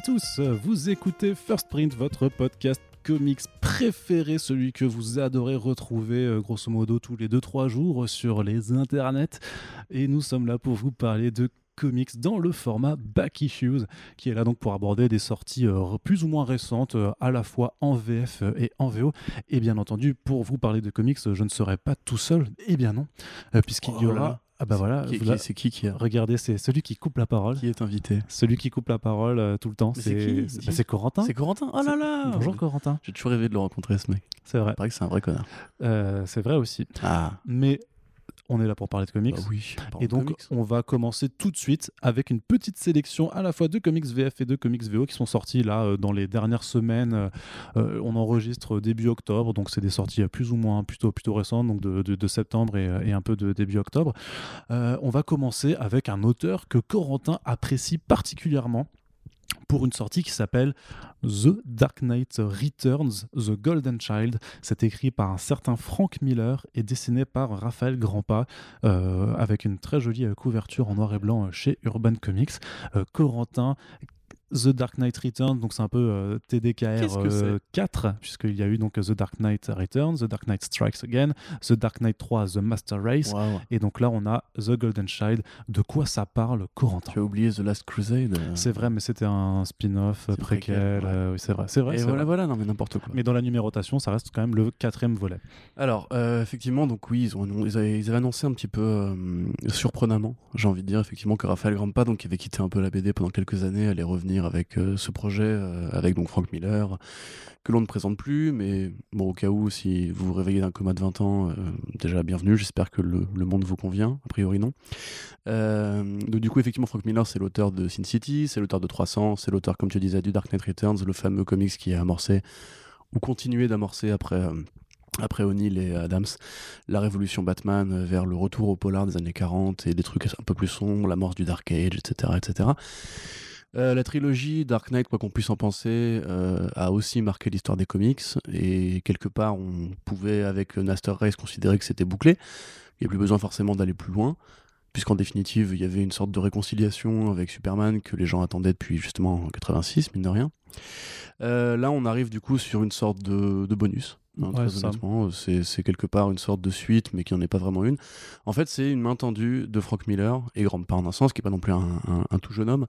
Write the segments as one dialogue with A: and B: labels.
A: Et tous, vous écoutez First Print, votre podcast comics préféré, celui que vous adorez retrouver euh, grosso modo tous les 2-3 jours sur les internets. Et nous sommes là pour vous parler de comics dans le format Back Issues, qui est là donc pour aborder des sorties euh, plus ou moins récentes, euh, à la fois en VF et en VO. Et bien entendu, pour vous parler de comics, je ne serai pas tout seul, et bien non, puisqu'il y
B: Oh
A: aura... Ah bah voilà,
B: Qui-
A: vous
B: qui-
A: la-
B: C'est qui qui, a-
A: regardez, c'est celui qui coupe la parole.
B: qui est invité
A: Celui qui coupe la parole euh, tout le temps, c'est
B: c'est
A: c'est- bah, c'est Corentin.
B: C'est Corentin Oh là là
A: Bonjour Corentin.
B: J'ai toujours rêvé de le rencontrer ce mec.
A: C'est vrai.
B: Il paraît que c'est un vrai connard.
A: Euh, c'est vrai aussi.
B: Ah,
A: Mais on est là pour parler de comics.
B: bah oui.
A: Et donc, on va commencer tout de suite avec une petite sélection à la fois de comics VF et de comics VO qui sont sortis là euh, dans les dernières semaines. Euh, on enregistre début octobre, donc c'est des sorties euh, plus ou moins plutôt, plutôt récentes, donc de, de- de septembre et, et un peu de début octobre. Euh, on va commencer avec un auteur que Corentin apprécie particulièrement pour une sortie qui s'appelle The Dark Knight Returns, The Golden Child. C'est écrit par un certain Frank Miller et dessiné par Raphaël Grandpa, euh, avec une très jolie euh, couverture en noir et blanc euh, chez Urban Comics. Corentin. The Dark Knight Returns, donc c'est un peu euh, TDKR
B: Qu'est-ce que
A: euh, 4, puisqu'il y a eu donc The Dark Knight Returns, The Dark Knight Strikes Again, The Dark Knight 3, The Master Race, et donc là on a The Golden Child. De quoi ça parle, Corentin?
B: Tu as oublié The Last Crusade euh.
A: c'est vrai, mais c'était un spin-off euh, préquel.
B: ouais.
A: euh, oui, c'est vrai. C'est vrai.
B: Et voilà,
A: vrai.
B: voilà, non mais n'importe quoi.
A: Mais dans la numérotation, ça reste quand même le quatrième volet.
B: Alors, euh, effectivement, donc oui, ils, ont, ils, avaient, ils avaient annoncé un petit peu euh, surprenamment, j'ai envie de dire, effectivement, que Raphaël Grandpa, donc, qui avait quitté un peu la BD pendant quelques années, allait revenir avec euh, ce projet, euh, avec donc Frank Miller, que l'on ne présente plus, mais bon, au cas où, si vous vous réveillez d'un coma de 20 ans, euh, déjà bienvenue, j'espère que le, le monde vous convient, a priori non. Donc du coup, effectivement, Frank Miller, c'est l'auteur de Sin City, c'est l'auteur de 300, c'est l'auteur, comme tu disais, du Dark Knight Returns, le fameux comics qui a amorcé, ou continué d'amorcer après... O'Neill et Adams, la révolution Batman vers le retour au polar des années 40 et des trucs un peu plus sombres, l'amorce du Dark Age, etc. etc. Euh, la trilogie Dark Knight, quoi qu'on puisse en penser, euh, a aussi marqué l'histoire des comics et quelque part on pouvait avec Master Race considérer que c'était bouclé. Il n'y a plus besoin forcément d'aller plus loin, puisqu'en définitive il y avait une sorte de réconciliation avec Superman que les gens attendaient depuis justement 86, mine de rien. Euh, là on arrive du coup sur une sorte de, de bonus. hein,
A: Ouais,
B: honnêtement, c'est quelque part une sorte de suite, mais qui n'en est pas vraiment une. En fait, c'est une main tendue de Frank Miller et Grandpa en un sens, qui n'est pas non plus un, un- un tout jeune homme,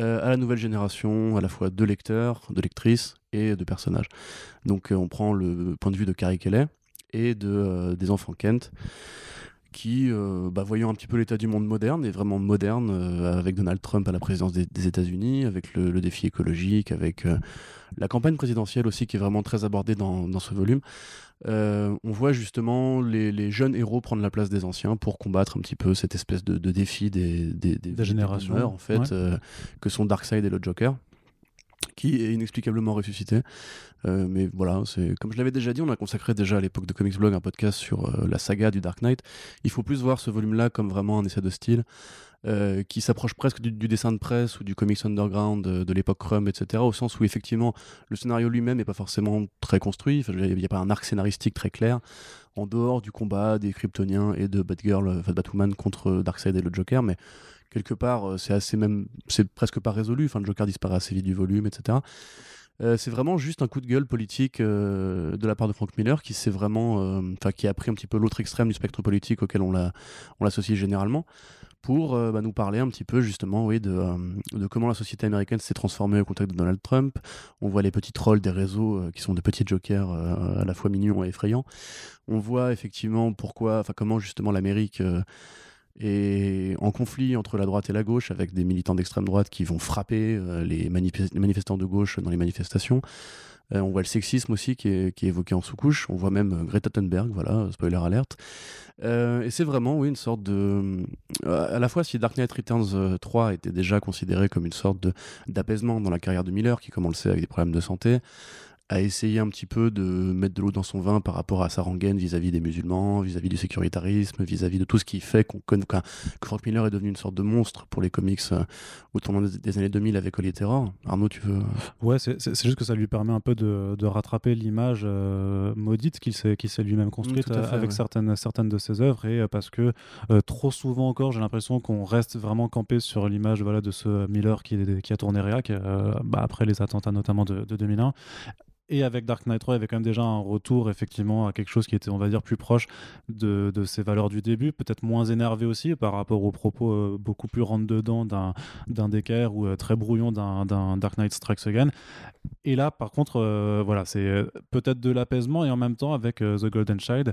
B: euh, à la nouvelle génération, à la fois de lecteurs, de lectrices et de personnages. Donc, euh, on prend le point de vue de Carrie Kelly et de, des enfants Kent, qui, euh, bah, voyant un petit peu l'état du monde moderne, et vraiment moderne, euh, avec Donald Trump à la présidence des, des États-Unis, avec le, le défi écologique, avec euh, la campagne présidentielle aussi, qui est vraiment très abordée dans, dans ce volume. Euh, on voit justement les, les jeunes héros prendre la place des anciens pour combattre un petit peu cette espèce de, de défi des, des, des,
A: Des générations,
B: en fait,
A: ouais.
B: que sont Darkseid et le Joker, qui est inexplicablement ressuscité. Euh, mais voilà, c'est comme je l'avais déjà dit, on a consacré déjà à l'époque de Comics Blog un podcast sur euh, la saga du Dark Knight. Il faut plus voir ce volume-là comme vraiment un essai de style. euh, qui s'approche presque du, du dessin de presse ou du comics underground de, l'époque Crumb, etc. Au sens où effectivement le scénario lui-même n'est pas forcément très construit. Il n'y a pas un arc scénaristique très clair en dehors du combat des Kryptoniens et de Batgirl, enfin, Batwoman contre Darkseid et le Joker, mais quelque part euh, c'est assez même, c'est presque pas résolu. Enfin, le Joker disparaît assez vite du volume, etc. Euh, c'est vraiment juste un coup de gueule politique euh, de la part de Frank Miller qui s'est vraiment, enfin qui a pris un petit peu l'autre extrême du spectre politique auquel on l'a, on l'associe généralement pour bah, nous parler un petit peu justement, oui, de, de comment la société américaine s'est transformée au contact de Donald Trump. On voit les petits trolls des réseaux qui sont des petits jokers à la fois mignons et effrayants. On voit effectivement pourquoi, comment justement l'Amérique est en conflit entre la droite et la gauche avec des militants d'extrême droite qui vont frapper euh, les, manifes- les manifestants de gauche dans les manifestations. Euh, on voit le sexisme aussi qui est, évoqué en sous-couche. On voit même euh, Greta Thunberg, voilà, spoiler alerte. Et c'est vraiment, oui, une sorte de. à la fois, si Dark Knight Returns euh, 3 était déjà considéré comme une sorte d'apaisement dans la carrière de Miller, qui, comme on des problèmes de santé, a essayé un petit peu de mettre de l'eau dans son vin par rapport à sa rengaine vis-à-vis des musulmans, vis-à-vis du sécuritarisme, vis-à-vis de tout ce qui fait qu'on connaît, que Frank Miller est devenu une sorte de monstre pour les comics euh, au tournant des années 2000 avec Holy Terror. Arnaud, tu veux
A: Ouais, c'est juste que ça lui permet un peu de, de rattraper l'image euh, maudite qu'il s'est lui-même construite euh, avec certaines, certaines de ses œuvres. Et parce que trop souvent encore, j'ai l'impression qu'on reste vraiment campé sur l'image voilà, de ce Miller qui, qui a tourné Réac bah, après les attentats notamment de, de 2001 et avec Dark Knight 3, il y avait quand même déjà un retour effectivement à quelque chose qui était, on va dire, plus proche de, de ses valeurs du début, peut-être moins énervé aussi par rapport aux propos euh, beaucoup plus rentre-dedans d'un, d'un ou euh, très brouillon d'un, Dark Knight Strikes Again. Et là, par contre, euh, voilà, c'est peut-être de l'apaisement et en même temps avec The Golden Child,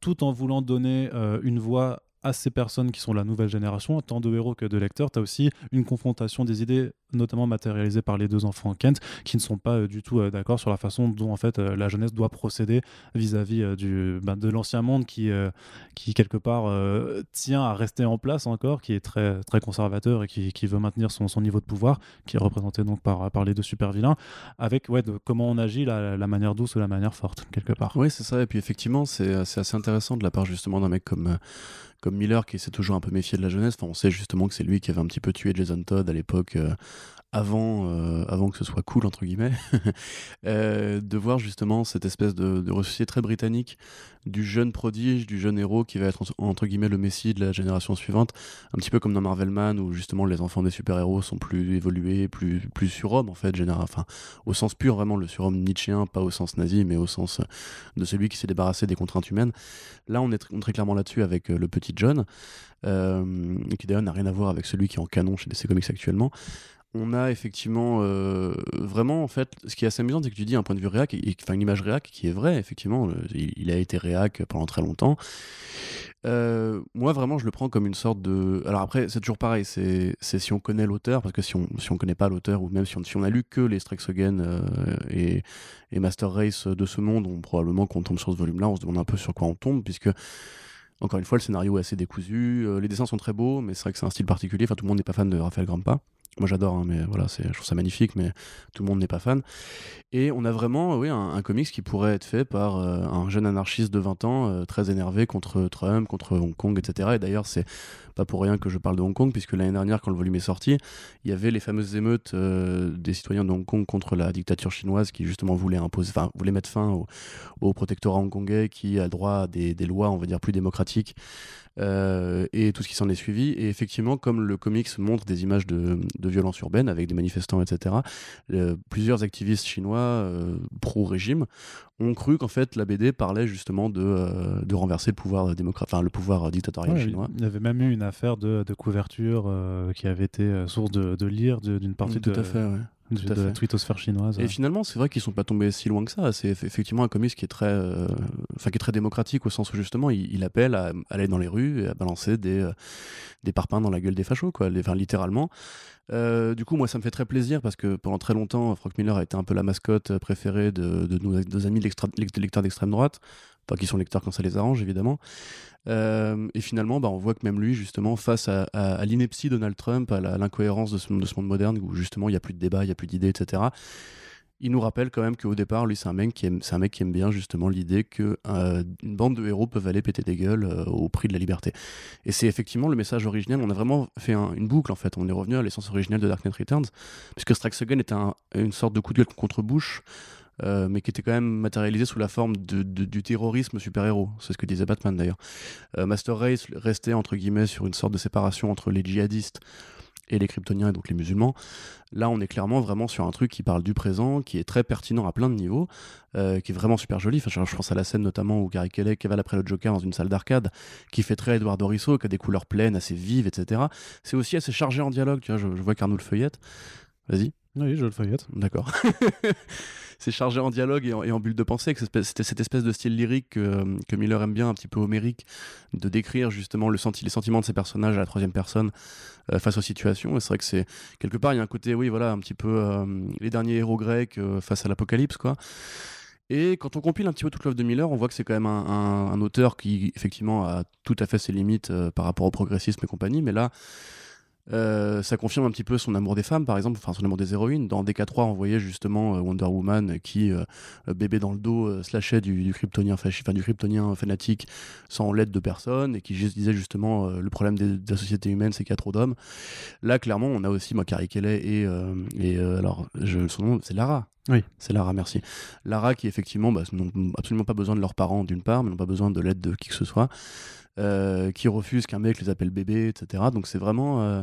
A: tout en voulant donner une voix à ces personnes qui sont la nouvelle génération, tant de héros que de lecteurs, tu as aussi une confrontation des idées, notamment matérialisée par les deux enfants Kent, qui ne sont pas euh, du tout euh, d'accord sur la façon dont en fait euh, la jeunesse doit procéder vis-à-vis du ben, de l'ancien monde qui, qui quelque part tient à rester en place encore, qui est très, très conservateur et qui, qui veut maintenir son, son, niveau de pouvoir, qui est représenté donc par, par les deux super vilains, avec ouais, de comment on agit, la, la manière douce ou la manière forte, quelque part.
B: Oui, c'est ça, et puis effectivement, c'est assez intéressant de la part justement d'un mec comme comme Miller qui s'est toujours un peu méfié de la jeunesse. Enfin, on sait justement que c'est lui qui avait un petit peu tué Jason Todd à l'époque, euh, avant, euh, avant que ce soit cool, entre guillemets, euh, de voir justement cette espèce de, de très britannique du jeune prodige, du jeune héros qui va être entre guillemets le messie de la génération suivante, un petit peu comme dans Marvelman où justement les enfants des super-héros sont plus évolués, plus, plus surhommes en fait, général, enfin, au sens pur vraiment, le surhomme nietzschéen, pas au sens nazi, mais au sens de celui qui s'est débarrassé des contraintes humaines. Là, on est, très clairement là-dessus avec euh, le petit John, qui d'ailleurs n'a rien à voir avec celui qui est en canon chez DC Comics actuellement on a effectivement euh, vraiment en fait ce qui est assez amusant c'est que tu dis un point de vue réac enfin une image réac qui est vraie effectivement il, a été réac pendant très longtemps euh, moi vraiment je le prends comme une sorte de alors après c'est toujours pareil c'est si on connaît l'auteur parce que si on si on connaît pas l'auteur ou même si on, si a lu que les Strexogen euh, et, et Master Race de ce monde on probablement qu'on tombe sur ce volume là on se demande un peu sur quoi on tombe puisque encore une fois, le scénario est assez décousu, les dessins sont très beaux, mais c'est vrai que c'est un style particulier. Enfin, tout le monde n'est pas fan de Raphaël Grampa. Moi j'adore, hein, mais voilà, je trouve ça magnifique, mais tout le monde n'est pas fan. Et on a vraiment oui, un, comics qui pourrait être fait par euh, un jeune anarchiste de 20 ans, euh, très énervé contre Trump, contre Hong Kong, etc. Et d'ailleurs, c'est pas pour rien que je parle de Hong Kong, puisque l'année dernière, quand le volume est sorti, il y avait les fameuses émeutes euh, des citoyens de Hong Kong contre la dictature chinoise qui justement voulait imposer, voulait mettre fin au, protectorat hongkongais qui a droit à des lois, on va dire, plus démocratiques euh, et tout ce qui s'en est suivi. Et effectivement, comme le comics montre des images de, de violence urbaine avec des manifestants, etc., euh, plusieurs activistes chinois euh, pro-régime ont cru qu'en fait la BD parlait justement de, de renverser le pouvoir démocrate, enfin le pouvoir dictatorial chinois.
A: Il y avait même eu une affaire de, de couverture qui avait été source de, de lire d'une partie
B: Tout
A: de,
B: à fait, ouais
A: de, la twittosphère chinoise.
B: Et finalement, c'est vrai qu'ils sont pas tombés si loin que ça. C'est effectivement un comics qui est très, euh, qui est très démocratique au sens où justement il, appelle à, aller dans les rues et à balancer des, euh, des parpaings dans la gueule des fachos, quoi. enfin, littéralement. Euh, du coup, moi, ça me fait très plaisir parce que pendant très longtemps, Frank Miller a été un peu la mascotte préférée de, de nos, amis lecteurs d'extrême droite, pas qui sont lecteurs quand ça les arrange, évidemment. Euh, et finalement, bah, on voit que même lui, justement, face à, à, l'ineptie Donald Trump, à l'incohérence de ce, de monde moderne, où justement il n'y a plus de débat, il n'y a plus d'idées, etc., il nous rappelle quand même qu'au départ, lui, c'est un mec qui aime, un mec qui aime bien justement l'idée qu'une euh, bande de héros peuvent aller péter des gueules euh, au prix de la liberté. Et c'est effectivement le message originel. On a vraiment fait une boucle en fait. On est revenu à l'essence originelle de Dark Knight Returns, puisque Strike Again était une sorte de coup de gueule contre Bush. Euh, mais qui était quand même matérialisé sous la forme de, du terrorisme super-héros. C'est ce que disait Batman d'ailleurs. Master Race restait entre guillemets sur une sorte de séparation entre les djihadistes et les kryptoniens et donc les musulmans. Là, on est clairement vraiment sur un truc qui parle du présent, qui est très pertinent à plein de niveaux, euh, qui est vraiment super joli. Enfin, je, pense à la scène notamment où Gary Kelly cavale après le Joker dans une salle d'arcade, qui fait très Edouard Dorisso, qui a des couleurs pleines, assez vives, etc. C'est aussi assez chargé en dialogue. Tu vois, je, je vois qu'Arnaud le feuillette. Vas-y.
A: Oui, je le feuillette.
B: D'accord. c'est chargé en dialogue et en, bulle de pensée. C'était cette espèce de style lyrique que, Miller aime bien, un petit peu homérique, de décrire justement le senti, les sentiments de ses personnages à la troisième personne euh, face aux situations. Et c'est vrai que c'est quelque part, il y a un côté, oui, voilà, un petit peu euh, les derniers héros grecs euh, face à l'apocalypse, quoi. Et quand on compile un petit peu toute l'œuvre de Miller, on voit que c'est quand même un, un, auteur qui, effectivement, a tout à fait ses limites par rapport au progressisme et compagnie. Mais là, Euh, ça confirme un petit peu son amour des femmes, par exemple, enfin son amour des héroïnes. Dans DK3, on voyait justement euh, Wonder Woman qui, euh, bébé dans le dos, slashait du, du kryptonien, enfin, du kryptonien fanatique sans l'aide de personne et qui disait justement le problème de la société humaine, c'est qu'il y a trop d'hommes. Là, clairement, on a aussi moi, Carrie Kelly et, et alors, je, son nom, c'est Lara.
A: Oui.
B: C'est Lara, merci. Lara qui, effectivement, bah, n'ont absolument pas besoin de leurs parents, d'une part, mais n'ont pas besoin de l'aide de qui que ce soit. Euh, qui refusent qu'un mec les appelle bébé, etc. Donc c'est vraiment, euh,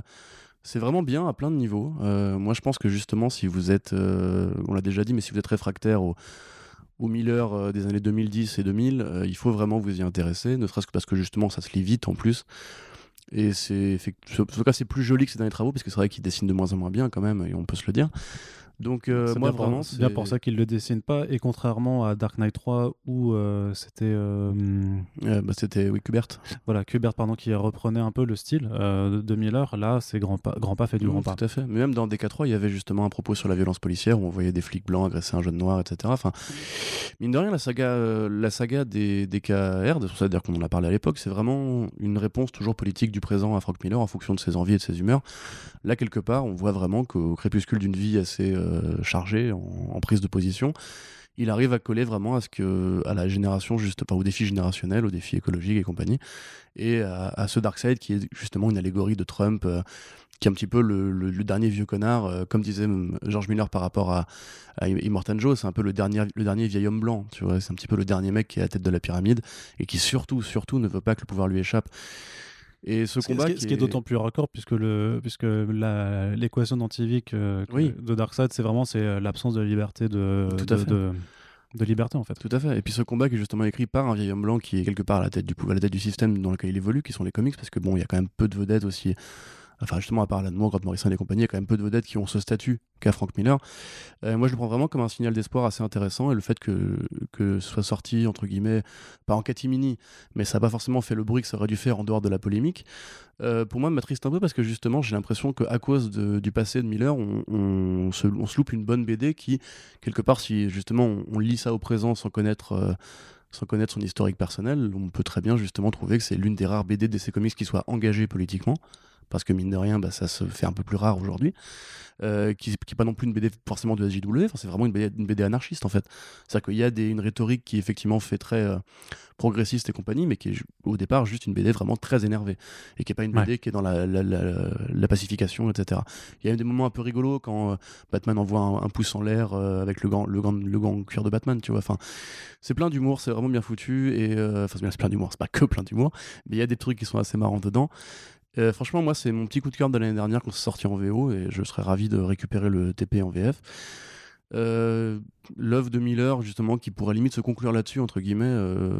B: vraiment bien à plein de niveaux. Euh, moi, je pense que justement, si vous êtes, on l'a déjà dit, mais si vous êtes réfractaire au, au Miller des années 2010 et 2000, il faut vraiment vous y intéresser, ne serait-ce que parce que justement, ça se lit vite en plus. Et c'est, en tout cas, c'est plus joli que ces derniers travaux, parce que c'est vrai qu'il dessine de moins en moins bien quand même, et on peut se le dire. Donc euh, moi vraiment,
A: c'est bien pour ça qu'il le dessine pas et contrairement à Dark Knight 3 où euh, c'était euh,
B: bah, c'était oui Kubert.
A: Voilà Kubert pardon qui reprenait un peu le style de Miller. Là c'est grand pas grand pas fait du grand pas.
B: Tout à fait. Mais même dans DK3 il y avait justement un propos sur la violence policière où on voyait des flics blancs agresser un jeune noir etc. Enfin mine de rien la saga la saga des DKR, c'est-à-dire qu'on en a parlé à l'époque, c'est vraiment une réponse toujours politique du présent à Frank Miller en fonction de ses envies et de ses humeurs. Là quelque part on voit vraiment qu'au crépuscule d'une vie assez euh, chargé en, prise de position, il arrive à coller vraiment à ce que à la génération juste pas aux défis générationnels, aux défis écologiques et compagnie, et à, ce dark side qui est justement une allégorie de Trump. Euh, qui est un petit peu le, dernier vieux connard, euh, comme disait George Miller par rapport à, Immortan Joe, c'est un peu le dernier, le dernier vieil homme blanc, tu vois, c'est un petit peu le dernier mec qui est à la tête de la pyramide et qui surtout, surtout ne veut pas que le pouvoir lui échappe. Et ce, combat,
A: qui, ce qui est, d'autant plus raccord puisque le puisque l'équation antivique euh, de Darkseid, c'est vraiment c'est euh, l'absence de liberté de, de, de, liberté en fait.
B: Tout à fait. Et puis ce combat qui est justement écrit par un vieil homme blanc qui est quelque part à la tête du à la tête du système dans lequel il évolue, qui sont les comics, parce que bon, il y a quand même peu de vedettes aussi enfin justement à part Alan Moore, Grant Morrison et compagnie, il y a quand même peu de vedettes qui ont ce statut qu'a Frank Miller. Euh, moi je le prends vraiment comme un signal d'espoir assez intéressant et le fait que, que ce soit sorti entre guillemets, pas en catimini, mais ça n'a pas forcément fait le bruit que ça aurait dû faire en dehors de la polémique, euh, pour moi m'attriste un peu parce que justement j'ai l'impression qu'à cause du passé de Miller, on, se, loupe une bonne BD qui, quelque part, si justement on, lit ça au présent sans connaître... Euh, sans connaître son historique personnel, on peut très bien justement trouver que c'est l'une des rares BD de ces comics qui soit engagée politiquement parce que mine de rien, bah, ça se fait un peu plus rare aujourd'hui. Euh, qui n'est pas non plus une BD forcément de SJW, enfin, c'est vraiment une BD, anarchiste en fait. C'est-à-dire qu'il y a des, une rhétorique qui effectivement fait très euh, progressiste et compagnie, mais qui est au départ juste une BD vraiment très énervée et qui n'est pas une BD qui est dans la, la, pacification, etc. Il y a des moments un peu rigolos quand euh, Batman envoie un, pouce en l'air avec le gant, le, gant, le gant cuir de Batman, tu vois. Enfin, c'est plein d'humour, c'est vraiment bien foutu et enfin c'est plein d'humour, c'est pas que plein d'humour, mais il y a des trucs qui sont assez marrants dedans. Euh, franchement, moi, c'est mon petit coup de cœur de l'année dernière quand c'est sorti en VO et je serais ravi de récupérer le TP en VF. Euh, L'œuvre de Miller, justement, qui pourrait limite se conclure là-dessus, entre guillemets, euh,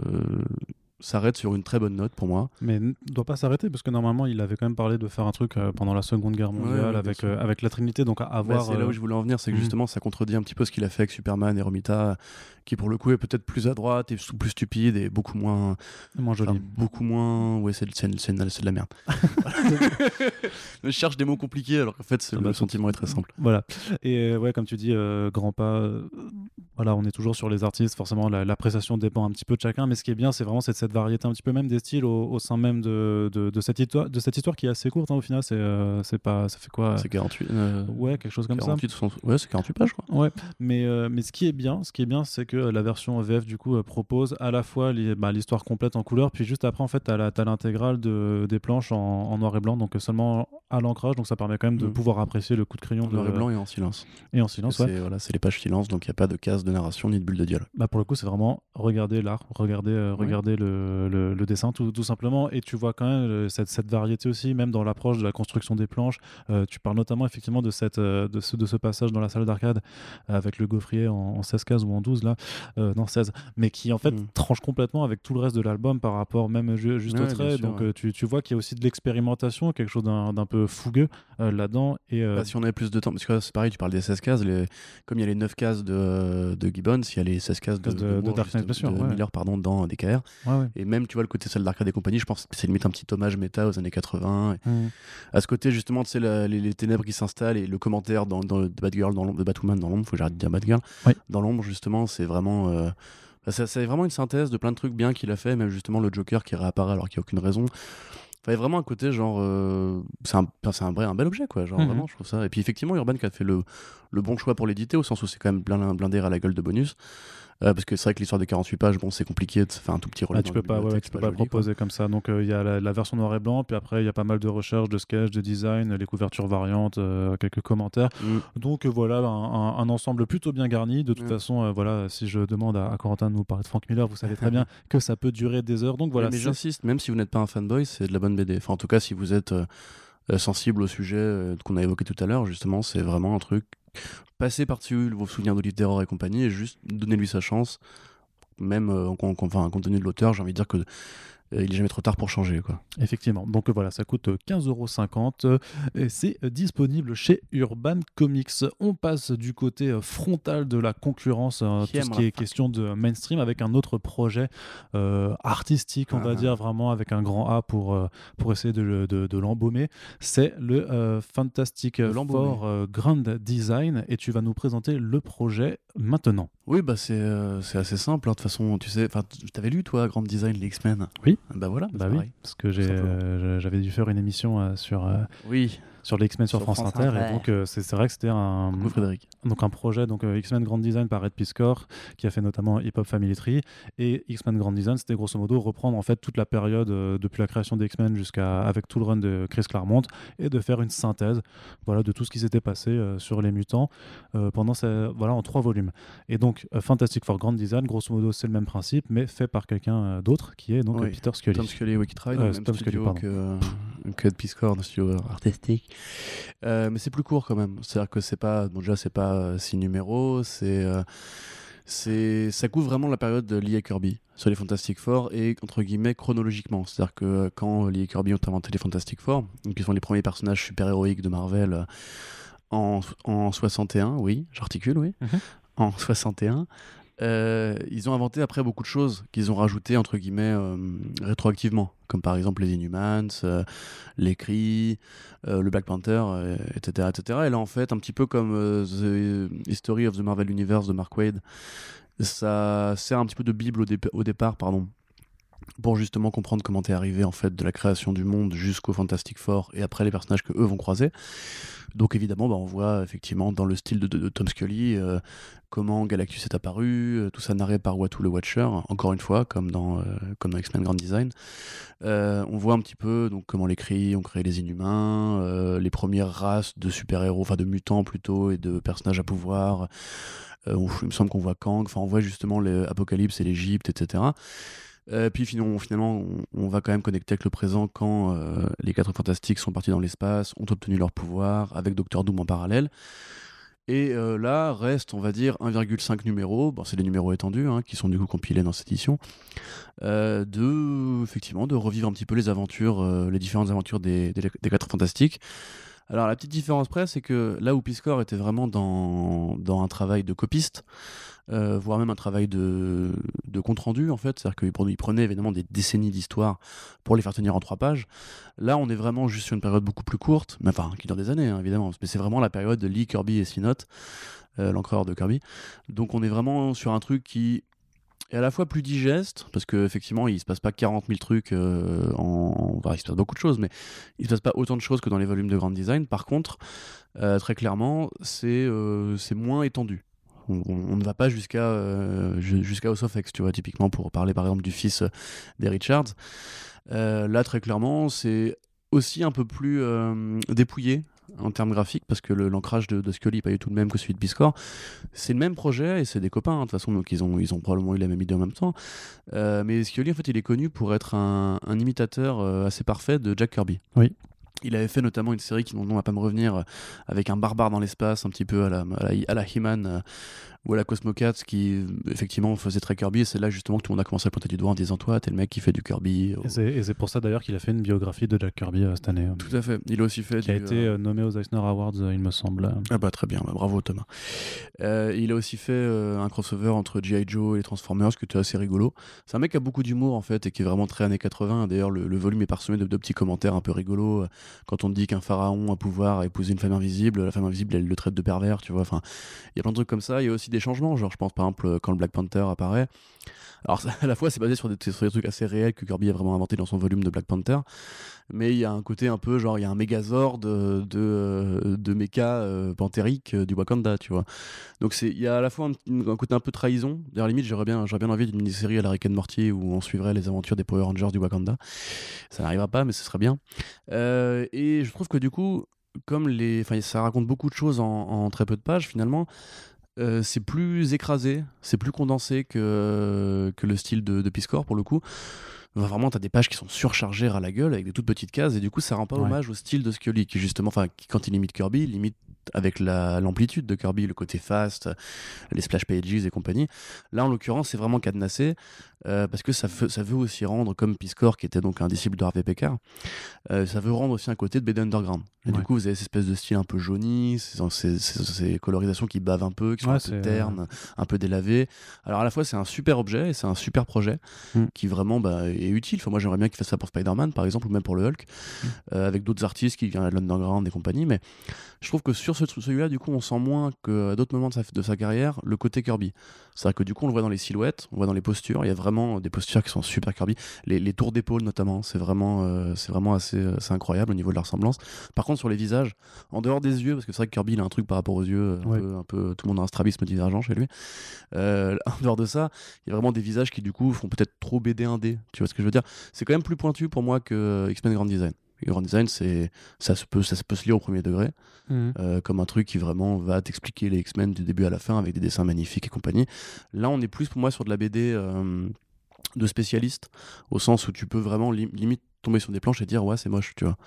B: s'arrête sur une très bonne note pour moi.
A: Mais ne doit pas s'arrêter parce que normalement il avait quand même parlé de faire un truc euh, pendant la Seconde Guerre mondiale avec, euh, avec la Trinité, donc à bah, voir.
B: c'est là où je voulais en venir, c'est que mhm. justement ça contredit un petit peu ce qu'il a fait avec Superman et Romita, qui pour le coup est peut-être plus à droite et plus stupide et beaucoup moins.
A: Moins joli.
B: beaucoup moins. Ouais, c'est de la merde. je cherche des mots compliqués alors qu'en fait ah le bah, sentiment est très simple.
A: Voilà. Et euh, ouais, comme tu dis, grand pas. voilà, on est toujours sur les artistes. Forcément, l'appréciation dépend un petit peu de chacun, mais ce qui est bien, c'est vraiment cette cette variété un petit peu même des styles au, sein même de, de, cette histoire, de cette histoire qui est assez courte hein, au final. C'est euh, c'est pas, ça fait quoi?
B: C'est 48.
A: Euh, ouais, quelque chose comme ça.
B: Ouais, c'est 48 pages, quoi.
A: Ouais, mais, euh, mais ce qui est bien, ce qui est bien, c'est que la version VF du coup propose à la fois bah, l'histoire complète en couleur, puis juste après en fait t'as l'intégrale de, des planches en, noir et blanc, donc seulement à l'ancrage, donc ça permet quand même de mm. pouvoir apprécier le coup de crayon.
B: Noir et blanc et en silence.
A: Et en silence, ouais.
B: Voilà, c'est les pages silence, donc il n'y a pas de case de narration ni de bulle de dialogue.
A: Bah pour le coup, c'est vraiment regarder l'art, regarder, regarder le, le, le dessin tout, simplement. Et tu vois quand même euh, cette, cette variété aussi, même dans l'approche de la construction des planches. Euh, tu parles notamment effectivement de, cette, euh, de, ce, de ce passage dans la salle d'arcade avec le gaufrier en, 16 cases ou en 12, là, non 16, mais qui en fait mm. tranche complètement avec tout le reste de l'album par rapport même juste au trait. Donc tu, tu, vois qu'il y a aussi de l'expérimentation, quelque chose d'un peu fougueux là-dedans. Et,
B: bah, si on avait plus de temps, parce que c'est pareil, tu parles des 16 cases, les... comme il y a les 9 cases de, de Gibbons, il y a les 16 cases de, de, de, Miller pardon, dans DKR. Et même, tu vois, le côté salle d'arcade et compagnie, je pense que c'est limite un petit hommage méta aux années 80. Mmh. À ce côté, justement, tu sais, les, ténèbres qui s'installent et le commentaire dans, dans, de Batgirl dans l'ombre, de Batwoman dans l'ombre, faut que j'arrête de dire Batgirl. Dans l'ombre, justement, c'est vraiment. Euh, bah, c'est vraiment une synthèse de plein de trucs bien qu'il a fait, même justement le Joker qui réapparaît alors qu'il n'y a aucune raison. il y a vraiment un côté genre. euh, c'est un, c'est un, vrai- un bel objet, quoi. Genre,
A: Mhm.
B: vraiment, je trouve ça. Et puis, effectivement, Urban qui a fait le, le bon choix pour l'éditer, au sens où c'est quand même blindé à la gueule de bonus. Euh, parce que c'est vrai que l'histoire de 48 pages, bon, c'est compliqué de faire un tout petit rôle.
A: Ah, tu peux pas, ouais, tu peux pas proposer comme ça. Donc euh, il y a la, la version noir et blanc, puis après il y a pas mal de recherches, de sketchs, de design, les couvertures variantes, euh, quelques commentaires. Donc euh, voilà, un, un- un ensemble plutôt bien garni. De toute
B: Ouais.
A: façon, voilà, si je demande à, à Corentin de nous parler de Frank Miller, vous savez très bien que ça peut durer des heures. Donc voilà,
B: mais
A: c'est-
B: j'insiste, même si vous n'êtes pas un fanboy, c'est de la bonne BD. Enfin, en tout cas, si vous êtes sensible au sujet qu'on a évoqué tout à l'heure, justement, c'est vraiment un truc. Passez par-dessus vos souvenirs de livres d'erreur et compagnie et juste donnez-lui sa chance. Même euh, en, en- enfin, compte tenu de l'auteur, j'ai envie de dire que il est jamais trop tard pour changer. Quoi.
A: Effectivement. Donc euh, voilà, ça coûte 15,50€ euh, et c'est euh, disponible chez Urban Comics. On passe du côté euh, frontal de la concurrence, euh,
B: Qui
A: tout ce qui est question de mainstream, avec un autre projet euh, artistique, on va
B: Ah.
A: dire vraiment avec un grand A pour, euh, pour essayer de, le- de- de l'embaumer. C'est le euh, Fantastic. Four euh, Grand Design et tu vas nous présenter le projet maintenant.
B: Oui, bah c'est euh, c'est assez simple. hein. De toute façon, tu sais, t'avais lu toi Grand Design les X-Men?
A: Oui.
B: Bah voilà.
A: Bah oui,
B: pareil.
A: parce que euh, j'avais dû faire une émission euh, sur, euh,
B: Oui.
A: Sur les X-Men sur,
C: Sur
A: France,
C: France
A: Inter, et donc euh, c'est, c'est vrai que c'était un,
B: Coucou Frédéric.
A: donc un projet donc euh, X-Men Grand Design par Red Piscor qui a fait notamment Hip Hop Family Tree et X-Men Grand Design c'était grosso modo reprendre en fait toute la période euh, depuis la création des X-Men jusqu'à avec tout le run de Chris Claremont et de faire une synthèse voilà de tout ce qui s'était passé euh, sur les mutants euh, pendant ces, voilà en trois volumes et donc euh, Fantastic Four Grand Design grosso modo c'est le même principe mais fait par quelqu'un euh, d'autre qui est donc
B: Oui,
A: Peter Scully
B: Tom Scully, oui, qui travaille
A: Euh,
B: dans le
A: c'est
B: même
A: Tom Scully,
B: studio
A: pardon.
B: que, que Ed Piscor, le studio artistique. Euh, mais c'est plus court quand même. C'est-à-dire que c'est pas, bon, déjà, c'est pas euh, six numéros, c'est. euh, c'est ça couvre vraiment la période de Lee et Kirby sur les Fantastic Four et entre guillemets chronologiquement c'est à dire que euh, quand Lee et Kirby ont inventé les Fantastic Four qui sont les premiers personnages super héroïques de Marvel en, en 61 oui j'articule oui
A: Mhm.
B: en 61 euh, ils ont inventé après beaucoup de choses qu'ils ont rajoutées entre guillemets euh, rétroactivement, comme par exemple les Inhumans, euh, les euh, le Black Panther, etc., etc. Et là en fait, un petit peu comme The History of the Marvel Universe de Mark Wade, ça sert un petit peu de bible au, au départ, pardon, pour justement comprendre comment t'es arrivé en fait de la création du monde jusqu'au Fantastic Four et après les personnages que eux vont croiser. Donc évidemment, bah, on voit effectivement dans le style de, Tom Scully euh, comment Galactus est apparu, euh, tout ça narré par Watu le Watcher, encore une fois, comme dans, euh, dans X-Men Grand Design. On voit un petit peu donc, comment les Kree ont créé les Inhumains, les premières races de super-héros, enfin de mutants plutôt, et de personnages à pouvoir. Il me semble qu'on voit Kang, enfin on voit justement l'Apocalypse et l'Égypte, etc. Euh, puis finalement, on, on va quand même connecter avec le présent quand euh, les quatre fantastiques sont partis dans l'espace, ont obtenu leur pouvoir, avec Docteur Doom en parallèle. Et euh, là reste, on va dire, 1,5 numéros, bon, c'est des numéros étendus, hein, qui sont du coup compilés dans cette édition, euh, de, effectivement, de revivre un petit peu les aventures, les différentes aventures des, des, des quatre fantastiques. Alors la petite différence près, c'est que là où Piscor était vraiment dans, dans un travail de copiste, euh, voire même un travail de, compte-rendu en fait, c'est-à-dire qu'il prenait, il prenait évidemment des décennies d'histoire pour les faire tenir en trois pages. Là, on est vraiment juste sur une période beaucoup plus courte, mais enfin qui dure des années hein, évidemment, mais c'est vraiment la période de Lee, Kirby et Sinot, euh, l'encreur de Kirby. Donc on est vraiment sur un truc qui est à la fois plus digeste, parce qu'effectivement il se passe pas 40 000 trucs euh, en... Enfin, il se passe beaucoup de choses, mais il se passe pas autant de choses que dans les volumes de Grand Design. Par contre, euh, très clairement, c'est moins étendu. On, ne va pas jusqu'à euh, ju- jusqu'à X, tu vois, typiquement pour parler par exemple du fils euh, des Richards. Euh, là, très clairement, c'est aussi un peu plus euh, dépouillé en termes graphiques parce que l'ancrage de, de Scully n'est pas du tout le même que celui de Biscore. C'est le même projet et c'est des copains, hein, de toute façon, donc ils ont, ils ont probablement eu la même idée en même temps. Mais Scully, en fait, il est connu pour être un, un imitateur assez parfait de Jack Kirby.
A: Oui.
B: Il avait fait notamment une série qui, dont on va pas me revenir, euh, avec un barbare dans l'espace, un petit peu à la, à à la He-Man euh, ou à la Cosmocats, qui effectivement faisait très Kirby. Et c'est là justement que tout le monde a commencé à pointer du doigt en disant Toi, t'es le mec qui fait du Kirby.
A: Et c'est, et c'est pour ça d'ailleurs qu'il a fait une biographie de Jack Kirby euh, cette année, euh,
B: Tout à fait. Il a aussi fait
A: qui a
B: du,
A: été euh, nommé aux Eisner Awards, il me semble.
B: Ah bah très bien, bah, bravo Thomas. Il a aussi fait un crossover entre G.I. Joe et les Transformers qui était assez rigolo. C'est un mec qui a beaucoup d'humour en fait et qui est vraiment très années 80. D'ailleurs le, le volume est parsemé de, de petits commentaires un peu rigolos. Quand on dit qu'un pharaon a pouvoir à épouser une femme invisible, la femme invisible elle le traite de pervers, tu vois. Enfin, il y a plein de trucs comme ça. Il y a aussi des changements, genre je pense par exemple quand le Black Panther apparaît. Alors à la fois c'est basé sur des, trucs assez réels que Kirby a vraiment inventé dans son volume de Black Panther. mais il y a un côté un peu genre il y a un Megazord de de, de méca euh, pantérique du Wakanda, tu vois. Donc c'est il y a à la fois un, côté un peu trahison. D'ailleurs limite j'aurais bien bien envie d'une mini-série à la Rick and Morty où on suivrait les aventures des Power Rangers du Wakanda. Ça n'arrivera pas, mais ce serait bien. et je trouve que du coup comme les, enfin, ça raconte beaucoup de choses en, très peu de pages finalement. Euh, c'est plus écrasé, c'est plus condensé que, que le style de, de Piscor pour le coup. Vraiment, t'as des pages qui sont surchargées à la gueule avec des toutes petites cases et du coup, ça rend pas hommage au style de Scully qui justement, enfin, quand il limite Kirby, il limite avec l'amplitude de Kirby, le côté fast, les splash pages et compagnie. Là, en l'occurrence, c'est vraiment cadenassé euh, parce que ça, ça veut aussi rendre, comme Piscor, qui était donc un disciple de Harvey Pekar, euh, ça veut rendre aussi un côté de BD Underground. Et du coup, vous avez cette espèce de style un peu jauni, ces, ces, colorisations qui bavent un peu, qui sont un peu ternes, un peu délavées. Alors, à la fois, c'est un super objet et c'est un super projet mm. qui vraiment bah, est utile. Enfin, moi, j'aimerais bien qu'il fasse ça pour Spider-Man, par exemple, ou même pour le Hulk, mm. euh, avec d'autres artistes qui viennent de l'Underground et compagnie. Mais je trouve que sur ce, celui-là, du coup, on sent moins que d'autres moments de sa, de sa carrière le côté Kirby. C'est-à-dire que du coup, on le voit dans les silhouettes, on le voit dans les postures. Il y a vraiment des postures qui sont super Kirby. Les, tours d'épaule, notamment, c'est vraiment, euh, c'est vraiment assez, euh, incroyable au niveau de la ressemblance. Par contre, sur les visages, en dehors des yeux, parce que c'est vrai que Kirby, il a un truc par rapport aux yeux, un, peu, tout le monde a un strabisme divergent chez lui. Euh, en dehors de ça, il y a vraiment des visages qui, du coup, font peut-être trop BD 1D. Tu vois ce que je veux dire? C'est quand même plus pointu pour moi que X-Men Grand Design. Grand Design, c'est ça se peut ça se peut se lire au premier degré, mhm. euh, comme un truc qui vraiment va t'expliquer les X-Men du début à la fin avec des dessins magnifiques et compagnie. Là, on est plus pour moi sur de la BD euh, de spécialiste, au sens où tu peux vraiment limite tomber sur des planches et dire ouais c'est moche tu vois.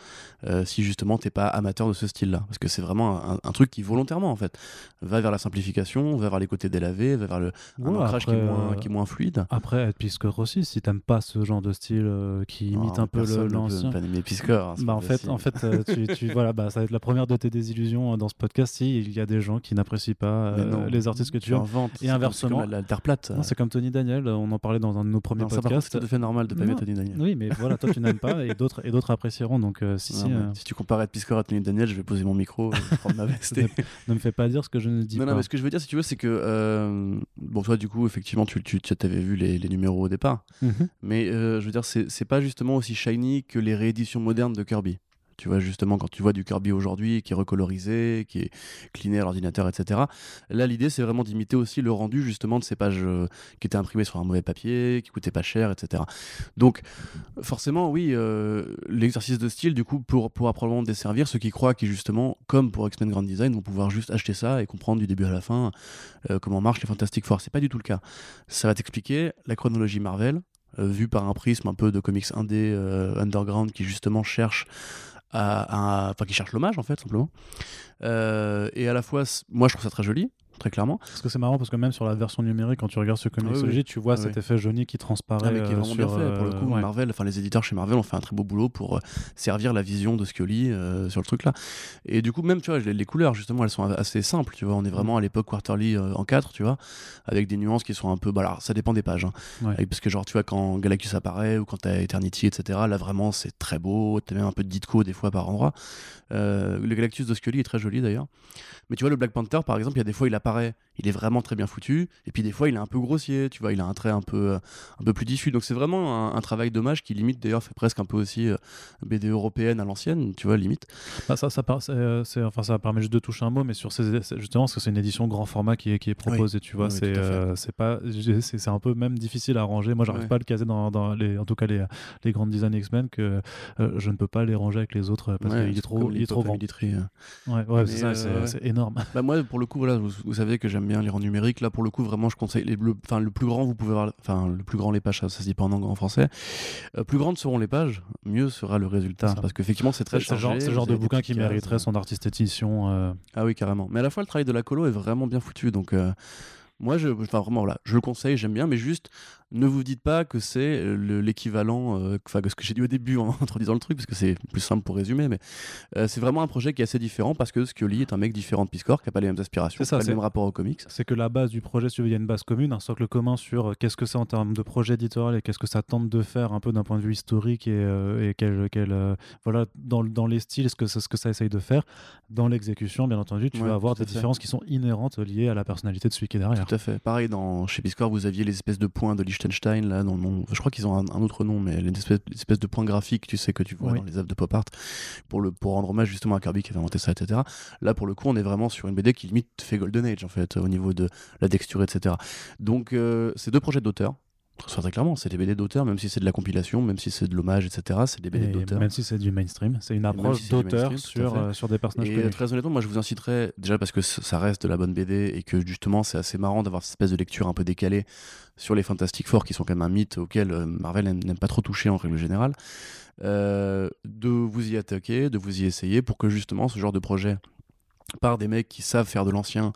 B: Euh, si justement t'es pas amateur de ce style là parce que c'est vraiment un, truc qui volontairement en fait va vers la simplification va vers les côtés délavés va vers le un ancrage qui, est moins, qui est moins fluide.
A: après être Piscor aussi si t'aimes pas ce genre de style euh, qui imite oh, un peu l'ancien. hein, bah en fait en fait euh, tu, tu, voilà bah ça va être la première de tes désillusions dans ce podcast si il y a des gens qui n'apprécient pas les artistes que tu, as et inversement
B: plate.
A: c'est comme Tony Daniel on en parlait dans un de nos premiers podcasts.
B: c'est tout à fait normal de pas aimer Tony Daniel.
A: Oui mais voilà toi tu n'aimes pas et d'autres et d'autres apprécieront. Donc euh, si, si, euh,
B: si, tu compares à Piscor à Tony Daniel, je vais poser mon micro, et prendre ma veste.
A: ne me fais pas dire ce que je ne dis
B: non,
A: pas.
B: Non, mais ce que je veux dire, si tu veux, c'est que euh, bon, toi, du coup, effectivement, tu, tu, tu avais vu les, les, numéros au départ, mhm. mais je veux dire, c'est pas justement aussi shiny que les rééditions modernes de Kirby. Tu vois, justement, quand tu vois du Kirby aujourd'hui qui est recolorisé, qui est cliné à l'ordinateur, etc. Là, l'idée, c'est vraiment d'imiter aussi le rendu, justement, de ces pages euh, qui étaient imprimées sur un mauvais papier, qui coûtaient pas cher, etc. Donc, forcément, oui, euh, l'exercice de style, du coup, pour, pourra probablement desservir ceux qui croient qui, justement, comme pour X-Men Grand Design, vont pouvoir juste acheter ça et comprendre du début à la fin euh, comment marchent les Fantastic Four. C'est pas du tout le cas. Ça va t'expliquer la chronologie Marvel, vue par un prisme un peu de comics indé underground qui justement cherche enfin qui cherche l'hommage en fait simplement. Euh, et à la fois, moi je trouve ça très joli, très clairement.
A: Parce que c'est marrant parce que même sur la version numérique, quand tu regardes ce comics tu vois cet effet jauni qui transparaît.
B: Ah, qui est vraiment bien fait. Pour le coup, euh, Marvel, enfin les éditeurs chez Marvel ont fait un très beau boulot pour euh, servir la vision de Scully euh, sur le truc là. Et du coup, même tu vois, les, couleurs justement, elles sont assez simples. Tu vois, on est vraiment à l'époque quarterly en 4 tu vois, avec des nuances qui sont un peu. Bah, alors, ça dépend des pages. Hein. parce que genre, tu vois, quand Galactus apparaît ou quand t'as Eternity, etc. Là, vraiment, c'est très beau. T'as même un peu de Ditko des fois par endroit. le Galactus de Scully est très joli d'ailleurs. Mais tu vois, le Black Panther, par exemple, il y a des fois, il apparaît, apparaît il est vraiment très bien foutu, et puis des fois, il est un peu grossier, tu vois, il a un trait un peu, euh, un peu plus diffus. Donc c'est vraiment un, travail dommage qui limite, d'ailleurs, fait presque un peu aussi euh, BD européenne à l'ancienne, tu vois, limite.
A: Bah, ça, ça, euh, enfin, ça permet juste de toucher un mot, mais sur ces, justement, parce que c'est une édition grand format qui est, qui est proposée, tu vois, c'est c'est pas, c'est un peu même difficile à ranger. Moi, j'arrive pas à le caser dans, dans, les, en tout cas les, les grandes design X-Men, que je ne peux pas les ranger avec les autres parce qu'il est trop, il est trop grand. Ouais, ouais c'est énorme
B: bah moi, pour le coup, voilà, vous, savez que j'aime bien lire en numérique. Là, pour le coup, vraiment, je conseille. Les, le, enfin, le plus grand, vous pouvez voir. Enfin, le plus grand, les pages, ça, ça se dit pas en, en français. Euh, plus grandes seront les pages, mieux sera le résultat. Parce qu'effectivement, c'est très chargé.
A: C'est le genre, de bouquin qui mériterait son artiste édition. Euh.
B: Ah oui, carrément. Mais à la fois, le travail de la colo est vraiment bien foutu. Donc. Euh, moi, je, enfin, vraiment, voilà, je le conseille, j'aime bien, mais juste, ne vous dites pas que c'est euh, l'équivalent, euh, enfin, que ce que j'ai dit au début en introduisant le truc, parce que c'est plus simple pour résumer, mais euh, c'est vraiment un projet qui est assez différent parce que Scully est un mec différent de Piscor, qui n'a pas les mêmes aspirations, ça, pas le même rapport aux comics.
A: C'est que la base du projet, si il y a une base commune, un socle commun sur qu'est-ce que c'est en termes de projet éditorial et qu'est-ce que ça tente de faire un peu d'un point de vue historique et, et quel, voilà, dans, dans, les styles, ce que, ce que ça essaye de faire. Dans l'exécution, bien entendu, tu vas avoir des différences qui sont inhérentes liées à la personnalité de celui qui est derrière.
B: Tout à fait. Pareil, dans, chez Piscor, vous aviez les espèces de points de Liechtenstein, là, dans le nom. Je crois qu'ils ont un, un autre nom, mais une espèce, de point graphique, tu sais, que tu vois
A: Oui.
B: dans les œuvres de pop art, pour, le, pour rendre hommage justement à Kirby qui avait inventé ça, etc. Là, pour le coup, on est vraiment sur une BD qui limite fait Golden Age, en fait, au niveau de la texture, etc. Donc, euh, c'est deux projets d'auteur. Très très clairement, c'est des BD d'auteur, même si c'est de la compilation, même si c'est de l'hommage, etc. C'est des BD d'auteur.
A: même si c'est du mainstream, c'est une approche
B: si
A: d'auteur sur, euh, sur des personnages
B: Et très honnêtement, moi je vous inciterais, déjà parce que ça reste de la bonne BD et que justement c'est assez marrant d'avoir cette espèce de lecture un peu décalée sur les Fantastic Four qui sont quand même un mythe auquel euh, Marvel n'aime n'aime pas trop toucher en règle générale, euh, de vous y attaquer, de vous y essayer pour que justement ce genre de projet par des mecs qui savent faire de l'ancien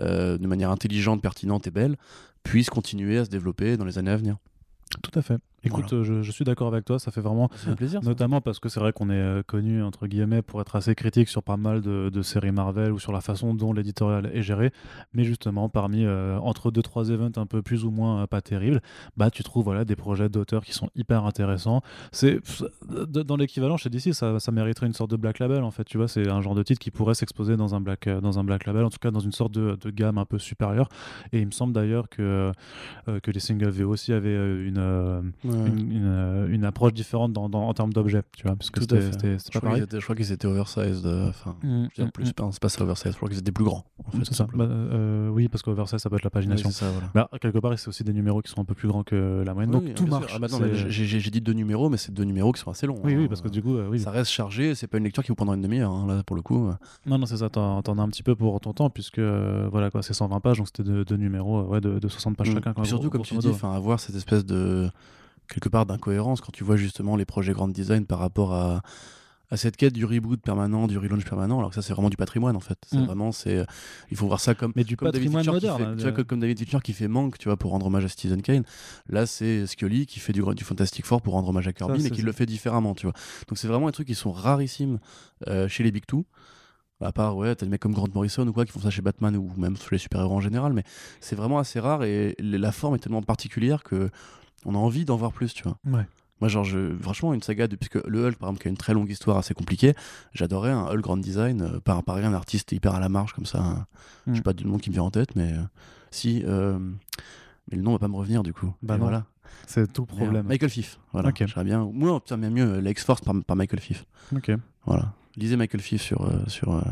B: euh, de manière intelligente, pertinente et belle puisse continuer à se développer dans les années à venir.
A: Tout à fait. Écoute, je, je suis d'accord avec toi, ça fait vraiment
B: plaisir. ça.
A: Notamment parce que c'est vrai qu'on est euh, connu, entre guillemets, pour être assez critique sur pas mal de, de séries Marvel ou sur la façon dont l'éditorial est géré. Mais justement, parmi, euh, entre deux, trois events un peu plus ou moins euh, pas terribles, bah, tu trouves voilà, des projets d'auteurs qui sont hyper intéressants. C'est, dans l'équivalent chez DC, ça, ça mériterait une sorte de black label, en fait. Tu vois, c'est un genre de titre qui pourrait s'exposer dans un black, dans un black label, en tout cas dans une sorte de, de gamme un peu supérieure. Et il me semble d'ailleurs que, euh, que les singles VO aussi avaient une.
B: Ouais.
A: Une, une, euh, une approche différente dans, dans- en termes d'objets, tu vois, parce que c'était
B: Je
A: pas
B: crois qu'ils
A: pareil.
B: étaient, je crois qu'ils étaient oversized. euh, Enfin,
A: Mm,
B: dire,
A: mm,
B: plus,
A: mm.
B: c'est pas- ça oversized. Je crois qu'ils étaient plus grands. En fait,
A: ça. Bah, euh, oui, parce qu'oversize, ça peut être la pagination.
B: ça, voilà.
A: Bah, quelque part, c'est aussi des numéros qui sont un peu plus grands que la moyenne.
B: Oui,
A: donc tout marche.
B: Ah bah j'ai dit deux numéros, mais c'est deux numéros qui sont assez longs.
A: Oui,
B: hein.
A: oui, parce que du coup, euh, oui.
B: ça reste chargé. C'est pas une lecture qui vous prendra une demi-heure. hein, là, pour le coup. euh.
A: Non, non, c'est ça. T'en as un petit peu pour ton temps, puisque euh, voilà, quoi, c'est 120 pages, donc c'était deux, numéros euh, ouais, de, de 60 pages
B: Mm.
A: chacun.
B: surtout, comme tu dis, avoir cette espèce de quelque part d'incohérence quand tu vois justement les projets grand design par rapport à à cette quête du reboot permanent, du relaunch permanent, alors que ça c'est vraiment du patrimoine en fait. C'est
A: Mm.
B: vraiment, c'est, il faut voir ça comme
A: Mais du
B: comme David
A: patrimoine
B: qui
A: moderne.
B: fait-
A: hein,
B: tu vois, comme- David Fincher qui fait Manque, tu vois, pour rendre hommage à Citizen Kane. Là, c'est Scully qui fait du, du Fantastic Four pour rendre hommage à Kirby, mais qui le fait différemment, tu vois. Donc c'est vraiment des trucs qui sont rarissimes euh, chez les Big Two. À part, ouais, t'as des mecs comme Grant Morrison ou quoi qui font ça chez Batman ou même chez les super-héros en général, mais c'est vraiment assez rare et la forme est tellement particulière que on a envie d'en voir plus, tu vois.
A: Ouais.
B: Moi, genre, je, franchement, une saga, de, puisque le Hulk, par exemple, qui a une très longue histoire assez compliquée, j'adorais un Hulk Grand Design euh, par, par un artiste hyper à la marge comme ça. Je sais
A: Mm.
B: pas du nom qui me vient en tête, mais euh, si. euh, mais le nom va pas me revenir du coup.
A: Bah non.
B: voilà.
A: C'est tout le problème.
B: Michael Fiff. Voilà.
A: Ok.
B: J'aimerais bien. Moi, putain, même mieux, euh, la X-Force par, par Michael Fiff.
A: Ok.
B: Voilà. Lisez Michael Fiff sur, sur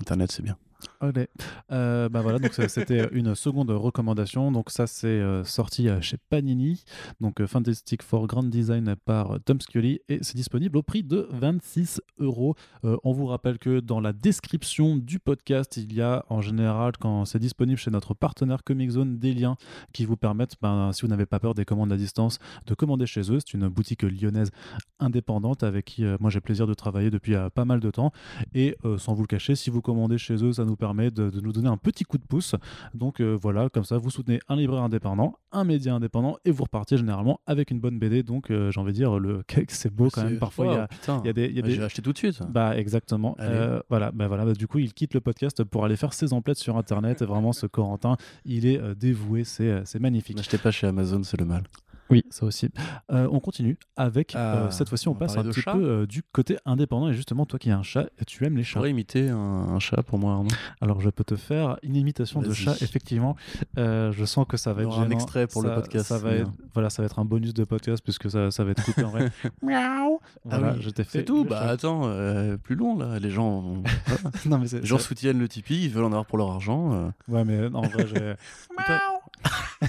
B: internet, c'est bien.
A: Allez. Euh, bah voilà, donc c'était une seconde recommandation. Donc ça, c'est euh, sorti euh, chez Panini. Donc euh, Fantastic Four Grand Design par euh, Tom Scully et c'est disponible au prix de 26 euros. Euh, On vous rappelle que dans la description du podcast, il y a en général, quand c'est disponible chez notre partenaire Comic Zone, des liens qui vous permettent, ben, si vous n'avez pas peur des commandes à distance, de commander chez eux. C'est une boutique lyonnaise indépendante avec qui euh, moi j'ai plaisir de travailler depuis euh, pas mal de temps. Et euh, sans vous le cacher, si vous commandez chez eux, ça nous permet de, de nous donner un petit coup de pouce. Donc euh, voilà, comme ça, vous soutenez un libraire indépendant, un média indépendant, et vous repartez généralement avec une bonne BD. Donc euh, j'ai envie de dire, le cake, c'est beau quand même. Parfois, il y a, y des... y a des-
B: J'ai acheté tout de suite.
A: bah exactement. Euh, voilà, bah voilà. Bah, du coup, il quitte le podcast pour aller faire ses emplettes sur Internet. Et vraiment, ce Corentin, il est euh, dévoué. C'est c'est magnifique.
B: N'achetez pas chez Amazon, c'est le mal.
A: Oui, ça aussi. Euh, on continue avec
B: Ah,
A: euh, cette fois-ci, on, passe un petit
B: chat
A: peu euh, du côté indépendant. Et justement, toi qui as un chat, tu aimes les
B: Je
A: chats.
B: pourrais imiter un, un chat pour moi, Arnaud.
A: Alors, je peux te faire une imitation de chat. Effectivement, Euh, je sens que ça va être
B: un extrait pour le podcast,
A: Ça va être, voilà, ça va être un bonus de podcast puisque ça, ça va être coupé en vrai. Miaou. Voilà,
B: Ah oui,
A: je t'ai fait.
B: C'est tout. Bah
A: chat.
B: attends, euh, plus long là. Les gens, voilà.
A: non mais
B: les gens soutiennent le Tipeee, ils veulent en avoir pour leur argent. euh.
A: Ouais, mais non, en vrai, j'ai.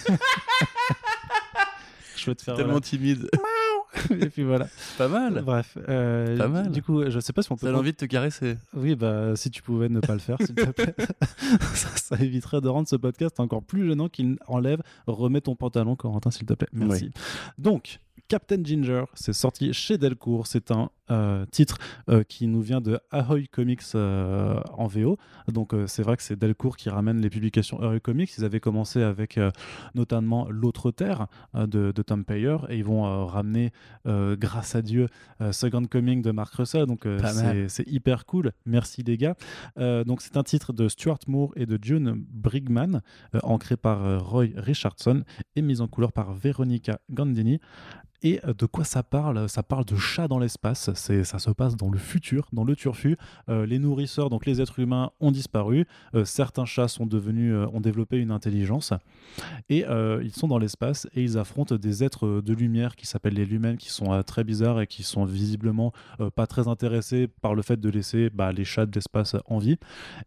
A: je te faire.
B: Tellement timide.
A: Et puis voilà.
B: Pas mal.
A: Bref. euh,
B: Pas mal.
A: Du coup, je sais pas si on peut.
B: T'as envie de te caresser.
A: Oui, bah, si tu pouvais ne pas le faire, s'il te plaît. ça, ça éviterait de rendre ce podcast encore plus gênant qu'il enlève. Remets ton pantalon, Corentin, s'il te plaît. Merci. Donc, Captain Ginger, c'est sorti chez Delcourt. C'est un euh, titre euh, qui nous vient de Ahoy Comics euh, en VO. Donc, c'est vrai que c'est Delcourt qui ramène les publications Ahoy Comics. Ils avaient commencé avec notamment L'autre Terre de, de Tom Payer et ils vont ramener, grâce à Dieu, Second Coming de Mark Russell. Donc, c'est hyper cool. Merci les gars. Donc c'est un titre de Stuart Moore et de June Brigman, ancré par Roy Richardson et mis en couleur par Veronica Gandini. Et de quoi ça parle? Ça parle de chats dans l'espace. Ça se passe dans le futur, dans le turfu. Euh, les nourrisseurs, donc les êtres humains, ont disparu. Euh, certains chats sont devenus, euh, ont développé une intelligence et ils sont dans l'espace et ils affrontent des êtres de lumière qui s'appellent les lumens, qui sont très bizarres et qui sont visiblement pas très intéressés par le fait de laisser bah, les chats de l'espace en vie.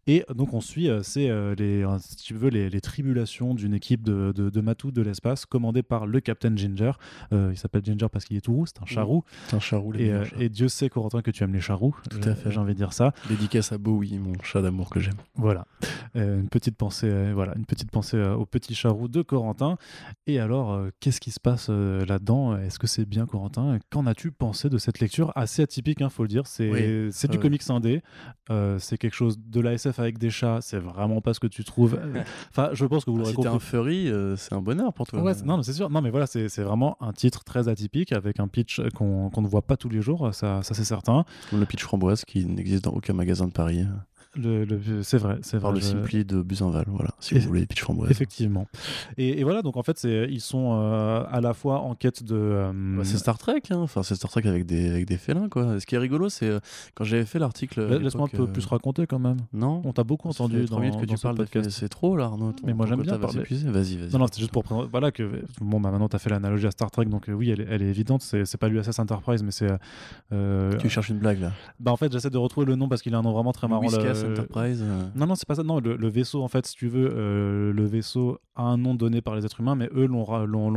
A: Et donc on suit, c'est les, si tu veux, les, les tribulations d'une équipe de, de, de matous de l'espace commandée par le Captain Ginger. Euh, il s'appelle Ginger parce qu'il est tout roux, c'est un chat roux.
B: C'est un chat roux,
A: Et, et Dieu sait, Corentin, que tu aimes les chats roux.
B: Tout à fait.
A: J'ai envie de dire ça.
B: Dédicace à Bowie, mon chat d'amour que j'aime.
A: Voilà, Euh, une petite pensée, euh, voilà, une petite pensée euh, au petit charroux de Corentin. Et alors, euh, qu'est-ce qui se passe là-dedans? Est-ce que c'est bien, Corentin? Qu'en as-tu pensé de cette lecture assez atypique, il faut le dire? C'est
B: Oui.
A: c'est du
B: Ouais.
A: comics indé, c'est quelque chose de la SF avec des chats. C'est vraiment pas ce que tu trouves. Enfin, je pense que vous
B: Ah,
A: l'aurez
B: si
A: compris.
B: un furry, c'est un bonheur pour toi.
A: Ouais, non, mais c'est sûr. Non, mais voilà, c'est vraiment un titre très atypique avec un pitch qu'on qu'on ne voit pas tous les jours, ça, ça c'est certain.
B: Le pitch framboise qui n'existe dans aucun magasin de Paris.
A: Le, le- c'est vrai, c'est
B: Par
A: vrai.
B: le
A: je-
B: Simpli de Buzenval, voilà, si
A: Et-
B: vous voulez pitch framboises.
A: Effectivement. Et, et voilà, donc en fait, ils sont euh, à la fois en quête de. euh,
B: Bah, c'est Star Trek, hein. enfin c'est Star Trek avec des, avec des félins quoi. Ce qui est rigolo, c'est euh, quand j'avais fait l'article.
A: la- Laisse-moi un peu plus raconter quand même.
B: Non
A: On t'a beaucoup entendu dans,
B: minutes que
A: dans
B: tu parles de
A: podcast.
B: c'est trop là, Arnaud.
A: Mais moi, j'aime bien parler.
B: Vas-y, vas-y.
A: Non, non, c'était juste pour présenter. Voilà que. Bon, bah maintenant, tu as fait l'analogie à Star Trek, donc oui, elle, est- elle est évidente. C'est pas l'USS Enterprise, mais c'est.
B: Tu cherches une blague là.
A: bah, en fait, j'essaie de retrouver le nom parce qu'il a un nom vraiment très marrant. Le-
B: Enterprise. euh,
A: Non, non, c'est pas ça. Non, le, le vaisseau, en fait, si tu veux, euh, le vaisseau a un nom donné par les êtres humains, mais eux l'ont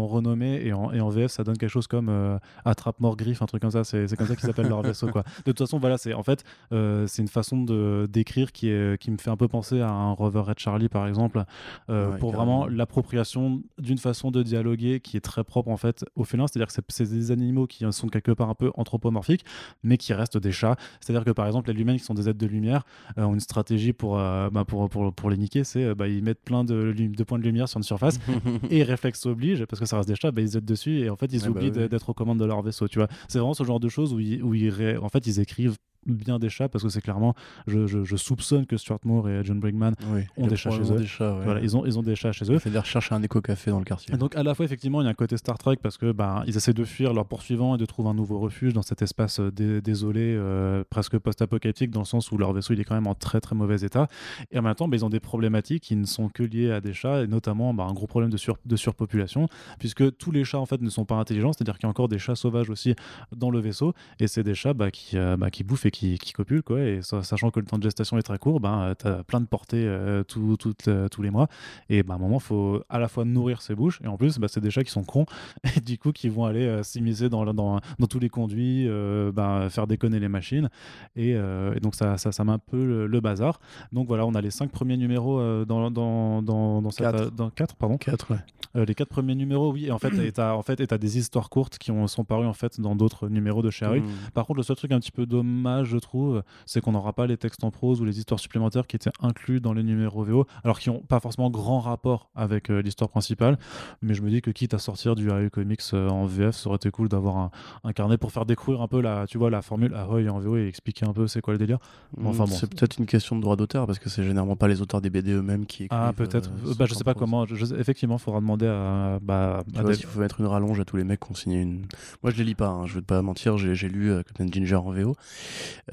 A: renommé et en, et en VF, ça donne quelque chose comme euh, attrape-mort griffe, un truc comme ça. C'est comme ça qu'ils appellent leur vaisseau, quoi. De toute façon, voilà, c'est en fait, euh, c'est une façon d'écrire qui est qui me fait un peu penser à un Rover Red Charlie, par exemple, euh,
B: Ouais,
A: pour
B: carrément.
A: vraiment l'appropriation d'une façon de dialoguer qui est très propre en fait aux félins. C'est-à-dire que c'est- des animaux qui sont quelque part un peu anthropomorphiques, mais qui restent des chats. C'est-à-dire que par exemple, les humains qui sont des êtres de lumière euh, ont une stratégie pour, euh, bah, pour, pour, pour les niquer, c'est euh, bah, ils mettent plein de, de points de lumière sur une surface et réflexe oblige, parce que ça reste des chats, bah, ils se jettent dessus et en fait ils
B: Ouais, bah
A: oublient
B: oui.
A: d'être aux commandes de leur vaisseau. Tu vois, c'est vraiment ce genre de choses où ils, où ils en fait ils écrivent bien des chats parce que c'est clairement, je, je, je soupçonne que Stuart Moore et John Brigman,
B: Oui,
A: ont des chats chez eux.
B: Des chats, ouais.
A: voilà, ils ont, ils ont des chats chez eux.
B: Fait des recherches à un éco-café dans le quartier.
A: Et donc à la fois effectivement il y a un côté Star Trek parce que ben ils essaient de fuir leurs poursuivants et de trouver un nouveau refuge dans cet espace euh, dé- désolé euh, presque post-apocalyptique dans le sens où leur vaisseau il est quand même en très très mauvais état et en même temps ben, ils ont des problématiques qui ne sont que liées à des chats et notamment ben, un gros problème de, sur- de surpopulation puisque tous les chats en fait ne sont pas intelligents c'est-à-dire qu'il y a encore des chats sauvages aussi dans le vaisseau et c'est des chats bah, qui, euh, bah, qui bouffent et qui, qui copulent quoi et sa- sachant que le temps de gestation est très court ben tu as plein de portées euh, tout- toutes, euh, tous les mois et bah, à un moment, faut à la fois nourrir ses bouches, et en plus, bah, c'est des chats qui sont cons, et du coup, qui vont aller euh, s'immiscer dans, dans, dans tous les conduits, bah, faire déconner les machines. Et, et donc, ça, ça, ça met un peu le, le bazar. Donc voilà, on a les cinq premiers numéros dans, dans, dans, dans cette.
B: Quatre.
A: dans, quatre, pardon.
B: 4, ouais.
A: Euh, les quatre premiers numéros, oui. Et en fait, et t'as en fait, et t'as des histoires courtes qui ont, sont parues en fait dans d'autres numéros de Sherry.
B: Mm.
A: Par contre, le seul truc un petit peu dommage, je trouve, c'est qu'on n'aura pas les textes en prose ou les histoires supplémentaires qui étaient inclus dans les numéros VO, alors qui n'ont pas forcément grand rapport avec euh, l'histoire principale. Mais je me dis que quitte à sortir du Ahoy Comics euh, en VF, ça aurait été cool d'avoir un, un carnet pour faire découvrir un peu la, tu vois, la formule Ahoy en VO et expliquer un peu c'est quoi le délire. Enfin, bon.
B: C'est peut-être une question de droit d'auteur parce que c'est généralement pas les auteurs des BD eux-mêmes qui écrivent.
A: Ah, peut-être.
B: euh,
A: bah, je sais pas comment. Je, je- effectivement, il faudra demander à. Bah,
B: Tu
A: à
B: vois,
A: des-
B: s'il faut mettre une rallonge à tous les mecs qui ont signé une. Moi, je les lis pas, hein, je vais pas mentir, j'ai lu Captain Ginger en VO,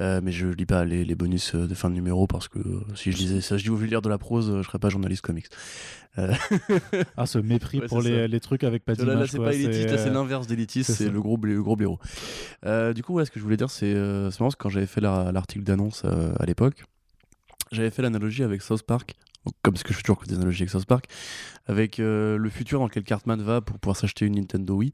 B: euh, mais je lis pas les, les bonus euh, de fin de numéro parce que euh, si je lisais ça, je dis au lire de la prose, je serais pas journaliste comics. Euh,
A: Ah, ce mépris
B: Ouais,
A: pour les, trucs avec pas
B: vois, là, là,
A: d'image.
B: c'est pas élitiste, c'est l'inverse d'élitiste,
A: c'est
B: le gros, le gros blaireau. Du coup, ouais, ce que je voulais dire, c'est c'est marrant quand j'avais fait la- l'article d'annonce euh, à l'époque, j'avais fait l'analogie avec South Park, comme ce que je fais toujours que des analogies avec South Park, avec euh, le futur dans lequel Cartman va pour pouvoir s'acheter une Nintendo Wii.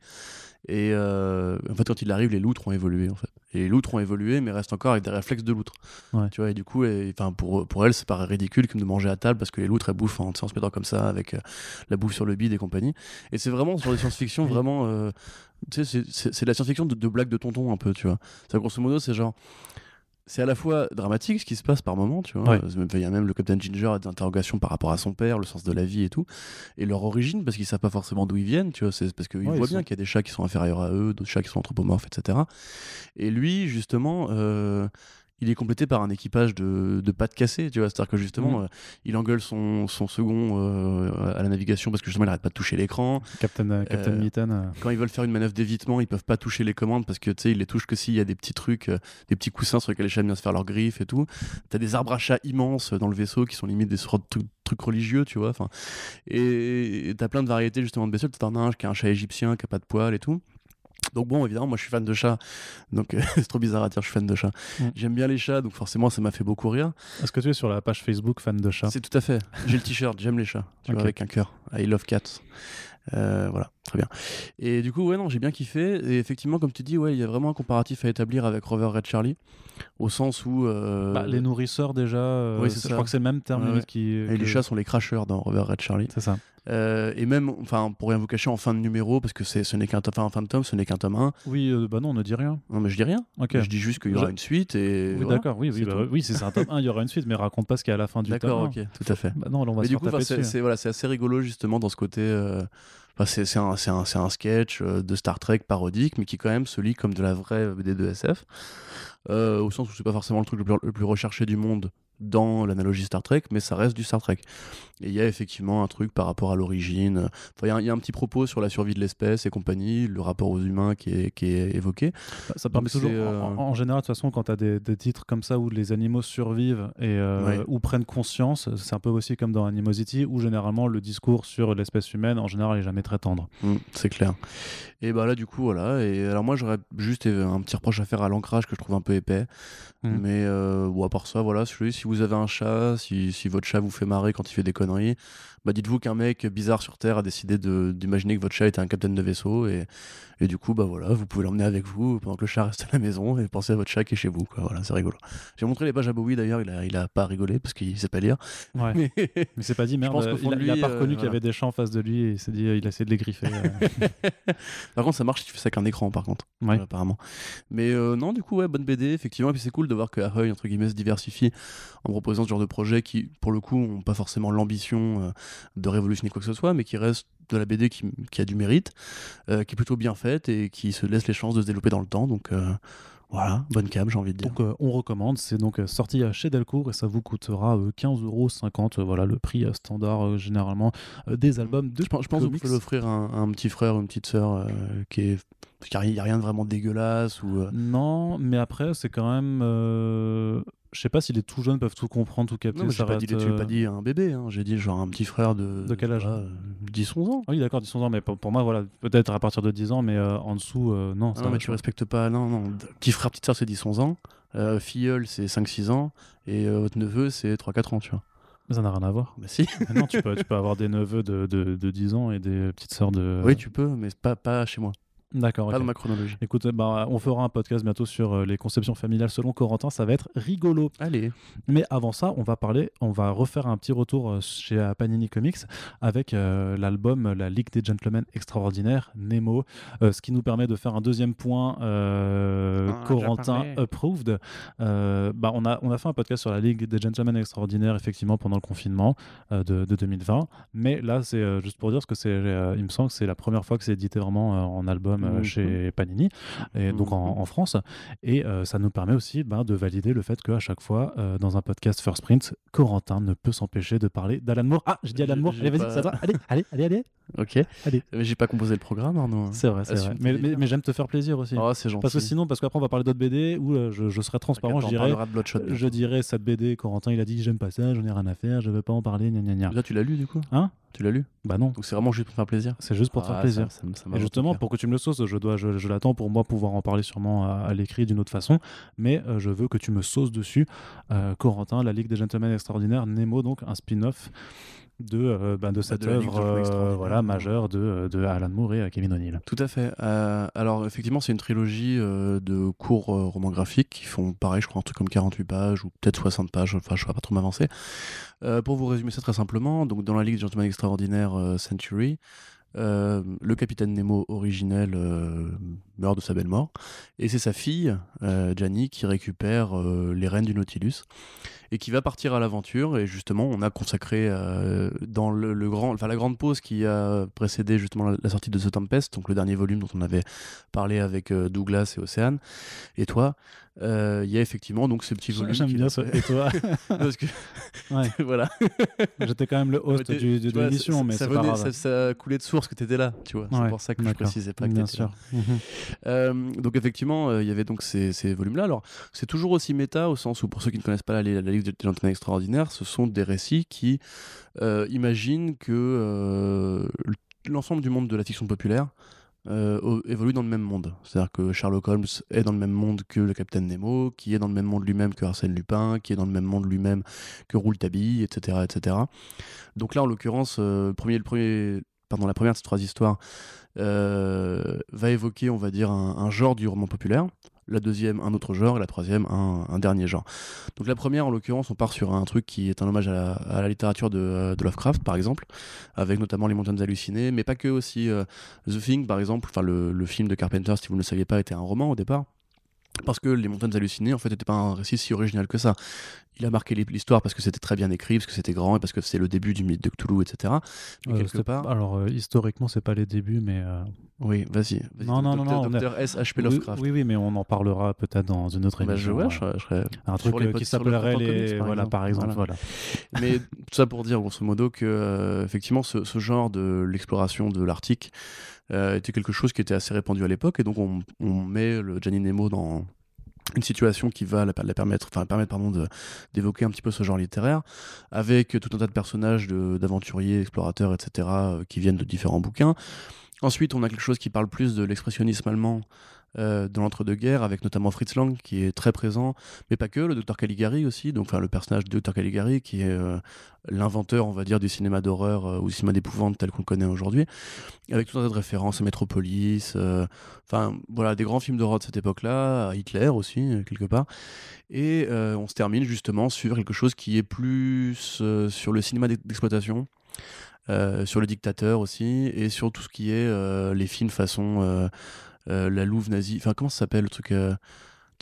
B: Et euh, en fait, quand il arrive, les loutres ont évolué en fait. Et les loutres ont évolué, mais restent encore avec des réflexes de loutres.
A: Ouais.
B: Tu vois, et du coup, et- pour, pour elle, c'est paraît ridicule comme de manger à table parce que les loutres elles bouffent en, en se mettant comme ça avec euh, la bouffe sur le bide et compagnie. Et c'est vraiment sur des science-fiction vraiment. euh, tu sais, c'est- de la science-fiction de, de blague de tonton un peu, tu vois. Ça, grosso modo, c'est genre. C'est à la fois dramatique ce qui se passe par moment, tu vois.
A: Ouais.
B: Euh, Il y a même le Captain Ginger a des interrogations par rapport à son père, le sens de la vie et tout. Et leur origine, parce qu'ils savent pas forcément d'où ils viennent, tu vois. C'est parce qu'ils
A: Ouais,
B: voient bien qu'il y a des chats qui sont inférieurs à eux, d'autres chats qui sont anthropomorphes, etc. Et lui, justement, euh, il est complété par un équipage de, de pattes cassées, tu vois. C'est-à-dire que justement,
A: Mhm.
B: euh, il engueule son, son second euh, à la navigation parce que justement, il arrête pas de toucher l'écran.
A: Captain, euh, Captain Mitten.
B: Quand ils veulent faire une manœuvre d'évitement, ils peuvent pas toucher les commandes parce que tu sais, ils les touchent que s'il y a des petits trucs, des petits coussins sur lesquels les chats aiment bien se faire leurs griffes et tout. T'as des arbres à chat immenses dans le vaisseau qui sont limite des sortes de trucs, religieux, tu vois. Enfin, et et t'as plein de variétés justement de bestioles. T'en as un qui a un chat égyptien qui a pas de poils et tout. Donc bon, évidemment, moi je suis fan de chats, donc euh, c'est trop bizarre à dire, je suis fan de chats.
A: Mm.
B: J'aime bien les chats, donc forcément ça m'a fait beaucoup rire.
A: Est-ce que tu es sur la page Facebook fan de chat
B: C'est tout à fait. J'ai le t-shirt, j'aime les chats, tu vois,
A: Ok.
B: avec un cœur. I love cats. Euh, voilà, très bien. Et du coup, ouais, non, j'ai bien kiffé. Et effectivement, comme tu dis, ouais, il y a vraiment un comparatif à établir avec Rover Red Charlie, au sens où. euh,
A: Bah, Les nourrisseurs, déjà, euh,
B: Oui, c'est
A: je crois que c'est le même terme
B: Ouais,
A: limite
B: ouais.
A: qui.
B: et
A: que-
B: les chats sont les crasheurs dans Rover Red Charlie.
A: C'est ça.
B: Euh, et même, enfin, pour rien vous cacher, en fin de numéro, parce que ce n'est qu'un enfin, en fin de tome, ce n'est qu'un tome 1.
A: Oui, euh, bah non, on ne dit rien.
B: Non, mais je dis rien.
A: Ok.
B: Je dis juste qu'il y aura
A: Je-
B: une suite et.
A: Oui,
B: voilà.
A: d'accord, oui, oui,
B: c'est
A: bah, oui, un tome 1, il y aura une suite, mais raconte pas ce qu'il y a à la fin du tome
B: D'accord,
A: 1.
B: ok, tout à fait.
A: Bah non, là, on va
B: Mais
A: se
B: du coup, c'est, voilà, assez rigolo justement dans ce côté. euh, c'est, un, un- un sketch euh, de Star Trek parodique, mais qui quand même se lit comme de la vraie BD de SF. euh, au sens où c'est pas forcément le truc le plus, le plus recherché du monde dans l'analogie Star Trek, mais ça reste du Star Trek. Et il y a effectivement un truc par rapport à l'origine. Enfin, il y a un- il y, a un petit propos sur la survie de l'espèce et compagnie, le rapport aux humains qui est, qui est évoqué.
A: Bah, Ça permet
B: Donc
A: toujours,
B: euh,
A: en, en général, de toute façon, quand tu as des, des titres comme ça où les animaux survivent et euh, ou prennent conscience, c'est un peu aussi comme dans Animosity, où généralement le discours sur l'espèce humaine, en général, est jamais très tendre.
B: Mm, c'est clair. Et bah là, du coup, voilà. Et alors, moi, j'aurais juste un petit reproche à faire à l'ancrage que je trouve un peu épais.
A: Mhm.
B: Mais euh, bon, à part ça, voilà. Si vous avez un chat, si, si votre chat vous fait marrer quand il fait des conneries, bah dites-vous qu'un mec bizarre sur Terre a décidé d'imaginer que votre chat était un capitaine de vaisseau. Et, et du coup, bah voilà, vous pouvez l'emmener avec vous pendant que le chat reste à la maison et pensez à votre chat qui est chez vous. Quoi. Voilà, c'est rigolo. J'ai montré les pages à Bowie d'ailleurs, il a, il a pas rigolé parce qu'il sait pas lire.
A: Ouais.
B: Mais
A: Mais c'est pas dit, merde,
B: pense qu'au
A: euh,
B: fond
A: il, a,
B: de
A: il a
B: lui,
A: pas
B: euh,
A: reconnu qu'il y avait des champs en face de lui et il s'est dit, euh, il a essayé de les griffer. euh.
B: Par contre, ça marche si tu fais ça avec un écran, par contre.
A: Ouais.
B: euh, apparemment. Mais euh, non, du coup, ouais, bonne BD, effectivement. Et puis c'est cool de voir que Ahoy, entre guillemets, se diversifie en proposant ce genre de projets qui, pour le coup, n'ont pas forcément l'ambition euh, de révolutionner quoi que ce soit, mais qui reste de la BD qui, qui a du mérite, euh, qui est plutôt bien faite et qui se laisse les chances de se développer dans le temps. Donc euh, voilà, bonne cam, j'ai envie de dire.
A: Donc euh, on recommande, c'est donc sorti chez Delcourt et ça vous coûtera euh, 15,50€, voilà le prix standard généralement des albums de
B: je pense, je pense que vous pouvez l'offrir à un, un petit frère ou une petite sœur qui est. Parce qu'il n'y a, rien de vraiment dégueulasse ou.
A: Non, mais après c'est quand même... euh, Je sais pas si les tout jeunes peuvent tout comprendre, tout capter.
B: Non, j'ai pas, dit,
A: euh,
B: pas dit un bébé, hein. j'ai dit genre un petit frère de.
A: De quel âge
B: 10-11 ans.
A: Oui d'accord, 10 ans, mais pour, pour moi voilà, peut-être à partir de 10 ans, mais euh, en dessous, euh, non.
B: Ah non, mais tu respectes pas. Non, non. Petit frère, petite soeur, c'est 10-11 ans. Euh, filleul, c'est 5-6 ans. Et euh, votre neveu, c'est 3-4 ans, tu vois.
A: Mais ça n'a rien à voir.
B: Bah si.
A: Mais non, tu peux, tu peux avoir des neveux de, de, de 10 ans et des petites sœurs de...
B: Oui, tu peux, mais pas, pas chez moi.
A: D'accord,
B: Pas dans ma chronologie.
A: Écoute, bah, on fera un podcast bientôt sur euh, les conceptions familiales selon Corentin, ça va être rigolo.
B: Allez.
A: Mais avant ça, on va parler, on va refaire un petit retour euh, chez Panini Comics avec euh, l'album La Ligue des Gentlemen Extraordinaires, Nemo, euh, ce qui nous permet de faire un deuxième point, euh,
B: Ah,
A: Corentin approved. Bah, on, a, on a fait un podcast sur la Ligue des Gentlemen Extraordinaires, effectivement, pendant le confinement de, de 2020. Mais là, c'est juste pour dire, parce que c'est, il me semble que c'est la première fois que c'est édité vraiment en album euh,
B: Mhm.
A: chez Panini, et donc en,
B: Mhm.
A: en France. Et euh, ça nous permet aussi ben, de valider le fait qu'à chaque fois, euh, dans un podcast First Print, Corentin ne peut s'empêcher de parler d'Alan Moore. Ah, j'ai dit Alan Moore. Allez, vas-y,
B: pas-
A: ça va. Allez, allez, allez, allez.
B: Ok.
A: Allez.
B: Mais j'ai pas composé le programme, Arnaud.
A: C'est vrai, c'est vrai. Mais, mais,
B: délires.
A: mais j'aime te faire plaisir aussi.
B: Oh, c'est gentil.
A: parce que sinon, parce qu'après, on va parler d'autres BD où euh, je, je serai transparent. Je dirais,
B: Bloodshot.
A: je dirais cette BD, Corentin, il a dit j'aime pas ça, j'en ai rien à faire, je veux pas en parler, gna gna gna.
B: Là, tu l'as lu du coup?
A: Hein?
B: Tu l'as lu?
A: Bah non,
B: Donc c'est vraiment juste pour faire plaisir?
A: c'est juste pour te
B: Ah,
A: faire plaisir.
B: ça- ça
A: Et justement, pour que tu me le sauces, je, dois, je, je l'attends pour moi pouvoir en parler sûrement à, à l'écrit d'une autre façon. Mais euh, je veux que tu me sauces dessus. Euh, Corentin, la Ligue des Gentlemen Extraordinaires, Nemo, donc un spin-off de, euh, bah, de cette
B: Ligue des
A: œuvre euh, voilà, majeure de, de Alan Moore et Kevin O'Neill.
B: Tout à fait. Euh, alors, effectivement, c'est une trilogie de courts romans graphiques qui font pareil, je crois, un truc comme 48 pages ou peut-être 60 pages. Enfin, je ne vais pas trop m'avancer. Pour vous résumer ça très simplement, donc dans la Ligue des Gentlemen Extraordinaires Century, le capitaine Nemo originel meurt de sa belle mort, et c'est sa fille, euh, Gianni, qui récupère euh, les rênes du Nautilus et qui va partir à l'aventure. Et justement, on a consacré euh, dans le, le grand, enfin la grande pause qui a précédé justement la, la sortie de The Tempest, donc le dernier volume dont on avait parlé avec euh, Douglas et Océane, et toi. il y a effectivement donc ces petits volumes.
A: J'aime bien ça. Et toi
B: Parce que voilà.
A: J'étais quand même le host du- de, l'émission, mais
B: ça
A: pas
B: venait-
A: grave.
B: Ça, ça coulait de source que tu étais là, tu vois. C'est pour ça que je précisais pas que
A: Bien sûr.
B: Euh, donc effectivement, euh, il y avait donc ces, volumes-là. Alors c'est toujours aussi méta au sens où pour ceux qui ne connaissent pas la, la, Ligue des Gentlemen Extraordinaires, ce sont des récits qui euh, imaginent que l'ensemble du monde de la fiction populaire évolue dans le même monde. C'est-à-dire que Sherlock Holmes est dans le même monde que le Capitaine Nemo, qui est dans le même monde lui-même que Arsène Lupin, qui est dans le même monde lui-même que Rouletabille, etc., etc. Donc là, en l'occurrence, premier, le premier, pardon, la première de ces trois histoires va évoquer, on va dire, un, genre du roman populaire. La deuxième, un autre genre, et la troisième, un, dernier genre. Donc la première, en l'occurrence, on part sur un truc qui est un hommage à la, littérature de, euh, de Lovecraft, par exemple, avec notamment Les Montagnes Hallucinées, mais pas que aussi euh, The Thing, par exemple, enfin le, le film de Carpenter, si vous ne le saviez pas, était un roman au départ. Parce que Les Montagnes Hallucinées, en fait, n'était pas un récit si original que ça. Il a marqué l'histoire parce que c'était très bien écrit, parce que c'était grand, et parce que c'est le début du mythe de Cthulhu, etc. Mais
A: Euh,
B: quelque part...
A: Alors, euh, historiquement, c'est pas les débuts, mais. euh,
B: Oui, vas-y.
A: Non, non, non, non,
B: Docteur S. H.P.
A: oui,
B: Lovecraft.
A: Oui, oui, mais on en parlera peut-être dans une autre
B: Bah, je,
A: émission.
B: ouais,
A: ouais.
B: je serais- je serais-
A: Un truc
B: les
A: euh, qui s'appellerait les.
B: Comics, par
A: voilà,
B: exemple.
A: par exemple.
B: Voilà.
A: Voilà.
B: Mais tout ça pour dire, grosso modo, que euh, effectivement, ce, ce genre de l'exploration de l'Arctique euh, était quelque chose qui était assez répandu à l'époque, et donc on, met le Gianni Nemo dans une situation qui va la, permettre, enfin permettre pardon, d'évoquer un petit peu ce genre littéraire, avec tout un tas de personnages d'aventuriers, explorateurs, etc., euh, qui viennent de différents bouquins. Ensuite, on a quelque chose qui parle plus de l'expressionnisme allemand euh, dans l'entre-deux-guerres, avec notamment Fritz Lang, qui est très présent, mais pas que, le docteur Caligari aussi, donc enfin, le personnage de docteur Caligari, qui est euh, l'inventeur, on va dire, du cinéma d'horreur euh, ou du cinéma d'épouvante tel qu'on le connaît aujourd'hui, avec tout un tas de références à Metropolis, euh, enfin voilà, des grands films d'horreur de cette époque-là, à Hitler aussi, quelque part. Et on se termine justement sur quelque chose qui est plus sur le cinéma d'ex- d'exploitation, sur le dictateur aussi, et sur tout ce qui est les films façon la Louve nazie. Enfin, comment ça s'appelle le truc euh,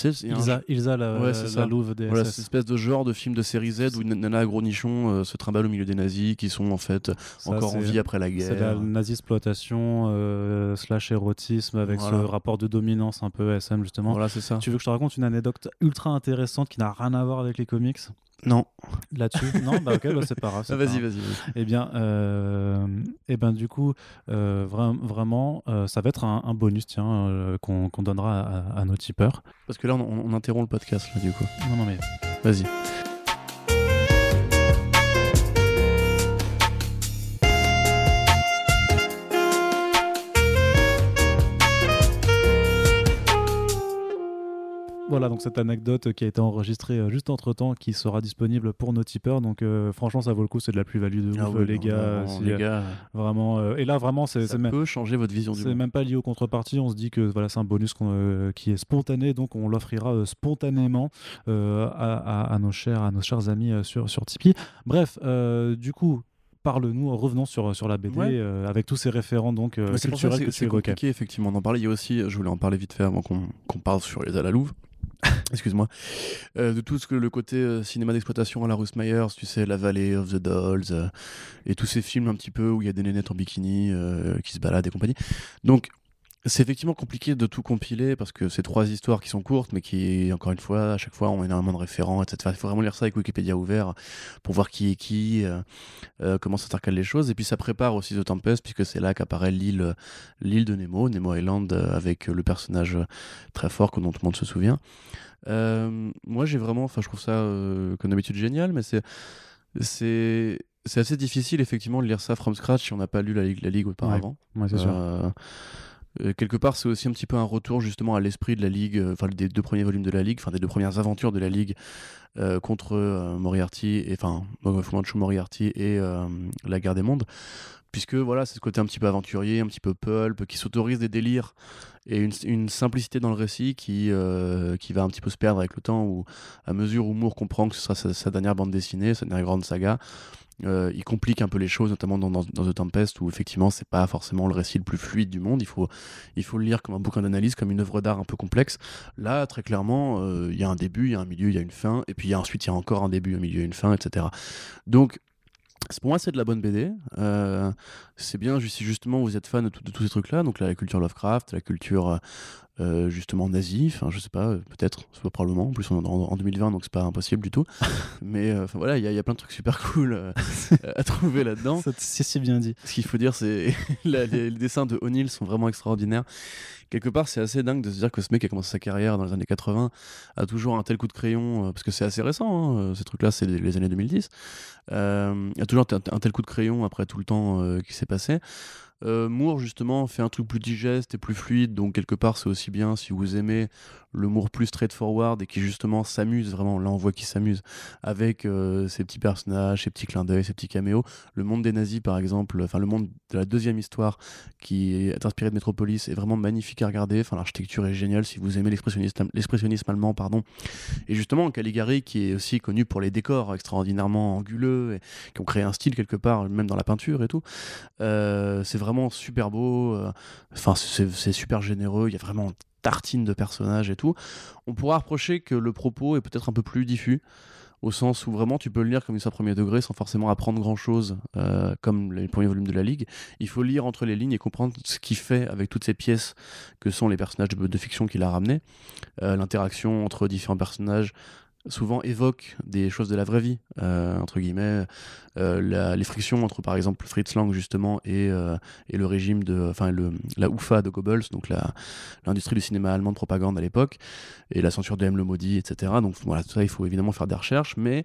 A: Ilsa, Ilsa, la,
B: Ouais,
A: la. Louve des
B: voilà, cette espèce de genre de film de série Z où une nana à gros nichon euh, se trimballe au milieu des nazis qui sont en fait
A: Ça,
B: encore en vie après la
A: C'est la
B: guerre.
A: nazi-exploitation euh, slash érotisme avec
B: Voilà.
A: ce rapport de dominance un peu SM justement.
B: Voilà, c'est ça.
A: Tu veux que je te raconte une anecdote ultra intéressante qui n'a rien à voir avec les comics?
B: Non.
A: là-dessus? Non, bah ok, bah, c'est pas grave.
B: Ah, vas-y, vas-y. vas-y.
A: Eh bien, euh, eh ben, du coup, euh, vra- vraiment, euh, ça va être un, un bonus tiens, qu'on donnera à, à nos tipeurs.
B: Parce que là, on, on interrompt le podcast, là, du coup.
A: Non, non, mais
B: Vas-y.
A: Voilà, donc cette anecdote qui a été enregistrée euh, juste entre temps, qui sera disponible pour nos tipeurs. Donc, euh, franchement, ça vaut le coup, c'est de la plus-value de ouf,
B: Ah oui,
A: les
B: non,
A: gars.
B: non,
A: si,
B: les
A: euh,
B: gars,
A: Vraiment, euh, et là, vraiment, c'est
B: ça
A: même.
B: peut changer votre vision du
A: C'est même pas lié aux contreparties, on se dit que voilà, c'est un bonus euh, qui est spontané, donc on l'offrira euh, spontanément euh, à, à- à nos chers, à nos chers amis euh, sur, sur Tipeee. Bref, euh, du coup, parle-nous, revenons sur, sur la BD,
B: Ouais.
A: euh, avec tous ces référents donc, euh,
B: que
A: culturels que,
B: c'est
A: tu évoquais.
B: compliqué, effectivement, d'en parler. Il y a aussi, je voulais en parler vite fait avant qu'on qu'on parle sur les à la Louve. Excuse-moi. Euh, de tout ce que le côté euh, cinéma d'exploitation à la Russ Myers, tu sais, La Vallée of the Dolls, euh, et tous ces films un petit peu où il y a des nénettes en bikini qui se baladent et compagnie. Donc, c'est effectivement compliqué de tout compiler parce que c'est trois histoires qui sont courtes, mais qui, encore une fois, à chaque fois, ont énormément de référents, etc. Il faut vraiment lire ça avec Wikipédia ouvert pour voir qui est qui, euh, euh, comment s'intercalent les choses. Et puis ça prépare aussi The Tempest, puisque c'est là qu'apparaît l'île, l'île de Nemo, Nemo Island, euh, avec le personnage très fort que dont tout le monde se souvient. Euh, moi, j'ai vraiment, enfin, je trouve ça, euh, comme d'habitude, génial, mais c'est, c'est, c'est assez difficile, effectivement, de lire ça from scratch si on n'a pas lu la Ligue, la Ligue auparavant.
A: Ouais, c'est sûr.
B: Euh, quelque part, c'est aussi un petit peu un retour justement à l'esprit de la Ligue, euh, enfin des deux premiers volumes de la Ligue, enfin des deux premières aventures de la Ligue euh, contre Moriarty, et enfin Fu Manchu Moriarty et la Guerre des Mondes, puisque voilà, c'est ce côté un petit peu aventurier, un petit peu pulp, qui s'autorise des délires et une, simplicité dans le récit qui, qui va un petit peu se perdre avec le temps, où à mesure où Moore comprend que ce sera sa dernière bande dessinée, sa dernière grande saga, euh, il complique un peu les choses, notamment dans, dans, dans The Tempest, où effectivement c'est pas forcément le récit le plus fluide du monde. Il faut, il faut le lire comme un bouquin d'analyse, comme une œuvre d'art un peu complexe. Là, très clairement, euh, il y a un début, il y a un milieu, il y a une fin, et puis y a ensuite il y a encore un début, un milieu, une fin, etc. Donc pour moi, c'est de la bonne BD. Euh, c'est bien si justement vous êtes fan de, tous ces trucs-là, donc la culture Lovecraft, la culture euh, justement nazi, enfin je sais pas, peut-être, probablement, en plus on est en, 2020 donc c'est pas impossible du tout. Mais euh, voilà, il y, a plein de trucs super cool euh, à trouver là-dedans.
A: C'est si bien dit.
B: Ce qu'il faut dire, c'est les, les, dessins de O'Neill sont vraiment extraordinaires quelque part, c'est assez dingue de se dire que ce mec qui a commencé sa carrière dans les années 80 a toujours un tel coup de crayon, euh, parce que c'est assez récent, hein, euh, ces trucs-là, c'est les années 2010. Euh, a toujours un tel coup de crayon après tout le temps qui s'est passé. Moore, justement, fait un truc plus digeste et plus fluide, donc quelque part, c'est aussi bien si vous aimez l'humour plus straightforward et qui justement s'amuse vraiment. Là, on voit qu'il s'amuse avec euh, ces petits personnages, ces petits clins d'œil, ces petits caméos. Le monde des nazis, par exemple, enfin le monde de la deuxième histoire qui est inspiré de Metropolis est vraiment magnifique à regarder. Enfin, l'architecture est géniale si vous aimez l'expressionnisme allemand, pardon. Et justement, Caligari, qui est aussi connu pour les décors extraordinairement anguleux et qui ont créé un style quelque part, même dans la peinture et tout. Euh, c'est vraiment super beau. Euh, enfin, c'est super généreux. Il y a vraiment tartine de personnages et tout, on pourra reprocher que le propos est peut-être un peu plus diffus, au sens où vraiment tu peux le lire comme une histoire premier degré sans forcément apprendre grand chose, euh, comme les premiers volumes de la Ligue. Il faut lire entre les lignes et comprendre ce qu'il fait avec toutes ces pièces que sont les personnages de, fiction qu'il a ramenés, euh, l'interaction entre différents personnages, souvent évoque des choses de la vraie vie, euh, entre guillemets, euh, les frictions entre par exemple Fritz Lang justement et, euh, et le régime de, enfin la UFA de Goebbels, donc l'industrie du cinéma allemand de propagande à l'époque, et la censure de M le maudit, etc. Donc voilà, tout ça, il faut évidemment faire des recherches, mais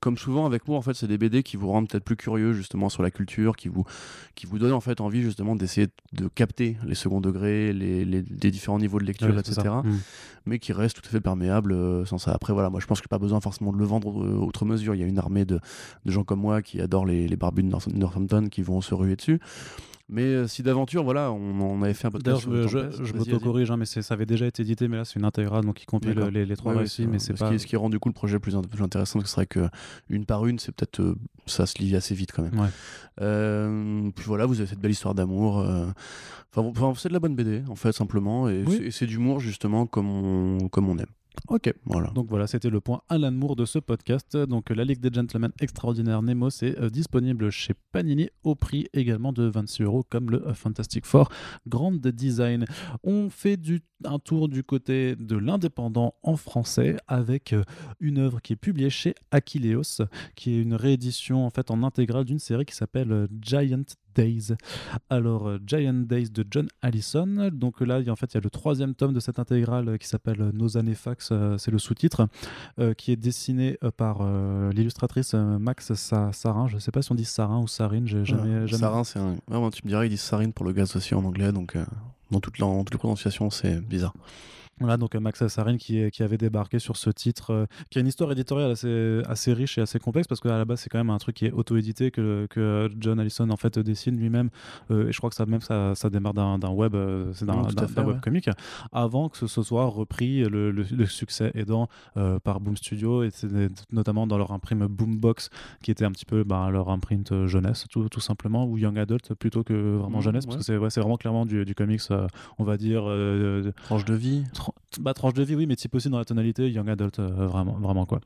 B: comme souvent avec moi, en fait, c'est des BD qui vous rendent peut-être plus curieux justement sur la culture, qui vous, qui vous donnent en fait envie justement d'essayer de capter les seconds degrés, les, les, différents niveaux de lecture, etc. Mmh. Mais qui restent tout à fait perméables sans ça. Après, voilà, moi je pense a pas besoin forcément de le vendre autre mesure. Il y a une armée de, de gens comme moi qui adorent les, les barbus de Northampton qui vont se ruer dessus. Mais euh, si d'aventure, voilà, on, avait fait un peu
A: de je, je, je m'auto-corrige, hein, mais ça avait déjà été édité, mais là c'est une intégrale, donc il compile les, les, trois récits, mais c'est pas.
B: Qui, ce qui rend du coup le projet plus, plus intéressant, ce serait que une par une, c'est peut-être euh, ça se lit assez vite quand même. Euh, puis voilà, vous avez cette belle histoire d'amour. Enfin, c'est de la bonne BD en fait simplement, et c'est d'humour justement comme on, comme on aime.
A: Ok, voilà. Donc voilà, c'était le point Alan Moore de ce podcast. Donc la Ligue des Gentlemen Extraordinaire Nemo, c'est euh, disponible chez Panini au prix également de 26 euros, comme le euh, Fantastic Four Grand Design. On fait du, un tour du côté de l'indépendant en français avec euh, une œuvre qui est publiée chez Aquileos, qui est une réédition en fait en intégrale d'une série qui s'appelle Giant Days. Alors, euh, Giant Days de John Allison. Donc là, en fait, il y a le troisième tome de cette intégrale euh, qui s'appelle euh, Nos années fax, c'est le sous-titre, qui est dessiné par l'illustratrice Max Sarin. Je ne sais pas si on dit Sarin ou Sarine. J'ai jamais, jamais...
B: Sarin, c'est un. Tu me dirais, ils disent Sarine pour le gaz aussi en anglais, donc dans toute, la, toutes les prononciations, c'est bizarre.
A: Voilà, donc euh, Max Assarin qui, qui avait débarqué sur ce titre, euh, qui a une histoire éditoriale assez, assez riche et assez complexe, parce qu'à la base, c'est quand même un truc qui est auto-édité, que, que John Allison en fait dessine lui-même, euh, et je crois que ça même ça, ça démarre d'un web, c'est d'un web comique, avant que ce soit repris, le, le, succès aidant par Boom Studio, et notamment dans leur imprime Boombox, qui était un petit peu bah, leur imprint jeunesse, tout, tout, simplement, ou Young Adult plutôt que vraiment mmh, jeunesse, parce que c'est ouais, vraiment clairement du, du comics, on va dire...
B: tranche de vie
A: bah, tranche de vie, oui, mais type aussi dans la tonalité young adult, euh, vraiment, vraiment quoi.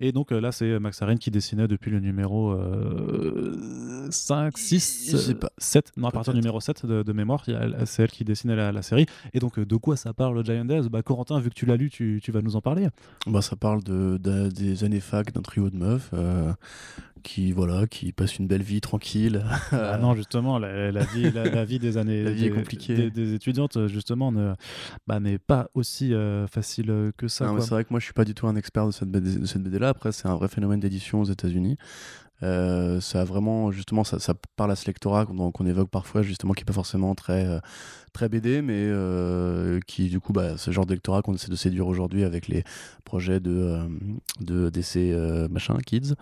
A: Et donc euh, là, c'est Max Arène qui dessinait depuis le numéro 5, 6, 7, non, à partir du numéro 7 de, mémoire, c'est elle qui dessinait la, série. Et donc, euh, de quoi ça parle, Giant Days bah, Corentin, vu que tu l'as lu, tu, tu, vas nous en parler.
B: Bah, ça parle de, des années fac d'un trio de meufs qui voilà qui passe une belle vie tranquille.
A: Ah non justement la, vie la, vie des années
B: la vie des,
A: des, étudiantes justement ne bah, n'est pas aussi euh, facile que ça
B: c'est vrai que moi je suis pas du tout un expert de cette BD, de cette BD là. Après c'est un vrai phénomène d'édition aux États-Unis. Euh, ça a vraiment justement ça, ça parle à ce lectorat qu'on évoque parfois justement qui est pas forcément très euh, très BD mais euh, qui du coup bah, ce genre de lectorat qu'on essaie de séduire aujourd'hui avec les projets de de d'essais machin kids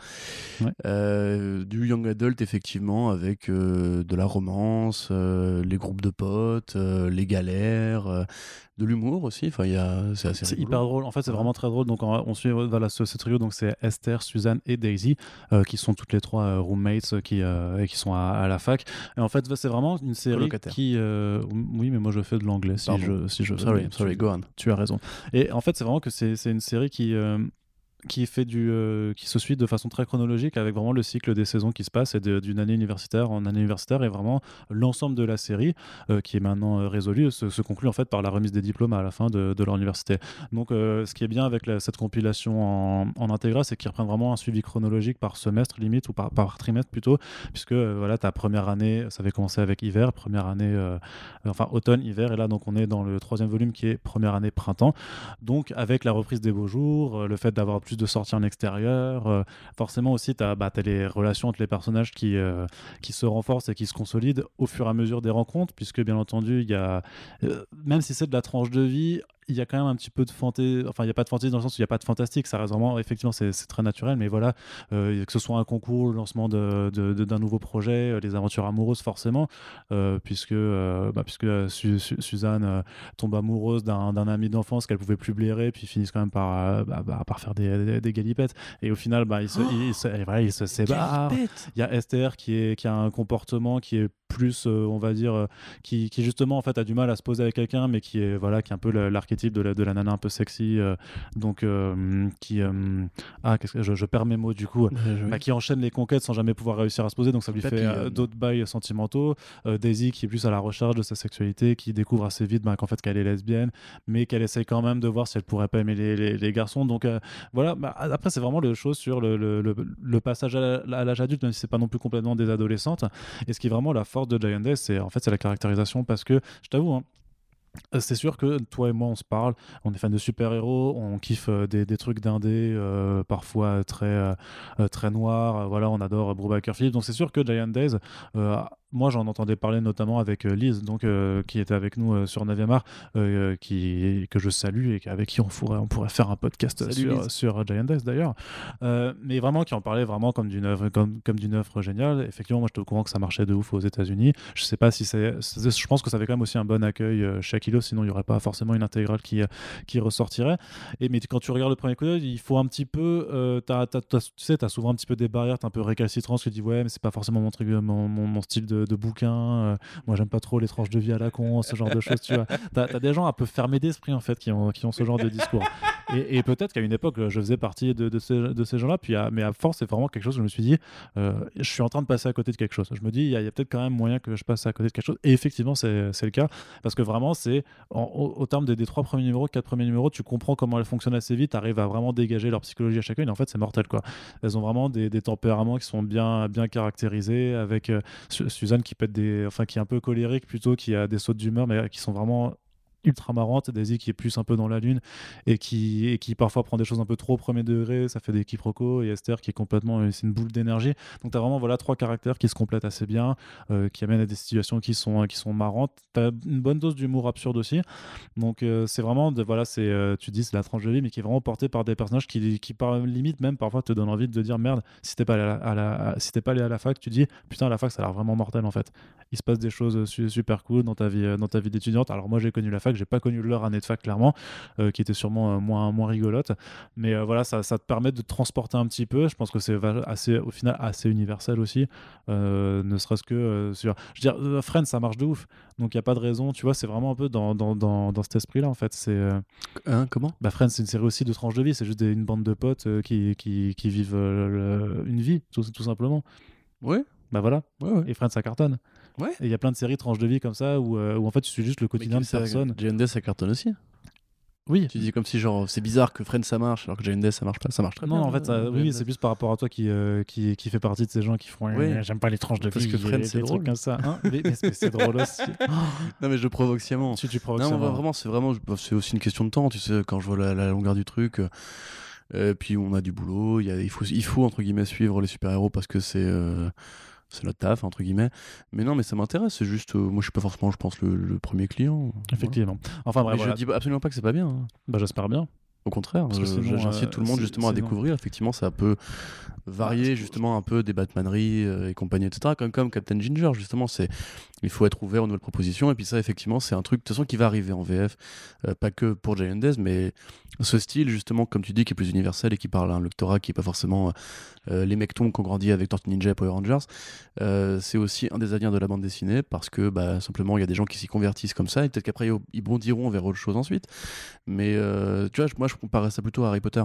B: du young adult effectivement avec de la romance les groupes de potes les galères de l'humour aussi. Enfin, c'est assez.
A: C'est hyper drôle. En fait, c'est vraiment très drôle. Donc, on, suit voilà, ce, trio. Donc, c'est Esther, Suzanne et Daisy, euh, qui sont toutes les trois euh, roommates euh, qui, et qui sont à, la fac. Et en fait, c'est vraiment une série qui. Oui, mais moi, je fais de l'anglais si je, si je.
B: Sorry, sorry, go on.
A: Tu as raison. Et en fait, c'est vraiment que c'est une série qui euh, qui se suit de façon très chronologique avec vraiment le cycle des saisons qui se passent et d'une année universitaire en année universitaire et vraiment l'ensemble de la série euh, qui est maintenant euh, résolue se, conclut en fait par la remise des diplômes à la fin de, de leur université. Donc, ce qui est bien avec cette compilation en, en intégral, c'est qu'ils reprennent vraiment un suivi chronologique par semestre limite ou par, par trimestre plutôt, puisque voilà, ta première année, ça avait commencé avec hiver, première année, enfin automne, hiver, et là donc on est dans le troisième volume qui est première année printemps. Donc avec la reprise des beaux jours, le fait d'avoir plus de sorties en extérieur. Euh, forcément aussi, tu as, bah, les relations entre les personnages qui, euh, qui se renforcent et qui se consolident au fur et à mesure des rencontres, puisque bien entendu, il y a, euh, même si c'est de la tranche de vie, il y a quand même un petit peu de fantaisie, enfin il n'y a pas de fantaisie dans le sens où il n'y a pas de fantastique, ça reste vraiment, effectivement c'est très naturel, mais voilà, euh, que ce soit un concours, le lancement d'un de, de, nouveau projet, euh, les aventures amoureuses forcément, euh, puisque, bah, puisque Suzanne tombe amoureuse d'un ami d'enfance qu'elle pouvait plus blairer, puis finissent quand même par, bah, bah, par faire des, des, galipettes, et au final bah, il se, il, se, voilà, il se sépare. Il y a Esther qui, est, qui a un comportement qui est plus, on va dire, qui, qui, justement en fait a du mal à se poser avec quelqu'un, mais qui est, voilà, qui est un peu l'archétype de la, de la nana un peu sexy, euh, donc euh, qui euh, ah qu'est-ce que je, perds mes mots du coup, bah, qui enchaîne les conquêtes sans jamais pouvoir réussir à se poser, donc ça lui fait d'autres bails sentimentaux. Daisy qui est plus à la recherche de sa sexualité, qui découvre assez vite bah, qu'en fait qu'elle est lesbienne, mais qu'elle essaye quand même de voir si elle pourrait pas aimer les, les, garçons. Donc voilà. Bah, après c'est vraiment le chose sur le, le, le, passage à l'âge adulte, même si c'est pas non plus complètement des adolescentes. Et ce qui est vraiment la de Giant Days, c'est en fait c'est la caractérisation parce que je t'avoue. Hein, euh, c'est sûr que toi et moi, on se parle, on est fan de super-héros, on kiffe euh, des, trucs d'indé, euh, parfois très, très noirs. voilà, on adore Brubaker Phillips. Donc c'est sûr que Giant Days moi, j'en entendais parler notamment avec euh, Lise, donc, euh, qui était avec nous euh, sur 9 art, qui, que je salue et avec qui on pourrait, on pourrait faire un podcast sur, sur, Giant Death d'ailleurs. mais vraiment, qui en parlait vraiment comme d'une œuvre, comme, comme d'une œuvre géniale. Effectivement, moi, je te courant que ça marchait de ouf aux États-Unis. Je sais pas si c'est. Je pense que ça avait quand même aussi un bon accueil chez Kilo, sinon il n'y aurait pas forcément une intégrale qui, qui ressortirait. Et, mais quand tu regardes le premier coup d'œil, il faut un petit peu. tu sais, tu as souvent un petit peu des barrières, tu un peu récalcitrant, tu dis ouais, mais c'est pas forcément mon, mon, mon, mon style de de, bouquins. Euh, moi, j'aime pas trop les tranches de vie à la con, ce genre de choses. Tu vois, t'as as des gens un peu fermés d'esprit en fait qui ont, qui ont ce genre de discours. Et, peut-être qu'à une époque, je faisais partie de, de ces, de ces gens-là. Puis, mais à force, c'est vraiment quelque chose. Je me suis dit, euh, je suis en train de passer à côté de quelque chose. Je me dis, il y a, peut-être quand même moyen que je passe à côté de quelque chose. Et effectivement, c'est le cas parce que vraiment, c'est au, terme des, trois premiers numéros, quatre premiers numéros, tu comprends comment elles fonctionnent assez vite. Arrives à vraiment dégager leur psychologie à chacune. Et en fait, c'est mortel quoi. Elles ont vraiment des, des, tempéraments qui sont bien, bien caractérisés avec euh, Qui pète des, enfin qui est un peu colérique plutôt, qui a des sautes d'humeur, mais qui sont vraiment ultra marrante, Daisy qui est plus un peu dans la lune et qui, et qui parfois prend des choses un peu trop au premier degré, ça fait des quiproquos, et Esther qui est complètement, euh, c'est une boule d'énergie. Donc tu as vraiment voilà, trois caractères qui se complètent assez bien, euh, qui amènent à des situations qui sont, qui sont marrantes. Tu as une bonne dose d'humour absurde aussi. Donc euh, c'est vraiment, de, voilà, c'est, tu dis c'est la tranche de vie, mais qui est vraiment portée par des personnages qui, qui par limite même parfois te donnent envie de dire merde, si t'es pas à la, si pas allé à la fac, tu dis putain à la fac ça a l'air vraiment mortel en fait. Il se passe des choses super cool dans ta vie, dans ta vie d'étudiante. Alors moi j'ai connu la fac, j'ai pas connu leur année de fac clairement, euh, qui était sûrement euh, moins, moins rigolote. Mais euh, voilà, ça, ça, te permet de transporter un petit peu. Je pense que c'est assez, au final assez universel aussi, ne serait-ce que sur. Je veux dire, Friends, ça marche de ouf. Donc il n'y a pas de raison, tu vois, c'est vraiment un peu dans, dans, dans, dans cet esprit-là en fait. C'est,
B: hein, comment?
A: bah, Friends, c'est une série aussi de tranches de vie, c'est juste une bande de potes qui, qui, qui, vivent une vie, tout, tout simplement.
B: Oui.
A: Bah voilà.
B: Ouais,
A: Et Friends, ça cartonne.
B: Ouais.
A: Et il y a plein de séries tranches de vie comme ça où, euh, où en fait tu suis juste le quotidien de personnes.
B: JND ça cartonne aussi.
A: Oui.
B: Tu dis comme si genre c'est bizarre que Friends ça marche alors que JND ça marche pas. Ça marche très
A: non,
B: bien.
A: Non, en fait, ça, oui, c'est plus par rapport à toi qui, euh, qui, qui, fait partie de ces gens qui font. Oui. J'aime pas les tranches de vie.
B: Parce que Friends c'est drôle.
A: comme ça. Hein mais, c'est drôle aussi.
B: non, mais je provoque sciemment.
A: Tu, tu provoques
B: non, vraiment, c'est vraiment, c'est aussi une question de temps. Tu sais, quand je vois la, longueur du truc. Euh, puis on a du boulot, y a, il, faut, il faut entre guillemets suivre les super-héros parce que c'est c'est notre taf entre guillemets. Mais non mais ça m'intéresse. C'est juste euh, moi je suis pas forcément je pense le, premier client.
A: Effectivement. Enfin bref
B: je dis absolument pas que c'est pas bien hein.
A: bah j'espère bien.
B: Au contraire, j'incite euh, tout le monde justement à découvrir. Effectivement, ça peut varier justement un peu des Batmaneries euh, et compagnie, etc. Comme, comme Captain Ginger, justement, c'est il faut être ouvert aux nouvelles propositions. Et puis ça, effectivement, c'est un truc de toute façon qui va arriver en VF, pas que pour Giant Days, mais ce style justement, comme tu dis, qui est plus universel et qui parle à un lectorat qui est pas forcément euh, les mectons qui ont grandi avec Tortue Ninja et Power Rangers, euh, c'est aussi un des aliens de la bande dessinée parce que bah, simplement il y a des gens qui s'y convertissent comme ça et peut-être qu'après ils bondiront vers autre chose ensuite. Mais euh, tu vois, moi je comparais ça plutôt à Harry Potter.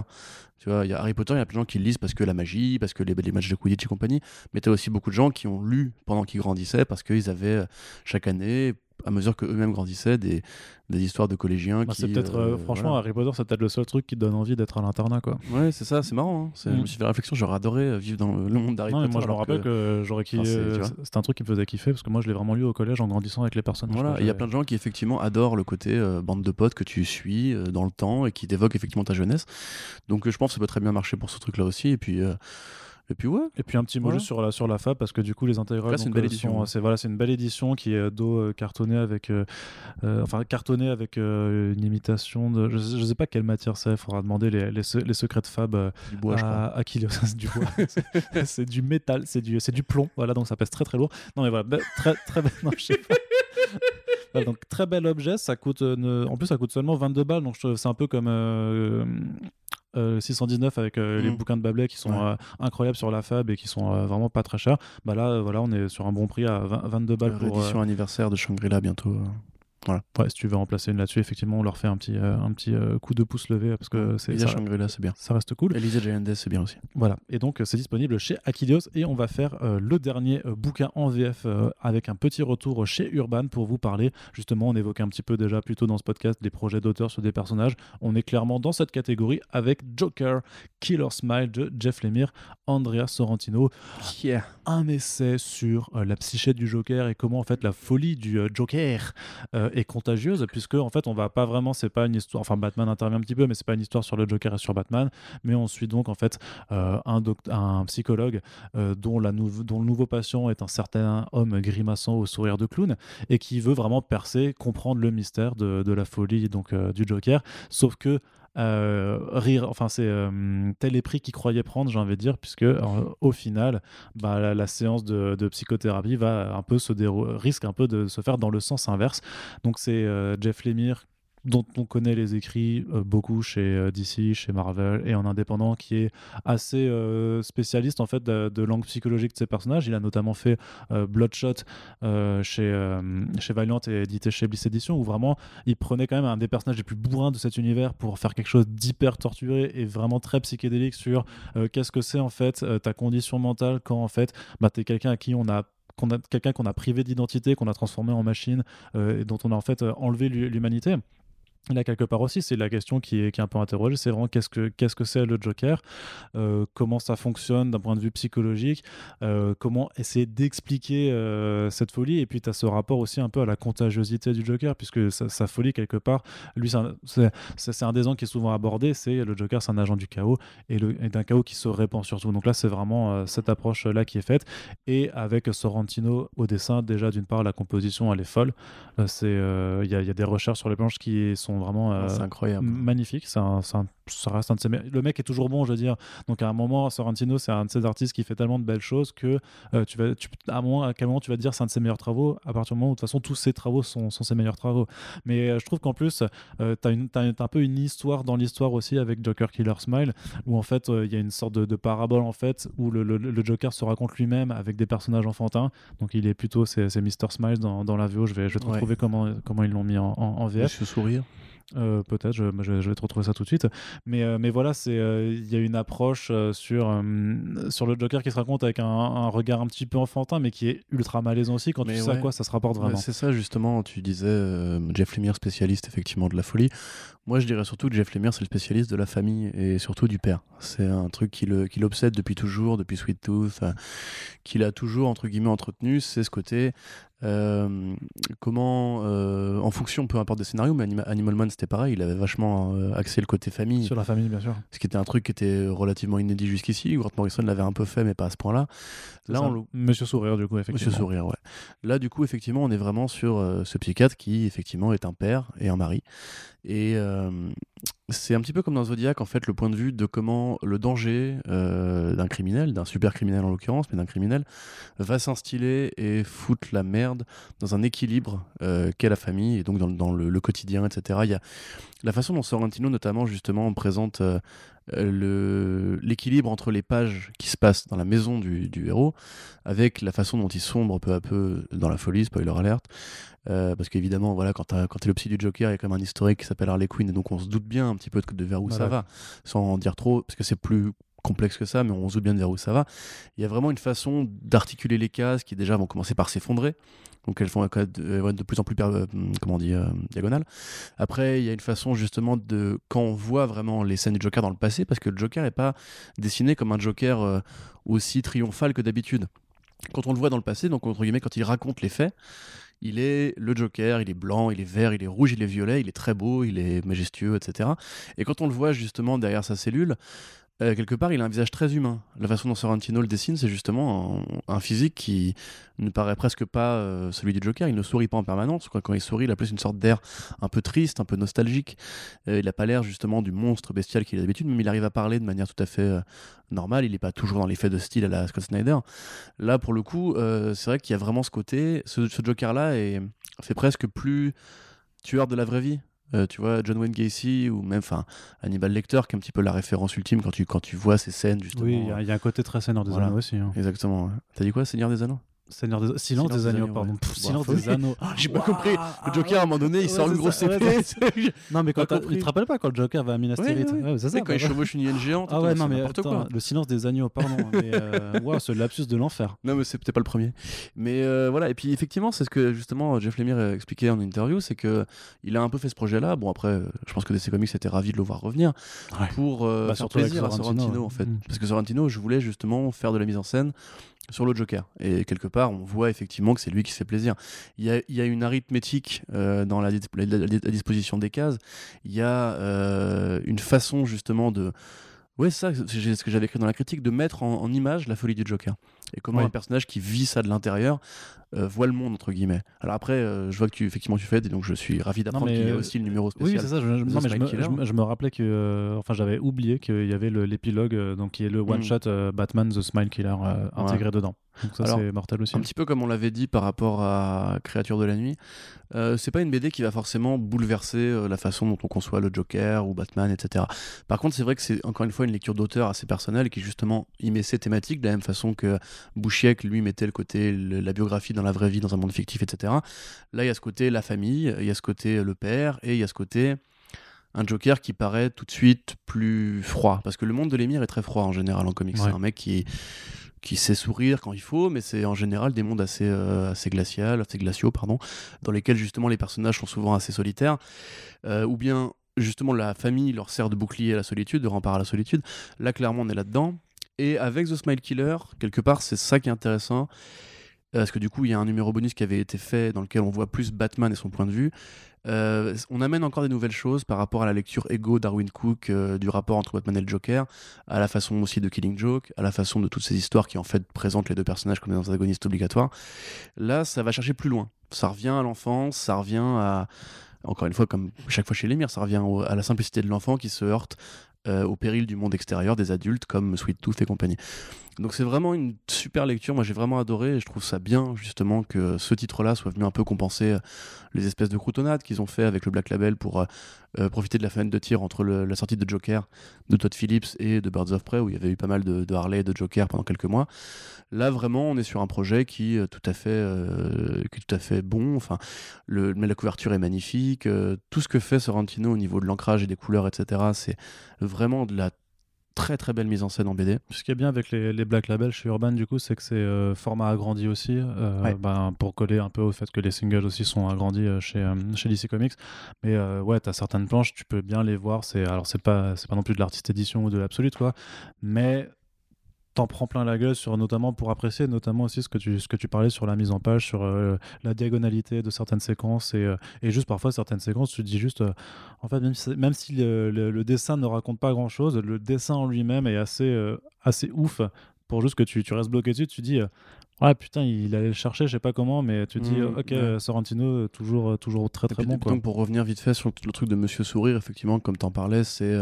B: Tu vois, y a Harry Potter, il y a plein de gens qui lisent parce que la magie, parce que les, les matchs de Quidditch et compagnie. Mais tu as aussi beaucoup de gens qui ont lu pendant qu'ils grandissaient parce qu'ils avaient chaque année à mesure qu'eux-mêmes grandissaient, des, des histoires de collégiens
A: Bah,
B: qui.
A: c'est peut-être,
B: euh,
A: euh, franchement,
B: voilà.
A: Harry Potter, c'est peut-être le seul truc qui te donne envie d'être à l'internat, quoi.
B: Ouais, c'est ça, c'est marrant. hein. C'est- Je
A: Mm.
B: me suis fait la réflexion, j'aurais adoré euh, vivre dans le, monde d'Harry
A: Non,
B: Potter.
A: moi, je me rappelle que, j'aurais kiffé.
B: Enfin, c'est-
A: un truc qui me faisait kiffer parce que moi, je l'ai vraiment lu au collège en grandissant avec les personnages.
B: Voilà, il y a plein de gens qui effectivement adorent le côté euh, bande de potes que tu suis euh, dans le temps et qui évoquent effectivement ta jeunesse. Donc je pense que ça peut très bien marcher pour ce truc-là aussi. Et puis, et puis ouais,
A: Et puis un petit mot juste sur la, sur la FAB parce que du coup les intégrales
B: c'est une belle
A: euh,
B: édition,
A: c'est voilà, c'est une belle édition qui est dos euh, cartonné avec euh, euh, enfin cartonné avec euh, une imitation de je, je sais pas quelle matière c'est, il faudra demander les, les, se- les secrets de Fab
B: du bois, je crois.
A: à Achilleos, c'est du bois. C'est- du métal, c'est du c'est du plomb. Voilà, donc ça pèse très très lourd. Non mais voilà, be- très très belle non, je sais pas. Voilà, donc très bel objet, ça coûte en plus ça coûte seulement 22 balles donc je trouve- c'est un peu comme euh, euh, 619 avec euh, les
B: Mhm.
A: bouquins de Babelais qui sont
B: Ouais.
A: euh, incroyables sur la Fab et qui sont euh, vraiment pas très chers. Bah là, euh, voilà, on est sur un bon prix à 20 22 balles pour.
B: Réédition
A: euh,
B: anniversaire de Shangri-La bientôt. Euh.
A: ouais, si tu veux remplacer une là-dessus, effectivement, on leur fait un petit, euh, un petit euh, coup de pouce levé parce que c'est ça,
B: Shangri-La, c'est bien.
A: ça reste cool.
B: Elisa Giandes, c'est bien aussi.
A: Voilà, et donc euh, c'est disponible chez Achilleos et on va faire euh, le dernier bouquin en VF avec un petit retour chez Urban pour vous parler. Justement, on évoquait un petit peu déjà plus tôt dans ce podcast des projets d'auteurs sur des personnages. On est clairement dans cette catégorie avec Joker, Killer Smile de Jeff Lemire, Andrea Sorrentino,
B: Yeah.
A: un essai sur la psyché du Joker et comment en fait la folie du Joker est contagieuse puisque en fait on va pas vraiment c'est pas une histoire enfin Batman intervient un petit peu mais c'est pas une histoire sur le Joker et sur Batman mais on suit donc en fait euh, un, psychologue euh, dont, la dont le nouveau patient est un certain homme grimaçant au sourire de clown et qui veut vraiment percer comprendre le mystère de, de la folie donc euh, du Joker sauf que euh, rire, enfin c'est euh, tel est prix qu'il croyait prendre, j'ai envie de dire, puisque euh, au final, bah, la, séance de, psychothérapie va un peu se risque un peu de se faire dans le sens inverse. Donc c'est euh, Jeff Lemire dont on connaît les écrits euh, beaucoup chez euh, DC, chez Marvel et en indépendant, qui est assez euh, spécialiste en fait de, langue psychologique de ses personnages. Il a notamment fait Bloodshot chez, chez Valiant et édité chez Bliss Edition, où vraiment il prenait quand même un des personnages les plus bourrins de cet univers pour faire quelque chose d'hyper torturé et vraiment très psychédélique sur qu'est-ce que c'est en fait ta condition mentale quand en fait bah, tu es quelqu'un à qui on a qu'on a quelqu'un qu'on a privé d'identité, qu'on a transformé en machine et dont on a en fait enlevé l'hu- l'humanité. Là, quelque part aussi, c'est la question qui est, qui un peu interrogée, c'est vraiment qu'est-ce que qu'est-ce que c'est le Joker, euh, comment ça fonctionne d'un point de vue psychologique, euh, comment essayer d'expliquer euh, cette folie, et puis tu as ce rapport aussi un peu à la contagiosité du Joker, puisque sa, folie, quelque part, lui, c'est un- un des angles qui est souvent abordé, c'est le Joker, c'est un agent du chaos, et, et d'un chaos qui se répand surtout. Donc là, c'est vraiment cette approche-là qui est faite, et avec Sorrentino au dessin, déjà, d'une part, la composition, elle est folle, il y, y a des recherches sur les planches qui sont vraiment euh,
B: Ah, c'est incroyable.
A: magnifique. C'est un- un- ça reste un de ses me- Le mec est toujours bon, je veux dire. Donc à un moment, Sorrentino, c'est un de ces artistes qui fait tellement de belles choses que euh, tu vas, tu, à, un moment, à quel moment tu vas te dire c'est un de ses meilleurs travaux? À partir du moment où de toute façon tous ses travaux sont, sont ses meilleurs travaux. Mais euh, je trouve qu'en plus, euh, tu as, un peu une histoire dans l'histoire aussi avec Joker Killer Smile où en fait euh, il y a une sorte de, de parabole en fait où le, le- le Joker se raconte lui-même avec des personnages enfantins. Donc il est plutôt c'est c'est Mr Smile dans, dans la VO. Je vais, je vais te
B: Ouais.
A: retrouver comment, comment ils l'ont mis en, en, en VF.
B: Monsieur Sourire.
A: Euh, Peut-être, je, je- je vais te retrouver ça tout de suite. Mais, euh, mais voilà, euh, il y a une approche sur, sur le Joker qui se raconte avec un, un regard un petit peu enfantin, mais qui est ultra malaisant aussi quand
B: Mais
A: tu sais à
B: ouais.
A: quoi ça se rapporte
B: Ouais,
A: vraiment.
B: c'est ça justement, tu disais Jeff Lemire spécialiste effectivement de la folie. Moi je dirais surtout que Jeff Lemire c'est le spécialiste de la famille et surtout du père. C'est un truc qui l'obsède depuis toujours, depuis Sweet Tooth, qu'il a toujours entre guillemets entretenu, c'est ce côté euh, comment euh, en fonction peu importe des scénarios, mais Anima- Animal Man c'était pareil, il avait vachement euh, axé le côté famille.
A: Sur la famille, bien sûr.
B: Ce qui était un truc qui était relativement inédit jusqu'ici. Grant Morrison l'avait un peu fait, mais pas à ce point-là. Là, on
A: Monsieur Sourire, du coup, effectivement.
B: Monsieur Sourire, ouais. Là, du coup, effectivement, on est vraiment sur euh, ce psychiatre qui, effectivement, est un père et un mari. Et c'est un petit peu comme dans Zodiac, en fait, le point de vue de comment le danger euh, d'un criminel, d'un super criminel en l'occurrence, mais d'un criminel, va s'instiller et foutre la merde dans un équilibre euh, qu'est la famille et donc dans, le quotidien, etc. Il y a la façon dont Sorrentino, notamment, justement, présente euh, euh, l'équilibre entre les pages qui se passent dans la maison du, du, héros avec la façon dont il sombre peu à peu dans la folie, spoiler alert. Euh, parce qu'évidemment, voilà, quand tu es le psy du Joker, il y a quand même un historique qui s'appelle Harley Quinn, et donc on se doute bien un petit peu de, de vers où ça va, sans en dire trop, parce que c'est plus complexe que ça, mais on se doute bien vers où ça va. Il y a vraiment une façon d'articuler les cases qui déjà vont commencer par s'effondrer. Donc elles vont être de, plus en plus euh, comment on dit, euh, diagonales. Après, il y a une façon justement de quand on voit vraiment les scènes du Joker dans le passé, parce que le Joker n'est pas dessiné comme un Joker euh, aussi triomphal que d'habitude. Quand on le voit dans le passé, donc entre guillemets, quand il raconte les faits, il est le Joker, il est blanc, il est vert, il est rouge, il est violet, il est très beau, il est majestueux, etc. Et quand on le voit justement derrière sa cellule, euh, quelque part, il a un visage très humain. La façon dont Sorrentino le dessine, c'est justement un, physique qui ne paraît presque pas euh, celui du Joker. Il ne sourit pas en permanence. Quand il sourit, il a plus une sorte d'air un peu triste, un peu nostalgique. Euh, il n'a pas l'air justement du monstre bestial qu'il a d'habitude, mais il arrive à parler de manière tout à fait normale. Il n'est pas toujours dans l'effet de style à la Scott Snyder. Là, pour le coup, c'est vrai qu'il y a vraiment ce côté. Ce, ce Joker-là fait presque plus tueur de la vraie vie. Euh, tu vois, John Wayne Gacy ou même enfin Hannibal Lecter, qui est un petit peu la référence ultime quand tu, quand tu vois ces scènes, justement.
A: Oui, il y, a un côté très Seigneur des Anneaux aussi. Hein.
B: Exactement. T'as dit quoi, Seigneur des Anneaux?
A: Seigneur des... Silence, des, agneaux, pardon. silence des anneaux.
B: J'ai pas compris. Le Joker, à un moment donné, il sort une grosse épée.
A: non, mais quand il te rappelle pas quand le Joker va à Minas Tirith
B: C'est. Quand il chevauche une hyène géante.
A: Ah ouais, non, mais quoi. le silence des agneaux, pardon. mais euh, ce lapsus de l'enfer.
B: Non, mais c'est peut-être pas le premier. Mais euh, voilà. Et puis effectivement, c'est ce que justement Jeff Lemire a expliqué en interview, c'est que il a un peu fait ce projet-là. Bon après, je pense que DC Comics était ravi de le voir revenir pour euh, bah, faire plaisir à Sorrentino en fait, mm. parce que Sorrentino, je voulais justement faire de la mise en scène sur le Joker. Et quelque part, on voit effectivement que c'est lui qui fait plaisir. Il y a, une arithmétique euh, dans la, disposition des cases. Il y a euh, une façon justement de... Ouais, ça, c'est ce que j'avais écrit dans la critique, de mettre en, image la folie du Joker. Et comment un personnage qui vit ça de l'intérieur euh, voit le monde entre guillemets. Alors après, euh, je vois que tu effectivement tu fais, et donc je suis ravi d'apprendre qu'il y a aussi le numéro spécial.
A: Oui, c'est ça. Je, non, mais je, me, rappelais que, euh, enfin, j'avais oublié qu'il y avait l'épilogue, donc qui est le one mm. shot Batman the Smile Killer intégré dedans. Donc ça c'est mortel aussi.
B: Un petit peu comme on l'avait dit par rapport à Créature de la nuit, c'est pas une BD qui va forcément bouleverser la façon dont on conçoit le Joker ou Batman, etc. Par contre, c'est vrai que c'est encore une fois une lecture d'auteur assez personnelle qui justement y met ses thématiques de la même façon que Bouchiek lui mettait le côté la biographie la vraie vie, dans un monde fictif, etc. Là, il y a ce côté la famille, il y a ce côté le père, et il y a ce côté un Joker qui paraît tout de suite plus froid. Parce que le monde de l'émir est très froid en général en comics. C'est un mec qui, qui sait sourire quand il faut, mais c'est en général des mondes assez, euh, assez, glacial, assez glaciaux, pardon, dans lesquels justement les personnages sont souvent assez solitaires. Euh, ou bien justement la famille leur sert de bouclier à la solitude, de rempart à la solitude. Là, clairement, on est là-dedans. Et avec The Smile Killer, quelque part, c'est ça qui est intéressant. Parce que du coup, il y a un numéro bonus qui avait été fait dans lequel on voit plus Batman et son point de vue. Euh, on amène encore des nouvelles choses par rapport à la lecture ego Darwin Cook euh, du rapport entre Batman et le Joker, à la façon aussi de Killing Joke, à la façon de toutes ces histoires qui en fait présentent les deux personnages comme des antagonistes obligatoires. Là, ça va chercher plus loin. Ça revient à l'enfance, ça revient à encore une fois, comme chaque fois chez les ça revient à la simplicité de l'enfant qui se heurte au péril du monde extérieur des adultes comme Sweet Tooth et compagnie. Donc c'est vraiment une super lecture, moi j'ai vraiment adoré et je trouve ça bien justement que ce titre-là soit venu un peu compenser euh, les espèces de croutonnades qu'ils ont fait avec le Black Label pour euh, euh, profiter de la fenêtre de tir entre la sortie de Joker de Todd Phillips et de Birds of Prey où il y avait eu pas mal de, Harley et de Joker pendant quelques mois. Là vraiment on est sur un projet qui est tout à fait, qui tout à fait bon, enfin le, mais la couverture est magnifique, tout ce que fait Sorrentino au niveau de l'ancrage et des couleurs etc. c'est vraiment de la très très belle mise en scène en BD.
A: Ce qui est bien avec les, Black Label chez Urban, du coup, c'est que c'est euh, format agrandi aussi, euh, ben, pour coller un peu au fait que les singles aussi sont agrandis euh, chez, chez DC Comics. Mais ouais, tu as certaines planches, tu peux bien les voir. C'est alors c'est pas c'est pas non plus de l'artiste édition ou de l'absolute quoi, mais t'en prends plein la gueule sur notamment pour apprécier notamment aussi ce que tu ce que tu parlais sur la mise en page sur euh, la diagonalité de certaines séquences et, euh, et, juste parfois certaines séquences tu te dis juste euh, en fait même si, même si le, dessin ne raconte pas grand chose le dessin en lui-même est assez assez ouf pour juste que tu, tu restes bloqué dessus tu dis Ouais, putain, il allait le chercher, je sais pas comment, mais tu te dis, mmh, ok, Sorrentino, toujours, toujours très très bon.
B: Donc, pour revenir vite fait sur le truc de Monsieur Sourire, effectivement, comme t'en parlais, c'est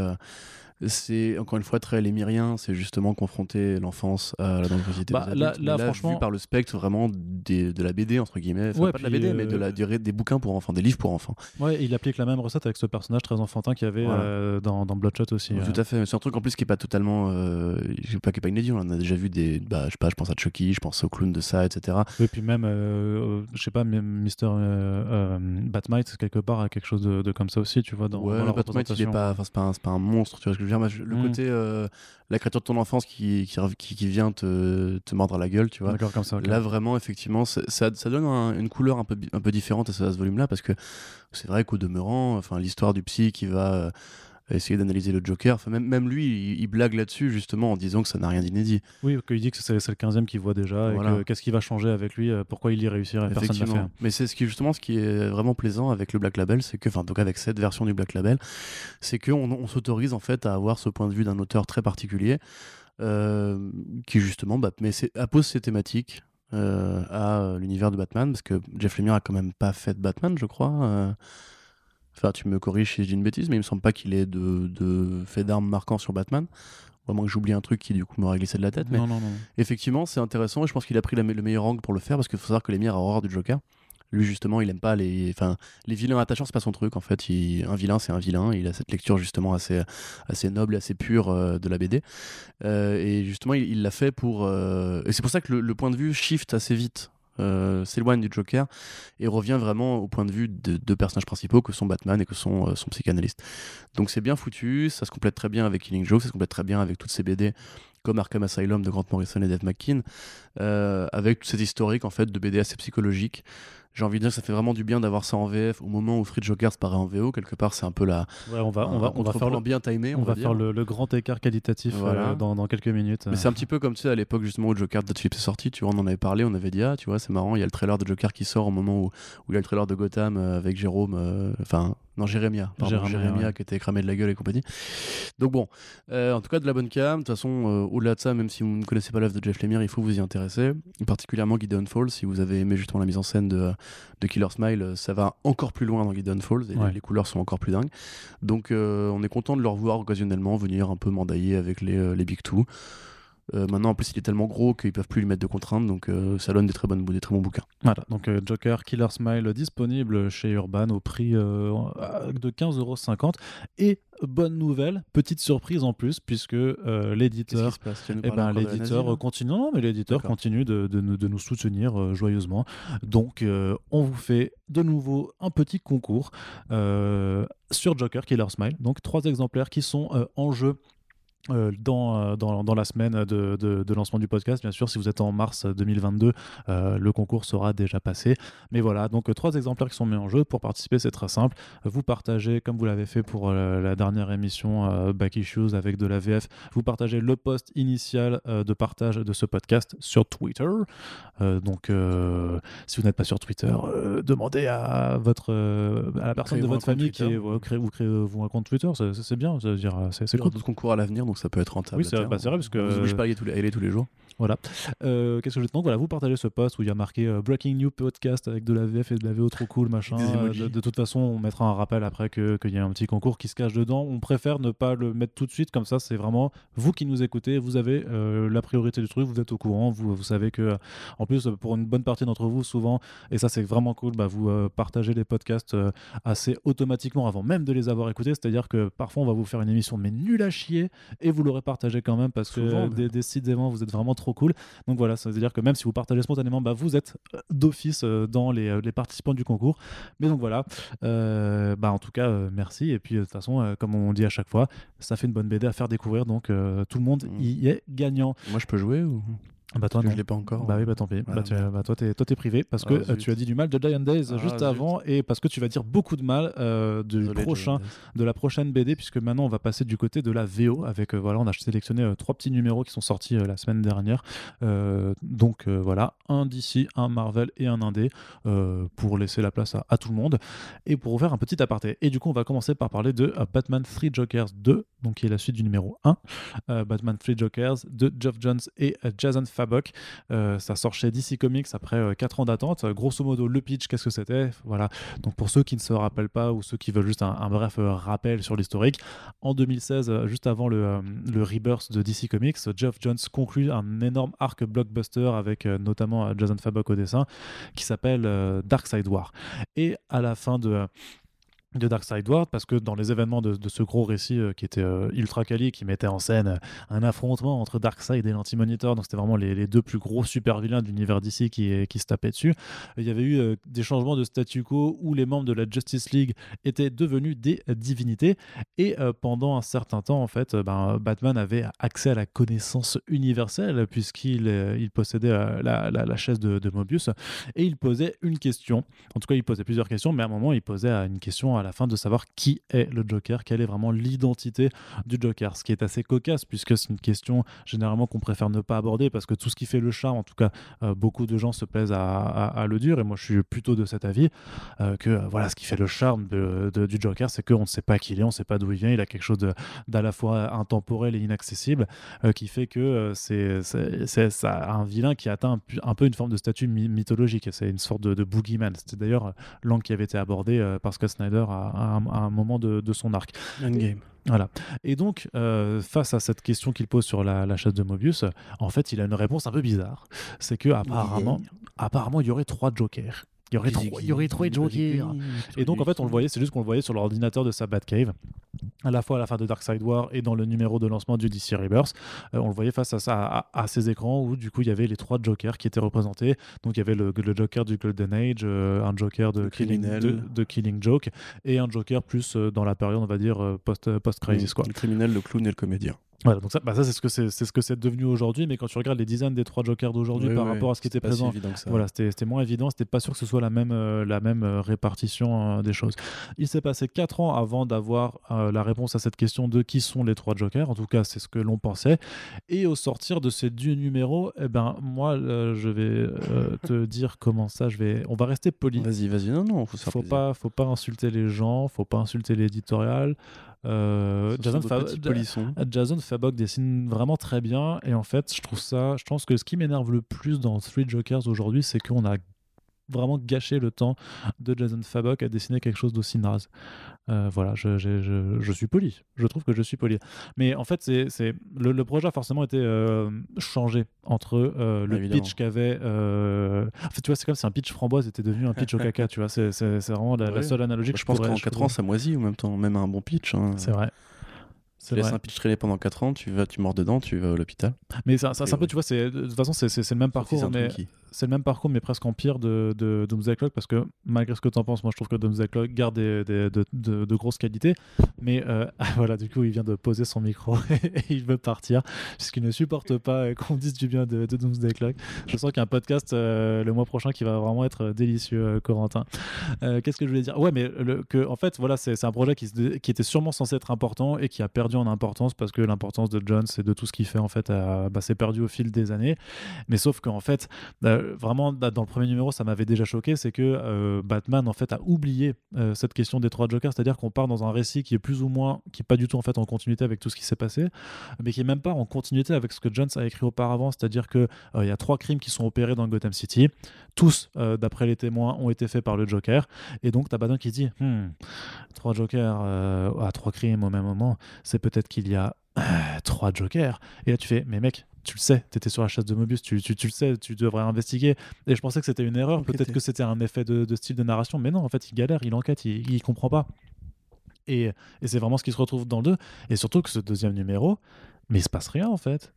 B: c'est encore une fois très lémirien, c'est justement confronter l'enfance à la dangerosité
A: Bah,
B: des
A: là- là, franchement-
B: vu par le spectre vraiment des- de la BD entre guillemets, Enfin,
A: Ouais,
B: pas de la BD mais de
A: euh,
B: la durée des bouquins pour enfants, des livres pour enfants.
A: Ouais, il applique la même recette avec ce personnage très enfantin qu'il y avait
B: Voilà.
A: euh, dans, dans Bloodshot aussi. euh.
B: Tout à fait, c'est un truc en plus qui est pas totalement, euh, pas qui est pas inédit, on en a déjà vu des, bah, je sais pas, je pense à Chucky, je pense au clown de ça, etc.
A: Et puis même, euh, euh, je sais pas, Mister euh, euh, Batmite, quelque part, a quelque chose de, de comme ça aussi, tu vois, dans,
B: ouais,
A: dans la
B: Batman, il est pas, c'est pas, pas un monstre, tu vois ce que je Le
A: Mm.
B: côté, euh, la créature de ton enfance qui, qui, qui, vient te, te mordre à la gueule, tu vois.
A: Comme ça.
B: Là, vraiment, effectivement, ça, ça donne un- une couleur un peu, un peu différente à ce, ce volume-là, parce que c'est vrai qu'au demeurant, enfin, l'histoire du psy qui va euh, essayer d'analyser le Joker, enfin, même, même lui, il, il blague là-dessus, justement, en disant que ça n'a rien d'inédit.
A: Oui, qu'il dit que c'est le 15e qu'il voit déjà,
B: Voilà.
A: et que qu'est-ce qui va changer avec lui, euh, pourquoi il y réussirait, personne l'a fait.
B: Effectivement. Mais c'est ce qui, justement, ce qui est vraiment plaisant avec le Black Label, c'est que, enfin, cas, avec cette version du Black Label, c'est qu'on on s'autorise, en fait, à avoir ce point de vue d'un auteur très particulier, euh, qui, justement, bah, mais c'est- appose ses thématiques euh, à l'univers de Batman, parce que Jeff Lemire a quand même pas fait de Batman, je crois. euh. Enfin, tu me corriges si je dis une bêtise, mais il me semble pas qu'il ait de, de fait d'armes marquants sur Batman. Vraiment que j'oublie un truc qui, du coup, m'aurait glissé de la tête. Mais
A: Non, non, non.
B: Effectivement, c'est intéressant et je pense qu'il a pris la le meilleur angle pour le faire parce qu'il faut savoir que l'émir a horreur du Joker. Lui, justement, il aime pas les. Enfin, les vilains attachants, c'est pas son truc en fait. Il- Un vilain, c'est un vilain. Il a cette lecture justement assez, assez noble, assez pure euh, de la BD. Euh, et justement, il il l'a fait pour. euh, Et c'est pour ça que le, le point de vue shift assez vite. Euh, s'éloigne du Joker et revient vraiment au point de vue de deux personnages principaux que sont Batman et que sont euh, son psychanalyste. Donc c'est bien foutu, ça se complète très bien avec Killing Joke, ça se complète très bien avec toutes ces BD comme Arkham Asylum de Grant Morrison et Dave McKean, euh, avec toute cette historique en fait de BD assez psychologique. J'ai envie de dire que ça fait vraiment du bien d'avoir ça en VF au moment où Free Joker se paraît en VO. Quelque part, c'est un peu la.
A: Ouais, on va, on
B: un
A: va, on va faire le,
B: bien timé.
A: on va faire le, le grand écart qualitatif
B: Voilà.
A: euh, dans, dans quelques minutes.
B: Mais c'est un petit peu comme tu sais, à l'époque justement où Joker de est sorti, tu vois, on en avait parlé, on avait dit ah, tu vois, c'est marrant, il y a le trailer de Joker qui sort au moment où, où il y a le trailer de Gotham euh, avec Jérôme, euh, enfin non Jérémia, pardon,
A: Jérémia,
B: Jérémia,
A: ouais.
B: qui était cramé de la gueule et compagnie. Donc bon, euh, en tout cas de la bonne cam. De toute façon, euh, au-delà de ça, même si vous ne connaissez pas l'œuvre de Jeff Lemire, il faut vous y intéresser, particulièrement Gideon Falls. Si vous avez aimé justement la mise en scène de, de Killer Smile, euh, ça va encore plus loin dans Gideon Falls et les-
A: Ouais.
B: les, couleurs sont encore plus dingues. Donc euh, on est content de le revoir occasionnellement venir un peu mandailler avec les, les Big Two. Euh, maintenant, en plus, il est tellement gros qu'ils peuvent plus lui mettre de contraintes, donc euh, ça donne des très, bonnes, des très bons bouquins.
A: Voilà, donc euh, Joker Killer Smile disponible chez Urban au prix de 15,50€. Et bonne nouvelle, petite surprise en plus, puisque l'éditeur Eh ben, l'éditeur
B: là
A: continue, non, mais l'éditeur continue de, de nous- de nous soutenir joyeusement. Donc, on vous fait de nouveau un petit concours sur Joker Killer Smile. Donc, trois exemplaires qui sont en jeu. Euh, dans, euh, dans, dans la semaine de, de- de lancement du podcast, bien sûr, si vous êtes en mars 2022, euh, le concours sera déjà passé. Mais voilà, donc euh, trois exemplaires qui sont mis en jeu. Pour participer, c'est très simple. Vous partagez, comme vous l'avez fait pour la dernière émission Back Issues avec de la VF, vous partagez le post initial de partage de ce podcast sur Twitter. Donc, si vous n'êtes pas sur Twitter, demandez à votre à la personne de votre famille qui est créez, vous créez vous un compte Twitter, c'est- bien, c'est cool.
B: d'autres concours à l'avenir, donc ça peut être rentable.
A: Oui,
B: à
A: c'est- bah, vrai, parce que-
B: vous oblige pas à y aller tous les, à y aller tous les jours.
A: Voilà. Euh, Qu'est-ce que je donc voilà, vous partagez ce post où il y a marqué euh, Breaking New Podcast avec de la VF et de la VO trop cool, machin. Euh, de, de toute façon, on mettra un rappel après que- qu'il y a un petit concours qui se cache dedans. On préfère ne pas le mettre tout de suite, comme ça, c'est vraiment vous qui nous écoutez, vous avez euh, la priorité du truc, vous êtes au courant, vous, vous savez que, en plus, pour une bonne partie d'entre vous, souvent, et ça c'est vraiment cool, bah, vous partagez les podcasts assez automatiquement avant même de les avoir écoutés. C'est-à-dire que parfois on va vous faire une émission mais nulle à chier et vous l'aurez partagé quand même parce
B: Souvent,
A: que
B: mais-
A: décidément vous êtes vraiment trop cool. Donc voilà, ça veut dire que même si vous partagez spontanément, bah, vous êtes euh, d'office euh, dans les, euh, les participants du concours. Mais donc voilà, Euh, bah, en tout cas, euh, merci. Et puis de toute façon, comme on dit à chaque fois, ça fait une bonne BD à faire découvrir. Donc tout le monde
B: Mm.
A: y est gagnant.
B: Moi, je peux jouer ou?
A: Bah toi, non.
B: je l'ai pas encore.
A: Bah oui, bah tant pis.
B: Ah,
A: bah, tu- bah, toi, t'es, toi, t'es privé parce que
B: Ah,
A: euh, tu as dit du mal de Giant Days
B: Ah,
A: juste
B: zut.
A: avant et parce que tu vas dire beaucoup de mal euh, du
B: Désolé,
A: prochain, de la prochaine BD puisque maintenant on va passer du côté de la VO avec euh, voilà, on a sélectionné euh, trois petits numéros qui sont sortis la semaine dernière. Donc voilà, un DC, un Marvel et un indé pour laisser la place à, à tout le monde et pour ouvrir un petit aparté. Et du coup, on va commencer par parler de Batman 3 Jokers 2, donc qui est la suite du numéro 1. Euh, Batman 3 Jokers de Geoff Jones et euh, Jason Fabok. ça sort chez DC Comics après 4 ans d'attente. Grosso modo, le pitch, qu'est-ce que c'était? Voilà. Donc pour ceux qui ne se rappellent pas ou ceux qui veulent juste un, bref rappel sur l'historique, en 2016, juste avant le, rebirth de DC Comics, Jeff Jones conclut un énorme arc blockbuster avec notamment Jason Fabok au dessin qui s'appelle Dark Side War. Et à la fin de de Dark Side World parce que dans les événements de, ce gros récit euh, qui était euh, ultra quali qui mettait en scène euh, un affrontement entre Darkseid et l'Anti-Monitor donc c'était vraiment les, deux plus gros super vilains de l'univers d'ici qui, qui se tapaient dessus il y avait eu des changements de statu quo où les membres de la Justice League étaient devenus des divinités. Et pendant un certain temps en fait ben, Batman avait accès à la connaissance universelle puisqu'il il possédait la, la, chaise de, de, Mobius. Et il posait une question. En tout cas il posait plusieurs questions mais à un moment il posait une question la fin de savoir qui est le Joker, quelle est vraiment l'identité du Joker. Ce qui est assez cocasse puisque c'est une question généralement qu'on préfère ne pas aborder parce que tout ce qui fait le charme, en tout cas, euh, beaucoup de gens se plaisent à, le dire et moi je suis plutôt de cet avis euh, que euh, voilà, ce qui fait le charme du Joker, c'est qu'on ne sait pas qui il est, on ne sait pas d'où il vient, il a quelque chose d'à la fois intemporel et inaccessible qui fait que c'est un vilain qui atteint un, peu une forme de statut mythologique. C'est une sorte de, de boogeyman. C'était d'ailleurs l'angle qui avait été abordé par Scott Snyder à, un, moment de, son arc.
B: Endgame.
A: Voilà. Et donc, euh, face à cette question qu'il pose sur la, chasse de Mobius, en fait, il a une réponse un peu bizarre. C'est que apparemment, apparemment, il y aurait trois Jokers. Il y aurait trois, il y aurait trois Jokers. Et donc, en fait, on le voyait, c'est juste qu'on le voyait sur l'ordinateur de sa Batcave à la fois à la fin de Dark Side War et dans le numéro de lancement du DC Rebirth. Euh, on le voyait face à ça, à, ces écrans où du coup il y avait les trois Jokers qui étaient représentés. Donc il y avait le, Joker du Golden Age, euh, un Joker de, Killing, de, Killing Joke et un Joker plus euh, dans la période on va dire post, post quoi.
B: Le criminel, le clown et le comédien.
A: Voilà, donc ça, bah ça c'est ce que c'est, ce que c'est devenu aujourd'hui, mais quand tu regardes les designs des trois Jokers d'aujourd'hui par rapport à ce qui était présent, voilà, c'était, c'était moins évident, c'était pas sûr que ce soit la même, euh, la même euh, répartition euh, des choses. Il s'est passé 4 ans avant d'avoir la réponse à cette question de qui sont les trois Jokers, en tout cas c'est ce que l'on pensait, et au sortir de ces deux numéros, eh ben moi je vais te dire comment ça, je vais, on va rester poli.
B: Vas-y, vas-y, non, non,
A: faut, faut pas, faut pas insulter les gens, faut pas insulter l'éditorial. Euh, Jason, Jason Fabok dessine vraiment très bien. Et en fait je trouve ça je pense que ce qui m'énerve le plus dans Three Jokers aujourd'hui c'est qu'on a vraiment gâché le temps de Jason Fabok à dessiner quelque chose d'aussi naze. Euh, voilà, je, je, je, suis poli. Je trouve que je suis poli. Mais en fait, c'est, le, le, projet a forcément été euh, changé entre euh, le pitch qu'avait. En fait, tu vois, c'est comme si un pitch framboise était devenu un pitch au caca. Tu vois, c'est, vraiment la, seule analogie que
B: je, pense qu'en 4 ans, ça moisit en même temps, même un bon pitch. Hein.
A: C'est vrai.
B: Tu laisses un pitch traîner pendant 4 ans, tu vas, tu mords dedans, tu vas à l'hôpital.
A: Mais ça, ça, un peu, tu vois, de toute façon, c'est le même parcours. Mais c'est le même parcours, mais presque en pire de, de Doomsday Clock, parce que malgré ce que tu en penses, moi je trouve que Doomsday Clock garde des, de, de, grosses qualités. Mais euh, voilà, du coup, il vient de poser son micro et il veut partir, puisqu'il ne supporte pas qu'on dise du bien de, Doomsday Clock. Je sens qu'il y a un podcast euh, le mois prochain qui va vraiment être délicieux, euh, Corentin. Qu'est-ce que je voulais dire? Ouais, mais que, en fait, voilà, c'est un projet qui, qui, était sûrement censé être important et qui a perdu en importance parce que l'importance de Jones et de tout ce qu'il fait, en fait, bah, s'est perdu au fil des années. Mais sauf qu'en fait, vraiment dans le premier numéro ça m'avait déjà choqué c'est que euh, Batman en fait a oublié euh, cette question des trois Jokers c'est-à-dire qu'on part dans un récit qui est plus ou moins qui est pas du tout en fait en continuité avec tout ce qui s'est passé mais qui est même pas en continuité avec ce que Jones a écrit auparavant c'est-à-dire que euh, il y a trois crimes qui sont opérés dans Gotham City. Tous d'après les témoins ont été faits par le Joker. Et donc t'as Batman qui dit hmm, trois Jokers à trois crimes au même moment c'est peut-être qu'il y a trois Jokers. Et là tu fais mais mec tu le sais, tu étais sur la chasse de Mobius, tu, tu, le sais, tu devrais investiguer. Et je pensais que c'était une erreur, peut-être que c'était un effet de, style de narration, mais non, en fait, il galère, il enquête, il, il comprend pas. Et, et c'est vraiment ce qui se retrouve dans le 2. Et surtout que ce deuxième numéro, mais il se passe rien en fait.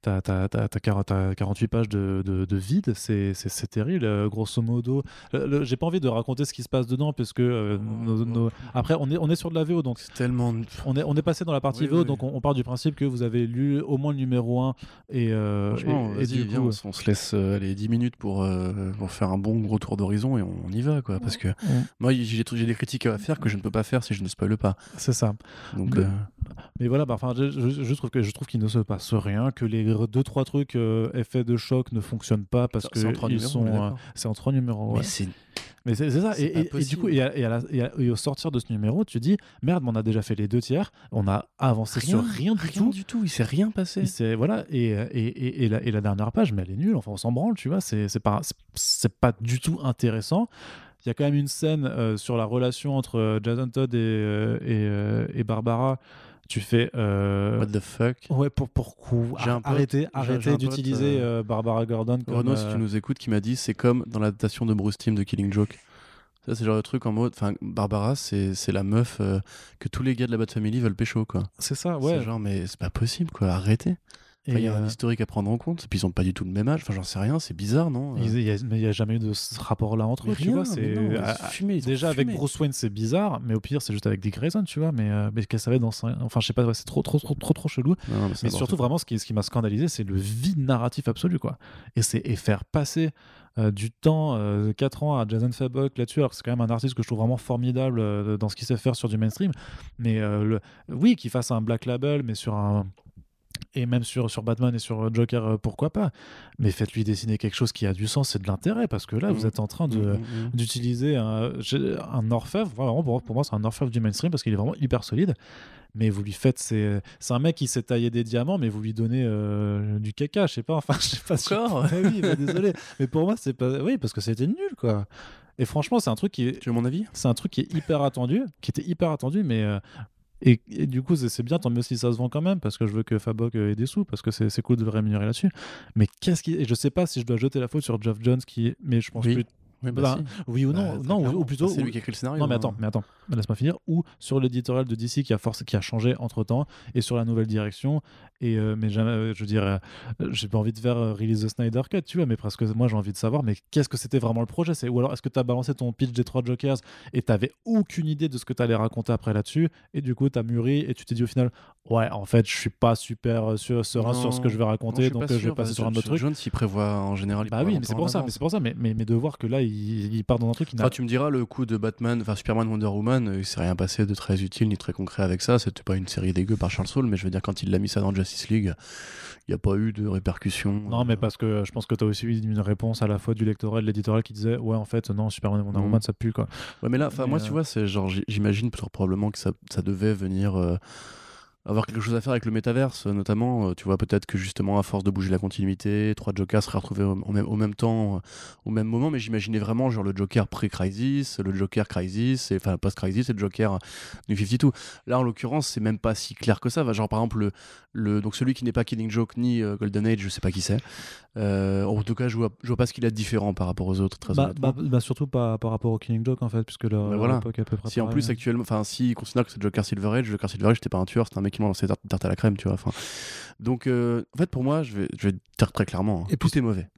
A: T'as, as, 48 pages de, de, vide, c'est, terrible, euh, grosso modo. j'ai pas envie de raconter ce qui se passe dedans, parce que euh, nos, après, on est, on est sur de la VO, donc
B: tellement.
A: On est, on est passé dans la partie VO, donc on, part du principe que vous avez lu au moins le numéro 1. Et, euh,
B: Franchement, et, du coup, on, se laisse aller 10 minutes pour, pour, faire un bon gros tour d'horizon et on, y va, quoi. Parce que moi, j'ai, des critiques à faire que je ne peux pas faire si je ne spoile pas.
A: C'est ça.
B: Donc,
A: mais, voilà, bah, enfin, je, je, trouve que je trouve qu'il ne se passe rien, que les deux trois trucs euh, effets de choc ne fonctionnent pas parce que ils sont. Euh, c'est en trois numéros.
B: Mais
A: Mais c'est c'est ça. Et, et- et du coup, et, à- à la- et au sortir de ce numéro, tu dis merde, on a déjà fait les deux tiers, on a avancé sur rien du tout.
B: du tout. Il s'est rien passé.
A: Il voilà et, et, et, et la, et la dernière page mais elle est nulle enfin on s'en branle tu vois c'est c'est pas pas du tout intéressant il y a quand même une scène euh, sur la relation entre euh, Jason Todd et, euh, et, et Barbara tu fais euh,
B: What the fuck?
A: Ouais pour pourquoi
B: J'ai un pote-
A: arrêtez
B: j'ai-
A: arrêtez
B: un pote,
A: d'utiliser
B: euh,
A: euh, Barbara Gordon comme
B: Renaud, si tu nous écoutes, qui m'a dit c'est comme dans l'adaptation de Bruce Timm de Killing Joke. Ça, c'est le genre de truc en mode. Enfin, Barbara, c'est c'est la meuf euh, que tous les gars de la Bat Family veulent pécho, quoi.
A: c'est ça
B: C'est
A: ouais
B: genre, mais c'est pas possible, quoi. Arrêtez.
A: Et,
B: Enfin, Il y a un
A: euh,
B: historique à prendre en compte. Puis ils ont pas du tout le même âge. Enfin, j'en sais rien. C'est bizarre, non
A: ils- il y a- mais il n'y a jamais eu de ce rapport là entre
B: Mais
A: eux tu vois c'est
B: fumé,
A: déjà avec. Bruce Wayne c'est bizarre mais au pire c'est juste avec Dick Grayson tu vois mais euh, mais qu'elle savait dans son- enfin je sais pas ouais, c'est trop trop trop trop trop chelou
B: Non, non, mais
A: surtout, vraiment, ce qui, ce qui m'a scandalisé, c'est le vide narratif absolu, quoi. Et c'est et faire passer euh, du temps, euh, 4 ans à Jason Fabok là-dessus, alors que c'est quand même un artiste que je trouve vraiment formidable euh, dans ce qu'il sait faire sur du mainstream. Mais euh, le, oui, qu'il fasse un Black Label, mais sur un. Et même sur, sur Batman et sur Joker, euh, pourquoi pas. Mais faites-lui dessiner quelque chose qui a du sens et de l'intérêt, parce que là, vous êtes en train
B: Mm, mm, mm.
A: d'utiliser un, un orfèvre. Vraiment, pour, pour moi, c'est un orfèvre du mainstream parce qu'il est vraiment hyper solide. Mais vous lui faites. C'est, c'est un mec qui s'est taillé des diamants, mais vous lui donnez euh, du caca, je sais pas. Enfin, je sais pas. si-
B: Encore
A: Ouais, oui, bah, désolé. Mais pour moi, c'est pas. Oui, parce que c'était nul, quoi. Et franchement, c'est un truc qui est,
B: Tu veux mon avis?
A: c'est un truc qui est hyper attendu, qui était hyper attendu, mais. euh, et, et du coup, c'est bien, tant mieux si ça se vend quand même, parce que je veux que Fabok euh, ait des sous, parce que c'est cool de le rémunérer là-dessus. Mais qu'est-ce qui. Et je sais pas si je dois jeter la faute sur Geoff Jones, qui. Mais je pense
B: Oui. Oui,
A: bah,
B: si.
A: Oui ou
B: Bah,
A: non,
B: très
A: non ou- plutôt.
B: C'est lui qui a écrit le scénario.
A: non mais
B: hein.
A: attends, mais attends, laisse-moi finir. Ou sur l'éditorial de DC qui a force, qui a changé entre temps, et sur la nouvelle direction. Et euh, mais jamais, euh, je veux dire, euh, j'ai pas envie de faire euh, release the Snyder Cut, tu vois, mais presque moi j'ai envie de savoir, mais qu'est-ce que c'était vraiment le projet? C'est ou alors est-ce que tu as balancé ton pitch des trois Jokers et t'avais aucune idée de ce que tu allais raconter après là-dessus, et du coup t'as mûri et tu t'es dit au final, ouais, en fait, je suis pas super sûr- serein sur ce que je vais
B: Non,
A: raconter,
B: je
A: donc je vais passer sur un autre truc.
B: Jones, il prévoit en général.
A: Bah oui, mais c'est pour ça, mais c'est pour ça, mais, mais de voir que là, il, il part dans un truc qui n'a
B: Enfin, tu me diras, le coup de Batman, enfin Superman Wonder Woman, euh, il s'est rien passé de très utile ni très concret avec ça. C'était pas une série dégueu par Charles Soule, mais je veux dire, quand il l'a mis ça dans Justice League, il n'y a pas eu de répercussions.
A: Non,
B: euh,
A: mais parce que je pense que tu as aussi eu une réponse à la fois du lectorat et de l'éditorial qui disait Ouais, en fait, non, Superman Wonder
B: Mhm.
A: Woman, ça pue, quoi.
B: Ouais, mais là, enfin, moi,
A: euh,
B: tu vois, c'est genre, j'imagine probablement que ça, ça devait venir euh, avoir quelque chose à faire avec le métaverse, euh, notamment. euh, tu vois, peut-être que justement, à force de bouger la continuité, trois Jokers seraient retrouvés au, au même, au même temps, euh, au même moment. Mais j'imaginais vraiment, genre, le Joker pré-Crisis, le Joker Crisis, et, enfin, post-Crisis et le Joker du 52. Là, en l'occurrence, c'est même pas si clair que ça. Va, Genre, par exemple, le, le- donc celui qui n'est pas Killing Joke ni euh, Golden Age, je sais pas qui c'est. Euh, en tout cas, je vois, je vois pas ce qu'il a de différent par rapport aux autres, très
A: Bah, bah, bah, surtout pas par rapport au Killing Joke, en fait, puisque leur,
B: Bah
A: leur
B: voilà.
A: époque est à peu près
B: Si en
A: pareille.
B: plus actuellement, enfin si considère que c'est Joker Silver Age, Joker Silver Age c'était pas un tueur, c'était un mec m'a lancé tarte, à la crème, tu vois. Enfin, donc euh, en fait pour moi, je vais, je vais dire très clairement, hein,
A: Et
B: tout est mauvais.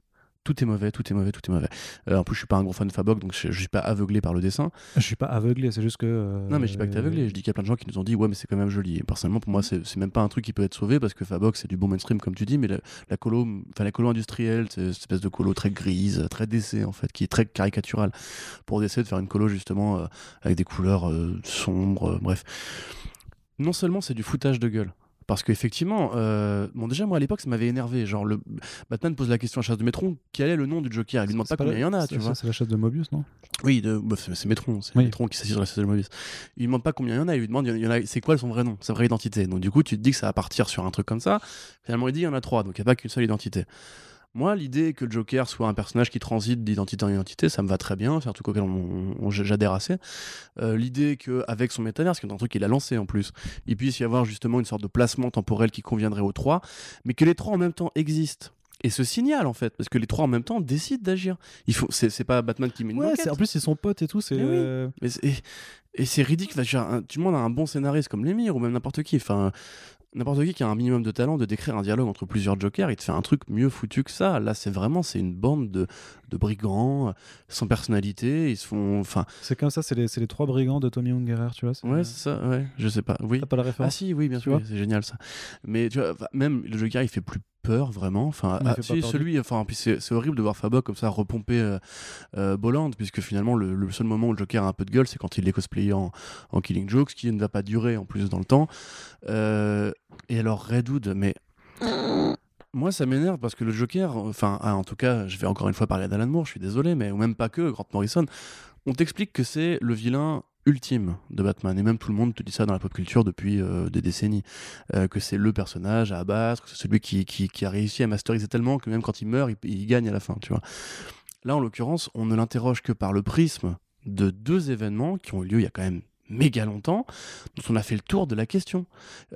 B: Tout est mauvais, tout est mauvais, tout est mauvais. Euh, en plus, je suis pas un gros fan de Fabok, donc je, je suis pas aveuglé par le dessin.
A: Je suis pas aveuglé, c'est juste que. euh,
B: Non, mais je dis pas que t'es aveuglé. Je dis qu'il y a plein de gens qui nous ont dit, ouais, mais c'est quand même joli. Et personnellement, pour moi, c'est même pas un truc qui peut être sauvé parce que Fabok, c'est du bon mainstream, comme tu dis, mais la, la colo, enfin la colo industrielle, c'est cette espèce de colo très grise, très DC en fait, qui est très caricaturale pour essayer de faire une colo justement euh, avec des couleurs sombres, bref. Non seulement c'est du foutage de gueule. Parce qu'effectivement, euh, bon déjà moi à l'époque ça m'avait énervé. Genre le Batman pose la question à Charles de Métron, quel est le nom du Joker? Il lui demande pas combien il y en a, tu vois.
A: C'est la chasse de Mobius, non?
B: Oui, de, bah, c'est Métron, c'est
A: Oui.
B: Métron qui s'assied sur la chaise de Mobius. Il lui demande pas combien il y en a, il lui demande il y en a, c'est quoi son vrai nom, sa vraie identité? Donc du coup, tu te dis que ça va partir sur un truc comme ça. Finalement, il dit il y en a trois, donc il n'y a pas qu'une seule identité. Moi, l'idée que le Joker soit un personnage qui transite d'identité en identité, ça me va très bien, c'est un truc auquel on- on- j'adhère assez. Euh, l'idée qu'avec son métaverse, qui est un truc qu'il a lancé en plus, il puisse y avoir justement une sorte de placement temporel qui conviendrait aux trois, mais que les trois en même temps existent. Et se signalent en fait, parce que les trois en même temps décident d'agir. Il faut, c'est c'est pas Batman qui met une
A: Ouais, c'est- en plus, ils sont potes et tout. C'est.
B: Mais oui.
A: euh,
B: c'est- et et c'est ridicule. Enfin, tu demandes à un bon scénariste comme Lemire ou même n'importe qui, enfin, n'importe qui qui a un minimum de talent de décrire un dialogue entre plusieurs jokers, il te fait un truc mieux foutu que ça. Là, c'est vraiment, c'est une bande de, de brigands euh, sans personnalité. Ils se font, enfin,
A: C'est comme ça, c'est les, les trois brigands de Tommy Ungerer, tu vois.
B: ouais, c'est ça, ouais, je sais pas. Oui.
A: T'as pas la
B: Ah
A: référence
B: si, oui, bien sûr, oui, c'est génial ça. Mais tu vois, même le Joker, il fait plus peur vraiment. Enfin, ah, si, celui, enfin, puis c'est horrible de voir Fabok comme ça repomper euh, euh, Bolland, puisque finalement le, le seul moment où le Joker a un peu de gueule, c'est quand il est cosplayé en, en Killing Joke, ce qui ne va pas durer en plus dans le temps. Euh, et alors Red Hood, mais moi ça m'énerve parce que le Joker, enfin, ah, en tout cas, je vais encore une fois parler d'Alan Moore, je suis désolé, mais ou même pas que Grant Morrison. On t'explique que c'est le vilain ultime de Batman. Et même tout le monde te dit ça dans la pop culture depuis euh, des décennies. Euh, que c'est le personnage à abattre que c'est celui qui, qui, a réussi à masteriser tellement que même quand il meurt il, il gagne à la fin tu vois. Là en l'occurrence on ne l'interroge que par le prisme de deux événements qui ont eu lieu il y a quand même méga longtemps, dont on a fait le tour de la question.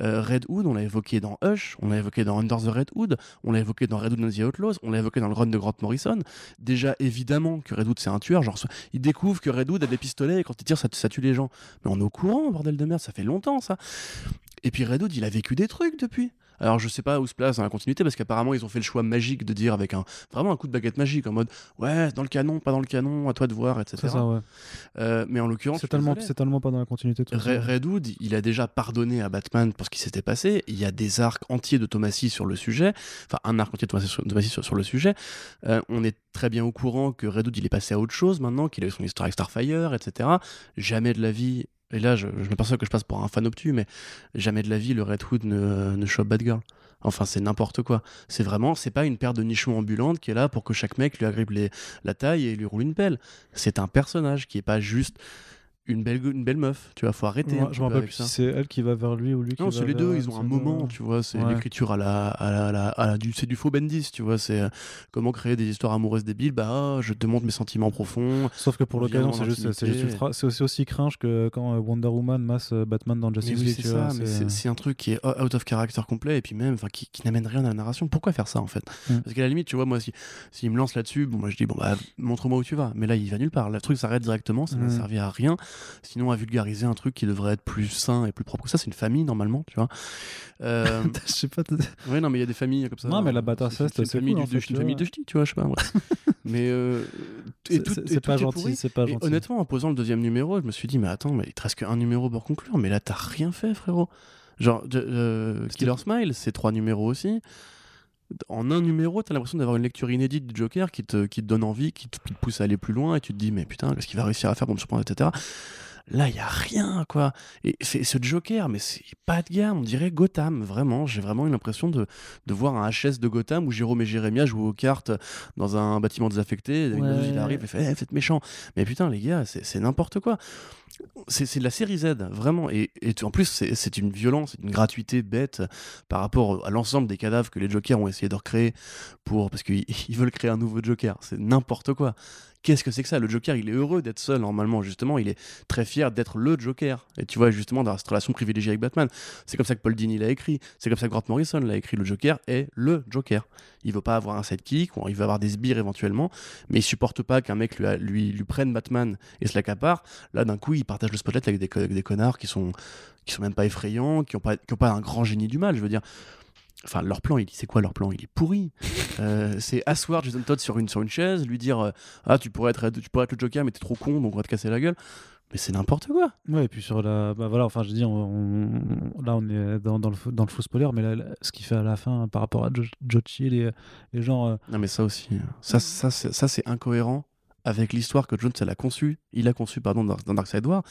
B: Euh, Red Hood, on l'a évoqué dans Hush, on l'a évoqué dans Under the Red Hood, on l'a évoqué dans Red Hood and the Outlaws, on l'a évoqué dans le run de Grant Morrison. Déjà, évidemment que Red Hood c'est un tueur, genre il découvre que Red Hood a des pistolets et quand il tire ça, ça tue les gens. Mais on est au courant, bordel de merde, ça fait longtemps ça. Et puis Red Hood, il a vécu des trucs depuis. Alors je sais pas où se place dans la continuité parce qu'apparemment ils ont fait le choix magique de dire avec un vraiment un coup de baguette magique en mode ouais dans le canon pas dans le canon à toi de voir etc.
A: C'est ça, ouais.
B: Euh, mais en l'occurrence
A: C'est tellement, c'est tellement pas dans la continuité. tout ça.
B: Red, Red Hood, il a déjà pardonné à Batman pour ce qui s'était passé. Il y a des arcs entiers de Thomasy sur le sujet. Enfin, un arc entier de Thomasy sur, Thomasy sur, sur le sujet. Euh, on est très bien au courant que Red Hood, il est passé à autre chose maintenant, qu'il a eu son histoire avec Starfire, etc. Jamais de la vie. Et là, je, je m'aperçois que je passe pour un fan obtus, mais jamais de la vie, le Red Hood ne, ne chope Batgirl. Enfin, c'est n'importe quoi. C'est vraiment, c'est pas une paire de nichons ambulantes qui est là pour que chaque mec lui agrippe la taille et lui roule une pelle. C'est un personnage qui est pas juste une belle, une belle meuf, tu vois, faut arrêter.
A: Ouais, je me rappelle plus si c'est elle qui va vers lui ou lui qui
B: Non,
A: va
B: c'est les deux, ils ont un moment, tu vois, c'est
A: Ouais.
B: l'écriture à la, à la, à la- à la- du, c'est du faux Bendis, tu vois, c'est euh, comment créer des histoires amoureuses débiles, bah ah, je te montre mes sentiments profonds.
A: Sauf que pour
B: On
A: l'occasion, c'est juste, c'est juste
B: intimité.
A: ultra- c'est aussi, aussi cringe que quand euh, Wonder Woman masse euh, Batman dans Justice
B: oui,
A: League.
B: c'est
A: tu
B: ça,
A: vois, c'est-
B: un truc qui est out of character complet et puis même, enfin, qui, qui n'amène rien à la narration. Pourquoi faire ça en fait?
A: Mm.
B: Parce qu'à la limite, tu vois, moi, si s'il me lance là-dessus, bon, moi je dis, bon, bah, montre-moi où tu vas. Mais là, il va nulle part. Le truc s'arrête directement, ça n'a
A: Mm.
B: servi à rien. Sinon, à vulgariser un truc qui devrait être plus sain et plus propre que ça, c'est une famille normalement, tu vois. Euh,
A: Je sais pas.
B: Ouais, non, mais il y a des familles comme ça.
A: Non, mais la
B: C'est-
A: Batarceste,
B: c'est une famille
A: cool,
B: du-
A: fait,
B: une famille de ch'tis, tu vois, je sais pas. ouais. mais euh,
A: C'est pas gentil, c'est pas gentil.
B: honnêtement, en posant le deuxième numéro, je me suis dit, mais attends, mais il te reste qu'un numéro pour conclure, mais là, t'as rien fait, frérot. Genre, euh, Killer Smile, c'est trois numéros aussi. En un numéro, t'as l'impression d'avoir une lecture inédite du Joker qui te, qui te donne envie, qui te, qui te pousse à aller plus loin, et tu te dis, mais putain, qu'est-ce qu'il va réussir à faire pour me surprendre, etc. Là, il y a rien, quoi. Et c'est ce Joker, mais c'est pas de gamme, on dirait Gotham, vraiment. J'ai vraiment eu l'impression de, de voir un HS de Gotham où Jérôme et Jérémia jouent aux cartes dans un bâtiment désaffecté.
A: Ouais.
B: Il arrive et fait Eh, Faites méchant. Mais putain, les gars, c'est c'est n'importe quoi. C'est de la série Z, vraiment. Et, en plus, c'est une violence, une gratuité bête par rapport à l'ensemble des cadavres que les Jokers ont essayé de recréer pour, parce qu'ils ils veulent créer un nouveau Joker. C'est n'importe quoi. Qu'est-ce que c'est que ça? Le Joker, il est heureux d'être seul, normalement, justement. Il est très fier d'être le Joker. Et tu vois, justement, dans cette relation privilégiée avec Batman. C'est comme ça que Paul Dini l'a écrit. C'est comme ça que Grant Morrison l'a écrit. Le Joker est le Joker. Il veut pas avoir un sidekick, ou il veut avoir des sbires éventuellement, mais il supporte pas qu'un mec lui, prenne Batman et se l'accapare. Là, d'un coup, il partage le spotlight avec des, connards qui sont, sont même pas effrayants, qui ont pas un grand génie du mal. Je veux dire, enfin, leur plan, il c'est quoi leur plan? Il est pourri. Euh, c'est asseoir Jason Todd sur une, sur une chaise, lui dire euh, Ah, tu pourrais, être, tu pourrais être le Joker, mais t'es trop con, donc on va te casser la gueule. Mais c'est n'importe quoi.
A: Ouais, et puis sur la. Bah voilà, enfin, je dis, on, là, on est dans, dans le, dans le faux spoiler, mais là, là, ce qu'il fait à la fin par rapport à Jo- Jochi, les, les gens. euh,
B: Non, mais ça aussi, euh, ça, ça, c'est- ça c'est incohérent avec l'histoire que Jones elle a conçue. Il a conçu, pardon, dans, dans Darkseid War.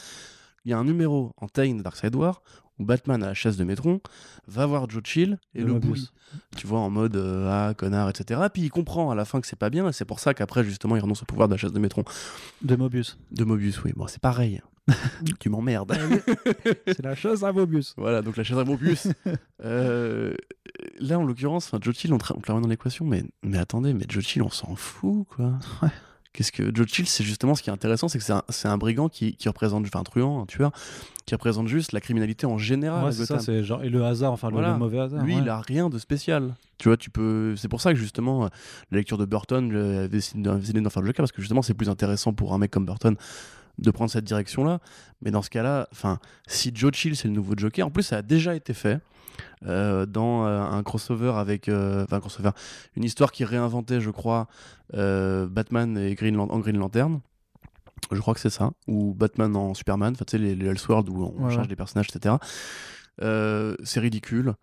B: Il y a un numéro en Tain Darkseid War où Batman à la chaise de Métron va voir Joe Chill et
A: Le
B: le bully. Tu vois, en mode euh, ah, connard, etc. Puis il comprend à la fin que c'est pas bien et c'est pour ça qu'après, justement, il renonce au pouvoir de la chaise de Métron.
A: de Mobius.
B: De Mobius, oui. Bon, c'est pareil. tu m'emmerdes.
A: C'est la chose à Mobius.
B: Voilà, donc la chaise à Mobius. Euh, là, en l'occurrence, Joe Chill, on, te la remet dans l'équation, mais, mais attendez, mais Joe Chill, on s'en fout, quoi.
A: Ouais.
B: Qu'est-ce que Joe Chill, c'est justement ce qui est intéressant, c'est que c'est un, brigand qui, qui représente, enfin un truand, un tueur, qui représente juste la criminalité en général.
A: ouais, c'est ça, c'est genre. Et le hasard, enfin, le-
B: Voilà.
A: le, mauvais hasard.
B: Lui,
A: ouais.
B: il a rien de spécial. Tu vois, tu peux. C'est pour ça que justement, euh, la lecture de Burton euh, avait décidé d'en faire le Joker parce que justement, c'est plus intéressant pour un mec comme Burton de prendre cette direction-là. Mais dans ce cas-là, enfin, si Joe Chill c'est le nouveau Joker, en plus, ça a déjà été fait. euh, dans euh, un crossover avec euh, enfin crossover une histoire qui réinventait je crois Batman et Green en Green Lantern je crois que c'est ça ou Batman en Superman enfin tu sais les, les Elseworlds où on
A: Ouais,
B: change les personnages etc c'est ridicule.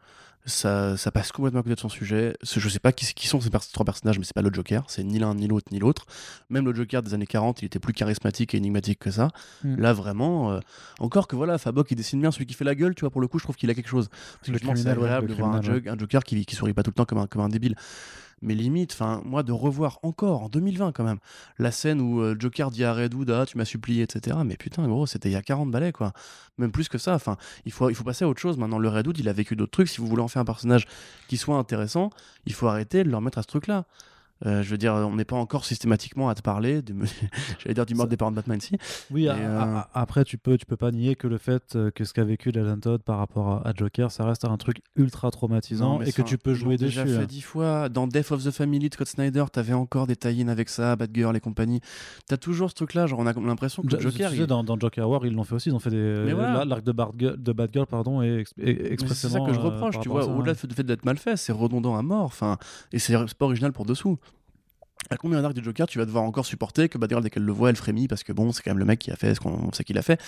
B: Ça, ça passe complètement à côté de son sujet. Je sais pas qui, qui sont ces trois personnages, mais c'est pas le Joker. C'est ni l'un, ni l'autre, ni l'autre. Même le Joker des années 40, il était plus charismatique et énigmatique que ça.
A: Mm.
B: Là, vraiment, euh, encore que voilà, Fabok, il dessine bien celui qui fait la gueule, tu vois, pour le coup, je trouve qu'il a quelque chose. Parce que
A: Le
B: justement, c'est agréable
A: le
B: de voir un Joker qui, qui sourit pas tout le temps comme un, comme un débile. Mais limite, enfin, moi, de revoir encore en 2020 quand même la scène où euh, Joker dit à Redwood, ah, tu m'as supplié, etc. Mais putain, gros, c'était il y a 40 balais, quoi. Même plus que ça. Enfin, il faut, il faut passer à autre chose. Maintenant, le Redwood, il a vécu d'autres trucs. Si vous voulez en faire un personnage qui soit intéressant, il faut arrêter de leur mettre à ce truc-là. Euh, je veux dire, on n'est pas encore systématiquement à te parler, de... j'allais dire du mode des parents de Batman ici.
A: Oui,
B: Et, euh,
A: après, tu peux, tu peux pas nier que le fait euh, que ce qu'a vécu Jason Todd par rapport à, à Joker, ça reste un truc ultra traumatisant
B: Non,
A: et que tu peux jouer
B: l'ont déjà
A: dessus.
B: fait
A: hein.
B: dix fois. Dans Death of the Family de Scott Snyder, t'avais encore des tie avec ça, Batgirl et compagnie. T'as toujours ce truc-là, genre on a l'impression que
A: Jo-
B: Joker.
A: tu
B: il-
A: sais, dans, dans Joker War, ils l'ont fait aussi. Ils ont fait des. L'arc de, Batgirl- de Batgirl, pardon, est, ex- est
B: Mais C'est ça
A: expressément.
B: que je reproche, tu vois. Au-delà
A: hein.
B: du fait d'être mal fait, c'est redondant à mort. Enfin, et c'est pas original pour dessous. À combien d'arcs de Joker tu vas devoir encore supporter que Batgirl, dès qu'elle le voit, elle frémit parce que bon, c'est quand même le mec qui a fait ce qu'on sait qu'il a fait.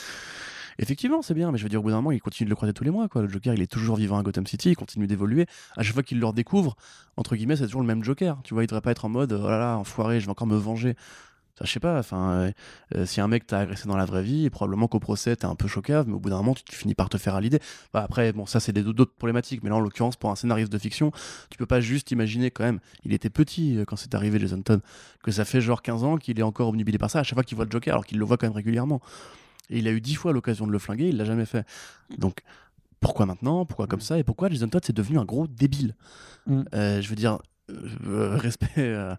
B: Effectivement, c'est bien, mais je veux dire, au bout d'un moment, il continue de le croiser tous les mois. Quoi. Le Joker, il est toujours vivant à Gotham City, il continue d'évoluer. À chaque fois qu'il le redécouvre, entre guillemets, c'est toujours le même Joker. Tu vois, il devrait pas être en mode, oh là là, enfoiré, je vais encore me venger. Je sais pas, enfin, euh, euh, si un mec t'a agressé dans la vraie vie, probablement qu'au procès, t'es un peu chocave, mais au bout d'un moment, tu, tu finis par te faire à l'idée. Bah, après, bon, ça, c'est des- d'autres problématiques, mais là, en l'occurrence, pour un scénariste de fiction, tu peux pas juste imaginer quand même, il était petit euh, quand c'est arrivé, Jason Todd, que ça fait genre 15 ans qu'il est encore obnubilé par ça, à chaque fois qu'il voit le Joker, alors qu'il le voit quand même régulièrement. Et il a eu 10 fois l'occasion de le flinguer, il l'a jamais fait. Donc, pourquoi maintenant? Pourquoi comme ça? Et pourquoi Jason Todd c'est devenu un gros débile?
A: Mm.
B: Euh, Je veux dire, euh, respect euh,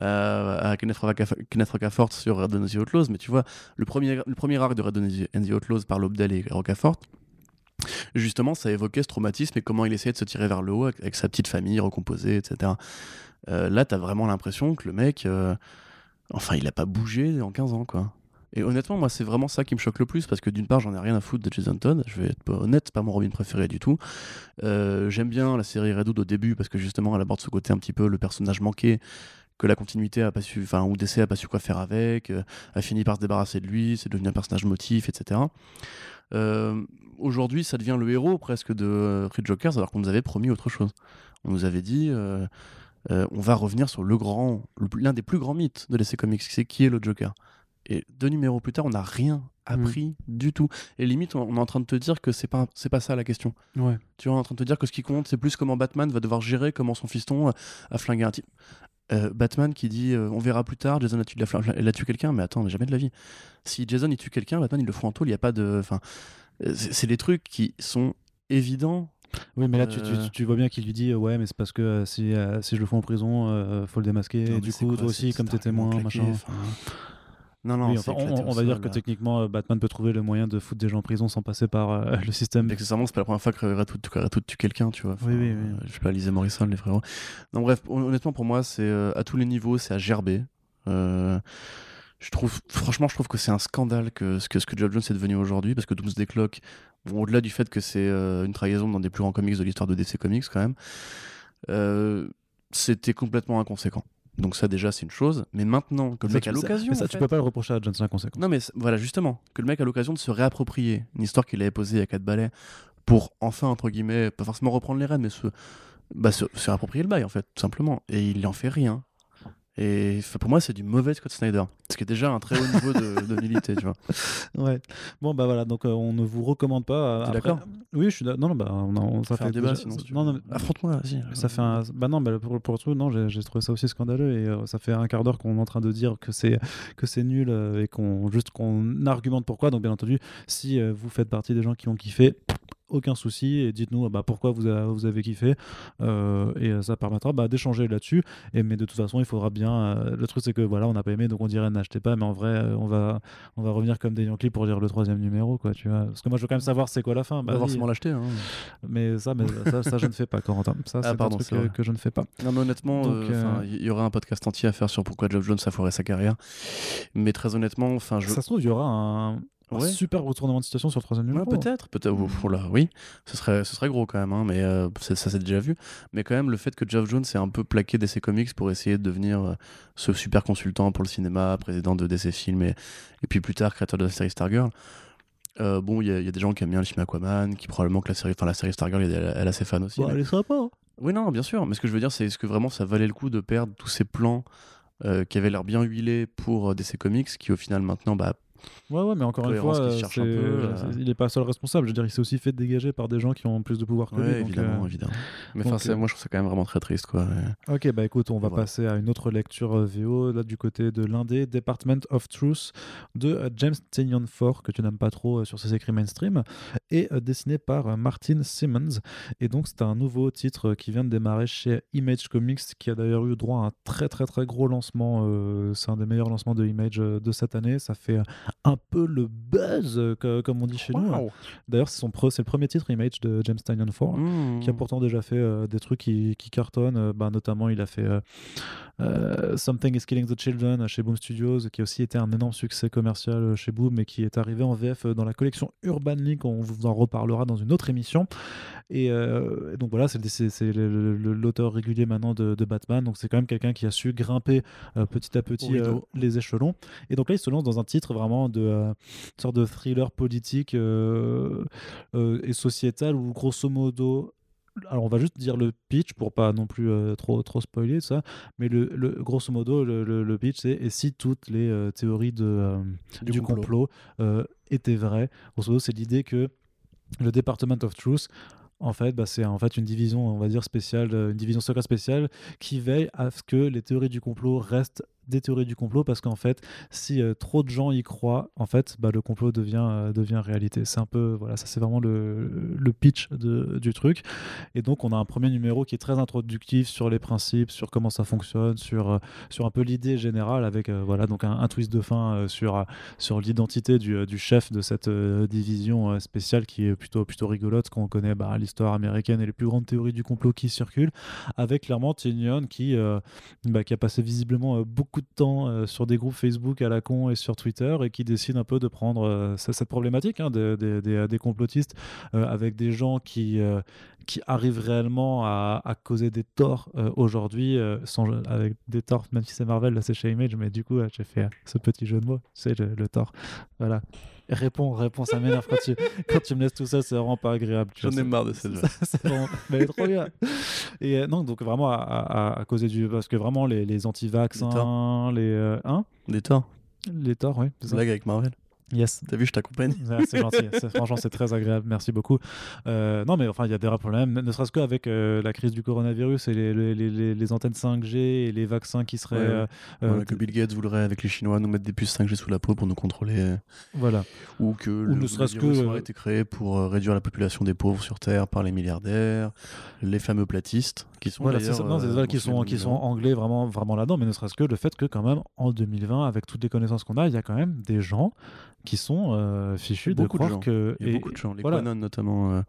B: à, à Kenneth, Rocafort, sur Red and the Outlaws, mais tu vois, le premier, le premier arc de Red and the Outlaws par Lobdell et Rocafort, justement, ça évoquait ce traumatisme et comment il essayait de se tirer vers le haut avec, avec sa petite famille recomposée, etc. Euh, là, t'as vraiment l'impression que le mec, euh, enfin, il a pas bougé en 15 ans, quoi. Et honnêtement, moi, c'est vraiment ça qui me choque le plus parce que d'une part, j'en ai rien à foutre de Jason Todd. Je vais être honnête, c'est pas mon Robin préféré du tout. Euh, J'aime bien la série Redwood au début parce que justement, elle aborde ce côté un petit peu le personnage manqué que la continuité a pas su, enfin, ou DC a pas su quoi faire avec, euh, a fini par se débarrasser de lui, c'est devenu un personnage motif, etc. Euh, Aujourd'hui, ça devient le héros presque de Three Jokers alors qu'on nous avait promis autre chose. On nous avait dit. on va revenir sur le grand, l'un des plus grands mythes de l'essai comics, c'est qui est le Joker. Et deux numéros plus tard, on n'a rien appris du tout. Et limite, on, on est en train de te dire que c'est pas, c'est pas ça la question.
A: Ouais.
B: Tu vois, on est en train de te dire que ce qui compte, c'est plus comment Batman va devoir gérer comment son fiston euh, a flingué un type. Euh, Batman qui dit euh, on verra plus tard, Jason a tué, elle a tué quelqu'un, mais attends, mais jamais de la vie. Si Jason il tue quelqu'un, Batman il le fout en tôle, il n'y a pas de. Enfin, c'est des trucs qui sont évidents.
A: Oui, mais là, tu, tu- tu vois bien qu'il lui dit euh, Ouais, mais c'est parce que euh, si, si je le fous en prison, faut le démasquer.
B: Non,
A: et
B: mais
A: du coup,
B: quoi,
A: toi aussi, comme moins,
B: claqué,
A: machin.
B: Non, non,
A: Oui,
B: c'est
A: enfin, on, va dire que
B: là.
A: techniquement, euh, Batman peut trouver le moyen de foutre des gens en prison sans passer par euh, le système.
B: Accessoirement, c'est pas la première fois que Redwood tue, quelqu'un, tu vois. Enfin,
A: Oui, oui, oui.
B: euh, je sais pas, lisez Morrison, les frérots. Non, bref, hon- honnêtement, pour moi, c'est euh, à tous les niveaux, c'est à gerber. Euh, je trouve, franchement, je trouve que c'est un scandale que ce que, ce que Geoff Jones est devenu aujourd'hui, parce que Doomsday Clock, bon, au-delà du fait que c'est euh, une trahison dans des plus grands comics de l'histoire de DC Comics, quand même, euh, c'était complètement inconséquent. Donc ça déjà c'est une chose, mais maintenant que le mec a l'occasion,
A: mais ça,
B: en
A: tu peux pas le reprocher à Johnson conséquent.
B: non mais voilà justement que le mec a l'occasion de se réapproprier une histoire qu'il avait posée a quatre balais pour enfin entre guillemets pas forcément reprendre les rênes mais se bah se, se réapproprier le bail en fait tout simplement. Et il en fait rien et pour moi c'est du mauvais Scott Snyder ce qui est déjà un très haut niveau de, de tu vois
A: Ouais. Bon, bah voilà, donc euh, on ne vous recommande pas. euh,
B: d'accord?
A: Oui, je suis d'accord. Non, non, bah, on, on- ça
B: faire un
A: fait
B: débat
A: déjà-
B: sinon si tu
A: Non, non,
B: affronte-moi vas-y
A: Ça fait un... Bah non, bah pour, pour le truc, non, j'ai trouvé ça aussi scandaleux et euh, ça fait un quart d'heure qu'on est en train de dire que c'est que c'est nul euh, et qu'on juste qu'on argumente pourquoi. Donc bien entendu, si vous faites partie des gens qui ont kiffé, aucun souci et dites-nous euh, bah, pourquoi vous, a- vous avez kiffé euh, et euh, ça permettra bah, d'échanger là-dessus. Et mais de toute façon, il faudra bien. le truc c'est que voilà, on n'a pas aimé, donc on dirait n'achetez pas, mais en vrai, on va on va revenir comme des Yankees pour lire le troisième numéro, quoi. Tu vois, parce que moi je veux quand même savoir c'est quoi la fin. Bah,
B: forcément l'acheter hein.
A: mais ça, mais ça, ça, je ne fais pas, Corentin. Ça, c'est
B: Ah,
A: un truc
B: c'est
A: euh,
B: vrai.
A: que je ne fais pas.
B: non mais honnêtement il y, y aura un podcast entier à faire sur pourquoi Geoff Jones a foiré sa carrière mais très honnêtement enfin je
A: Ça se trouve, il y aura un, un
B: Ouais.
A: super retournement de situation sur le troisième
B: Ouais,
A: numéro.
B: peut-être, peut-être. oui, ce serait, ce serait gros quand même, hein, mais euh, c'est- ça s'est déjà vu. Mais quand même, le fait que Geoff Jones ait un peu plaqué DC Comics pour essayer de devenir euh, ce super consultant pour le cinéma, président de DC Films et, et puis plus tard créateur de la série Stargirl. Euh, bon, il y, a- il y a des gens qui aiment bien le film Aquaman, qui probablement que la série, enfin la série Stargirl, elle, elle a ses fans aussi.
A: Bon,
B: mais-
A: elle est sympa. hein.
B: Oui, non, bien sûr. Mais ce que je veux dire, c'est est-ce que vraiment ça valait le coup de perdre tous ces plans euh, qui avaient l'air bien huilés pour DC Comics, qui au final maintenant, bah,
A: Ouais, ouais, mais encore une fois, euh,
B: un peu, euh.
A: il n'est pas seul responsable. Je veux dire, il s'est aussi fait dégager par des gens qui ont plus de pouvoir que lui.
B: Ouais,
A: donc,
B: évidemment,
A: euh,
B: évidemment. Mais
A: donc,
B: moi, je trouve ça quand même vraiment très triste, quoi.
A: Ok, bah écoute, on va
B: Voilà.
A: passer à une autre lecture VO, là du côté de l'indé Department of Truth de James Tynion Ford, que tu n'aimes pas trop sur ses écrits mainstream, et euh, dessiné par euh, Martin Simmons. Et donc c'est un nouveau titre euh, qui vient de démarrer chez Image Comics, qui a d'ailleurs eu droit à un très très très gros lancement. c'est un des meilleurs lancements de Image de cette année. Ça fait un peu le buzz, comme on dit chez nous.
B: Waouh.
A: D'ailleurs, c'est son pre- c'est le premier titre Image de James Tynion Ford
B: Mmh.
A: qui a pourtant déjà fait des trucs qui, qui cartonnent. bah, notamment, il a fait euh, Something is Killing the Children chez Boom Studios, qui a aussi été un énorme succès commercial chez Boom, mais qui est arrivé en VF dans la collection Urban League. On vous en reparlera dans une autre émission. Et, euh, donc voilà, c'est l'auteur régulier maintenant de, de Batman. Donc c'est quand même quelqu'un qui a su grimper euh, petit à petit euh, les échelons. Et donc là, il se lance dans un titre vraiment de une sorte de thriller politique et sociétal où grosso modo alors on va juste dire le pitch pour pas non plus euh, trop trop spoiler ça mais le, le- grosso modo le, le- le pitch c'est et si toutes les euh, théories de euh,
B: Du
A: du,
B: complot.
A: complot, étaient vraies grosso modo c'est l'idée que le Department of Truth en fait, bah, c'est en fait une division, on va dire spéciale, euh, une division secrète spéciale qui veille à ce que les théories du complot restent des théories du complot parce qu'en fait, si euh, trop de gens y croient, en fait, bah, le complot devient euh, devient réalité. C'est un peu voilà, ça c'est vraiment le, le pitch de- du truc. Et donc on a un premier numéro qui est très introductif sur les principes, sur comment ça fonctionne, sur euh, sur un peu l'idée générale avec voilà donc un, twist de fin sur sur l'identité du, du chef de cette division spéciale qui est plutôt plutôt rigolote qu'on connaît bah, l'histoire américaine et les plus grandes théories du complot qui circulent avec clairement Tynion qui bah, qui a passé visiblement euh, de temps euh, sur des groupes Facebook à la con et sur Twitter et qui décide un peu de prendre euh, ce- cette problématique hein, des, des- complotistes euh, avec des gens qui qui arrivent réellement à, à causer des torts aujourd'hui, euh, avec des torts, même si c'est Marvel, c'est chez Image, mais du coup, j'ai fait ce petit jeu de mots, c'est le, le tort. Voilà. Réponds, réponds, ça m'énerve quand tu, quand tu me laisses tout ça, c'est vraiment pas agréable.
B: J'en ai marre de
A: c'est vraiment- mais trop bien. Et euh, non, donc vraiment à, à, à causer du. Parce que vraiment, les, les anti-vaccins, les. euh, hein?
B: Des torts.
A: Les torts, oui.
B: Blague avec Marvel.
A: Yes.
B: T'as vu, je t'accompagne.
A: C'est gentil, franchement c'est très agréable, merci beaucoup. Euh, non mais enfin il y a des vrais problèmes, ne serait-ce qu'avec euh, la crise du coronavirus et les, les, les- les antennes 5G et les vaccins qui seraient...
B: Ouais,
A: euh, euh,
B: Voilà, que Bill Gates voudrait, avec les Chinois, nous mettre des puces 5G sous la peau pour nous contrôler.
A: voilà.
B: Ou que le,
A: ne serait-ce que,
B: aurait été créé pour réduire la population des pauvres sur Terre par les milliardaires, les fameux platistes, qui sont
A: Voilà, c'est ça. Non, c'est qui, sont, qui sont anglais vraiment, vraiment là-dedans, mais ne serait-ce que le fait que quand même en 2020, avec toutes les connaissances qu'on a, il y a quand même des gens qui sont euh, fichus de
B: Beaucoup de
A: croire
B: gens.
A: que...
B: Il y a
A: et-
B: beaucoup de gens, les
A: voilà.
B: Quanon notamment. euh,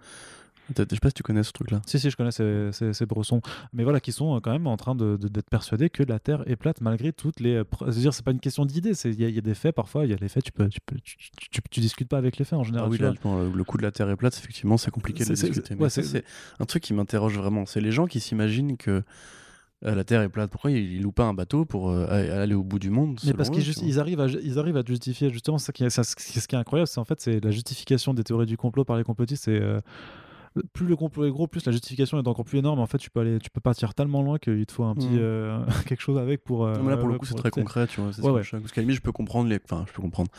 B: Je sais pas si tu connais ce truc-là.
A: Si, si, je connais ces, ces, ces bressons. Mais voilà, qui sont euh, quand même en train de- de- d'être persuadés que la Terre est plate malgré toutes les. euh, C'est-à-dire, c'est pas une question d'idée. Il y, a- il y a des faits parfois. Il y a des faits, tu, peux, tu, peux, tu, tu- discutes pas avec les faits en général.
B: Ah oui, là, le, le coup de la Terre est plate, effectivement, c'est compliqué de
A: C'est-
B: discuter.
A: ouais, c'est-
B: un truc qui m'interroge vraiment. C'est les gens qui s'imaginent que euh, la Terre est plate. Pourquoi ils, louent pas un bateau pour euh, aller au bout du monde
A: Mais parce qu'ils arrivent, à, ils arrivent à justifier justement ça qui est, ça, ce qui ce qui est incroyable, c'est en fait c'est la justification des théories du complot par les complotistes. C'est euh, plus le complot est gros, plus la justification est encore plus énorme. En fait, tu peux aller, tu peux partir tellement loin qu'il te faut un petit
B: Mhm.
A: euh, quelque chose avec pour. euh,
B: Non, mais là, pour le
A: euh,
B: coup, c'est très concret, tu vois.
A: Ouais, ouais.
B: Parce qu'à la limite, je peux comprendre les. Enfin, je peux comprendre.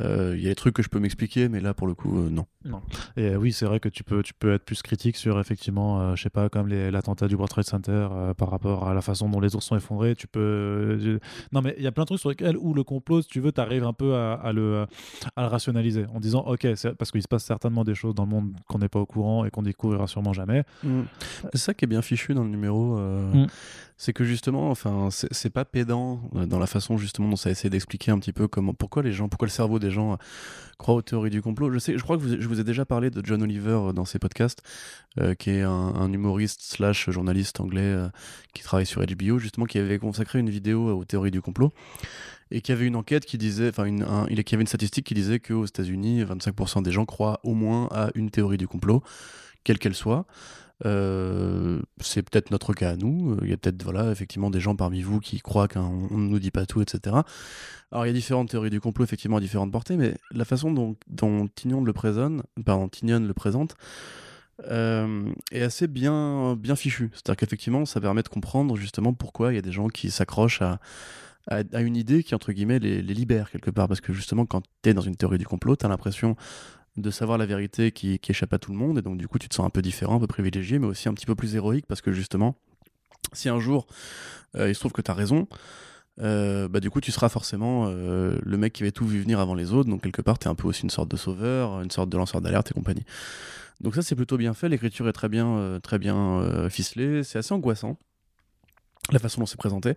B: Euh, Il y a des trucs que je peux m'expliquer, mais là, pour le coup, euh, non.
A: Et euh, oui, c'est vrai que tu peux, tu peux être plus critique sur effectivement, euh, je sais pas, comme l'attentat du World Trade Center euh, par rapport à la façon dont les ours sont effondrés. Tu peux. euh, Non, mais il y a plein de trucs sur lesquels où le complot, si tu veux, tu arrives un peu à, à le, à le rationaliser en disant, ok, parce qu'il se passe certainement des choses dans le monde qu'on n'est pas au courant et qu'on découvrira sûrement jamais.
B: C'est ça qui est bien fichu dans le numéro. euh,
A: Mm.
B: C'est que justement, enfin, c'est pas pédant euh, dans la façon justement dont ça essaie d'expliquer un petit peu comment, pourquoi les gens, pourquoi le cerveau des gens euh, croit aux théories du complot. Je sais, je crois que vous- je vous ai déjà parlé de John Oliver dans ses podcasts, euh, qui est un, un humoriste slash journaliste anglais euh, qui travaille sur HBO, justement, qui avait consacré une vidéo aux théories du complot et qui avait une enquête qui disait, enfin, il qui avait une statistique qui disait qu'aux États-Unis, 25% des gens croient au moins à une théorie du complot, quelle qu'elle soit. Euh, c'est peut-être notre cas à nous. Euh, Il y a peut-être, voilà, effectivement, des gens parmi vous qui croient qu'on on ne nous dit pas tout, etc. Alors, il y a différentes théories du complot, effectivement, à différentes portées, mais la façon dont, Tignon le présente, pardon, Tignon le présente, est assez bien, bien fichu. C'est-à-dire qu'effectivement, ça permet de comprendre justement pourquoi il y a des gens qui s'accrochent à, à, une idée qui, entre guillemets, les, libère quelque part. Parce que justement, quand tu es dans une théorie du complot, tu as l'impression de savoir la vérité qui, échappe à tout le monde. Et donc, du coup, tu te sens un peu différent, un peu privilégié, mais aussi un petit peu plus héroïque parce que justement, si un jour il se trouve que tu as raison, euh, bah, du coup, tu seras forcément euh, le mec qui va tout vu venir avant les autres. Donc, quelque part, tu es un peu aussi une sorte de sauveur, une sorte de lanceur d'alerte et compagnie. Donc, ça, c'est plutôt bien fait. L'écriture est très bien, euh, très bien ficelée. C'est assez angoissant la façon dont c'est présenté.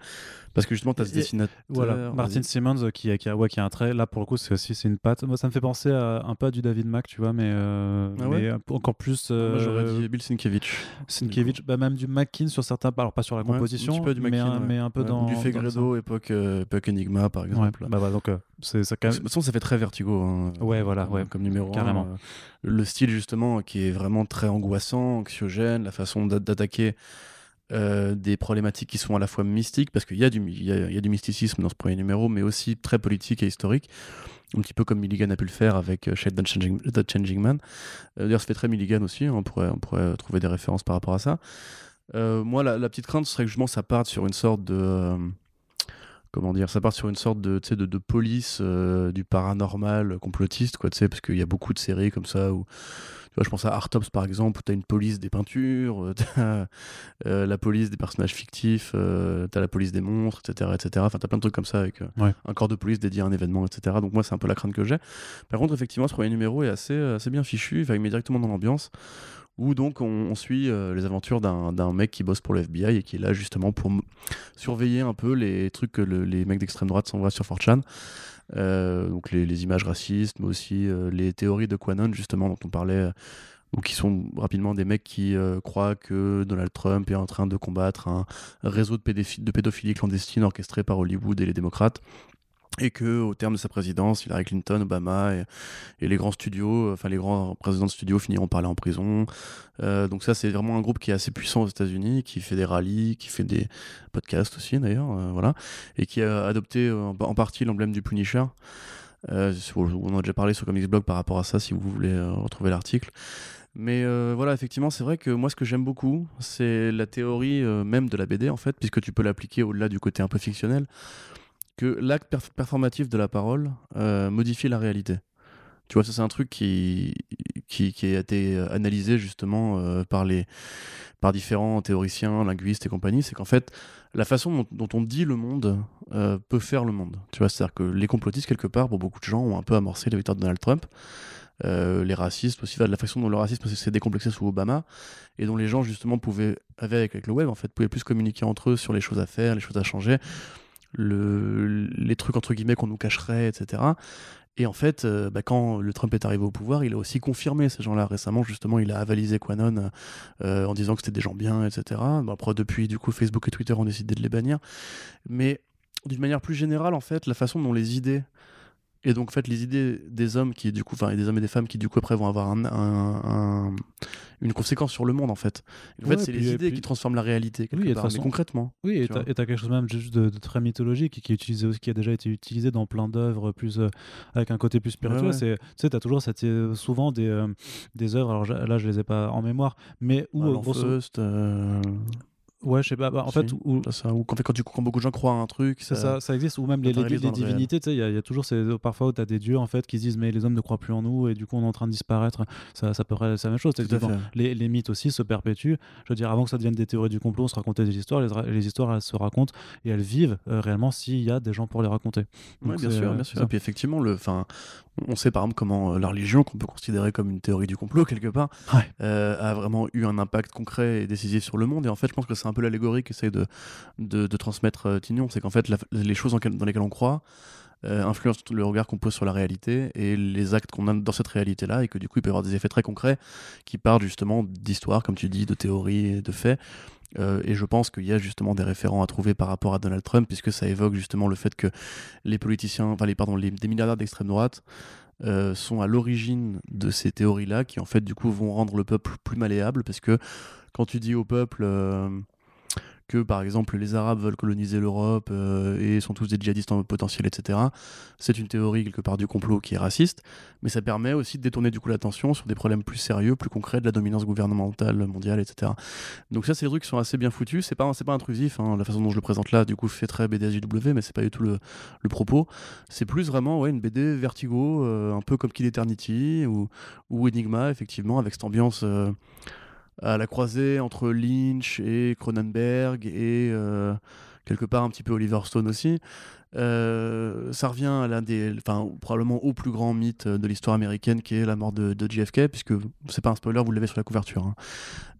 B: Parce que justement tu as ce dessinateur
A: voilà Martin Simmons euh, qui, qui, a, ouais, qui a un trait. Là pour le coup c'est aussi c'est une patte. Moi ça me fait penser à, un peu à du David Mack tu vois mais, euh, ah mais encore plus
B: euh, j'aurais dit Bill Sienkiewicz
A: Sienkiewicz. Bah, même du Mackin sur certains alors pas sur la composition un du mais, un, mais, un peu dans
B: du Fegredo époque, époque Enigma par exemple.
A: bah, bah, donc c'est ça quand même...
B: de toute façon ça fait très vertigo hein,
A: ouais voilà ouais.
B: comme numéro
A: carrément.
B: le style justement qui est vraiment très angoissant anxiogène la façon d'attaquer euh, des problématiques qui sont à la fois mystiques, parce qu'il y, a du, mysticisme dans ce premier numéro, mais aussi très politique et historique, un petit peu comme Milligan a pu le faire avec euh, Shade the Changing, the Changing Man. Euh, d'ailleurs, ça fait très Milligan aussi, hein, on, pourrait, on pourrait trouver des références par rapport à ça. moi, la, petite crainte ce serait que justement ça parte sur une sorte de comment dire, ça part sur une sorte de, de, de police du paranormal complotiste, quoi, parce qu'il y a beaucoup de séries comme ça où je pense à Artops par exemple, où tu as une police des peintures, euh, tu as euh, la police des personnages fictifs, euh, tu as la police des monstres, etc. etc. Enfin, tu as plein de trucs comme ça avec un corps de police dédié à un événement, etc. Donc, moi, c'est un peu la crainte que j'ai. Par contre, effectivement, ce premier numéro est assez, assez bien fichu, il met directement dans l'ambiance où donc on, suit les aventures d'un mec qui bosse pour le FBI et qui est là justement pour surveiller un peu les trucs que les mecs d'extrême droite s'envoient sur 4chan. Euh, donc les, images racistes, mais aussi euh, les théories de Quanon, justement, dont on parlait, euh, ou qui sont rapidement des mecs qui croient que Donald Trump est en train de combattre un réseau de, de pédophilie clandestine orchestré par Hollywood et les démocrates et que au terme de sa présidence, Hillary Clinton, Obama et, les grands studios, enfin les grands présidents de studios finiront par aller en prison. Euh, donc ça, c'est vraiment un groupe qui est assez puissant aux États-Unis, qui fait des rallyes, qui fait des podcasts aussi d'ailleurs, euh, voilà, et qui a adopté euh, en, partie l'emblème du Punisher. on a déjà parlé sur Comics Blog par rapport à ça, si vous voulez retrouver l'article. Mais voilà, effectivement, c'est vrai que moi, ce que j'aime beaucoup, c'est la théorie même de la BD, en fait, puisque tu peux l'appliquer au-delà du côté un peu fictionnel que l'acte performatif de la parole euh, modifie la réalité. Tu vois, ça c'est un truc qui, qui, a été analysé justement euh, par, les, par différents théoriciens, linguistes et compagnie, c'est qu'en fait, la façon dont, on dit le monde euh, peut faire le monde. Tu vois, c'est-à-dire que les complotistes, quelque part, pour beaucoup de gens, ont un peu amorcé la victoire de Donald Trump. les racistes aussi, la façon dont le racisme s'est décomplexé sous Obama, et dont les gens justement pouvaient, avec, avec le web, en fait, pouvaient plus communiquer entre eux sur les choses à faire, les choses à changer, le, les trucs entre guillemets qu'on nous cacherait, etc. Et en fait, euh, bah, quand le Trump est arrivé au pouvoir, il a aussi confirmé ces gens-là. Récemment, justement, il a avalisé Quanon euh, en disant que c'était des gens bien, etc. après, depuis, du coup, Facebook et Twitter ont décidé de les bannir. Mais d'une manière plus générale, en fait, la façon dont les idées et donc, en fait, les idées des hommes qui, du coup, enfin, des hommes et des femmes qui, du coup, après vont avoir un, une conséquence sur le monde, en fait. en fait, c'est les idées qui transforment la réalité, quelque oui, part, façon... mais concrètement.
A: Oui, et tu as, quelque chose même juste de, très mythologique qui, est utilisé qui a déjà été utilisé dans plein d'œuvres, plus euh, avec un côté plus spirituel. C'est, tu sais, tu as toujours cette, euh, souvent des, euh, des œuvres, alors là, je les ai pas en mémoire, mais où. Ouais, je sais pas. Bah, en fait,
B: ou ça, ou quand, quand, tu, quand beaucoup de gens croient à un truc,
A: ça, ça, ça existe. Ou même les, les, divinités, tu sais, il y, a toujours ces, parfois où tu as des dieux en fait qui se disent mais les hommes ne croient plus en nous et du coup on est en train de disparaître. Ça, ça peut être la même chose. Les, les, mythes aussi se perpétuent. Je veux dire, avant que ça devienne des théories du complot, on se racontait des histoires. Les, les histoires elles se racontent et elles vivent euh, réellement s'il y a des gens pour les raconter.
B: Oui, bien sûr, bien sûr. Et puis effectivement, le, on sait par exemple comment euh, la religion, qu'on peut considérer comme une théorie du complot quelque part, euh, a vraiment eu un impact concret et décisif sur le monde. Et en fait, je pense que c'est un peu l'allégorie qu'essaie de, de, transmettre euh, Tignon. C'est qu'en fait, les choses dans lesquelles on croit influencent le regard qu'on pose sur la réalité et les actes qu'on a dans cette réalité-là. Et que du coup, il peut y avoir des effets très concrets qui partent justement d'histoires, comme tu dis, de théories de faits. et je pense qu'il y a justement des référents à trouver par rapport à Donald Trump, puisque ça évoque justement le fait que les politiciens, enfin les, pardon, les, milliardaires d'extrême droite euh, sont à l'origine de ces théories-là, qui en fait du coup vont rendre le peuple plus malléable, parce que quand tu dis au peuple euh, que par exemple les Arabes veulent coloniser l'Europe euh, et sont tous des djihadistes en potentiel, etc. C'est une théorie quelque part du complot qui est raciste, mais ça permet aussi de détourner du coup l'attention sur des problèmes plus sérieux, plus concrets de la dominance gouvernementale mondiale, etc. Donc ça, c'est des trucs qui sont assez bien foutus. C'est pas, c'est pas intrusif. hein. La façon dont je le présente là, du coup, fait très BDSJW, mais c'est pas du tout le, le propos. C'est plus vraiment ouais, une BD vertigo, euh, un peu comme Kill Eternity ou, ou Enigma, effectivement, avec cette ambiance. euh, à la croisée entre Lynch et Cronenberg et euh, quelque part un petit peu Oliver Stone aussi. Euh, ça revient à l'un des, enfin probablement au plus grand mythe de l'histoire américaine qui est la mort de, de JFK, puisque c'est pas un spoiler, vous l'avez sur la couverture. hein.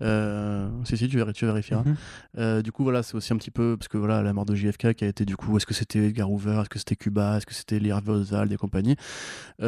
B: Euh, si si, tu, véri- tu vérifieras.
A: Mhm.
B: Euh, du coup voilà, c'est aussi un petit peu parce que voilà la mort de JFK qui a été du coup, est-ce que c'était Edgar Hoover, est-ce que c'était Cuba, est-ce que c'était Lee Harvey Oswald et compagnie.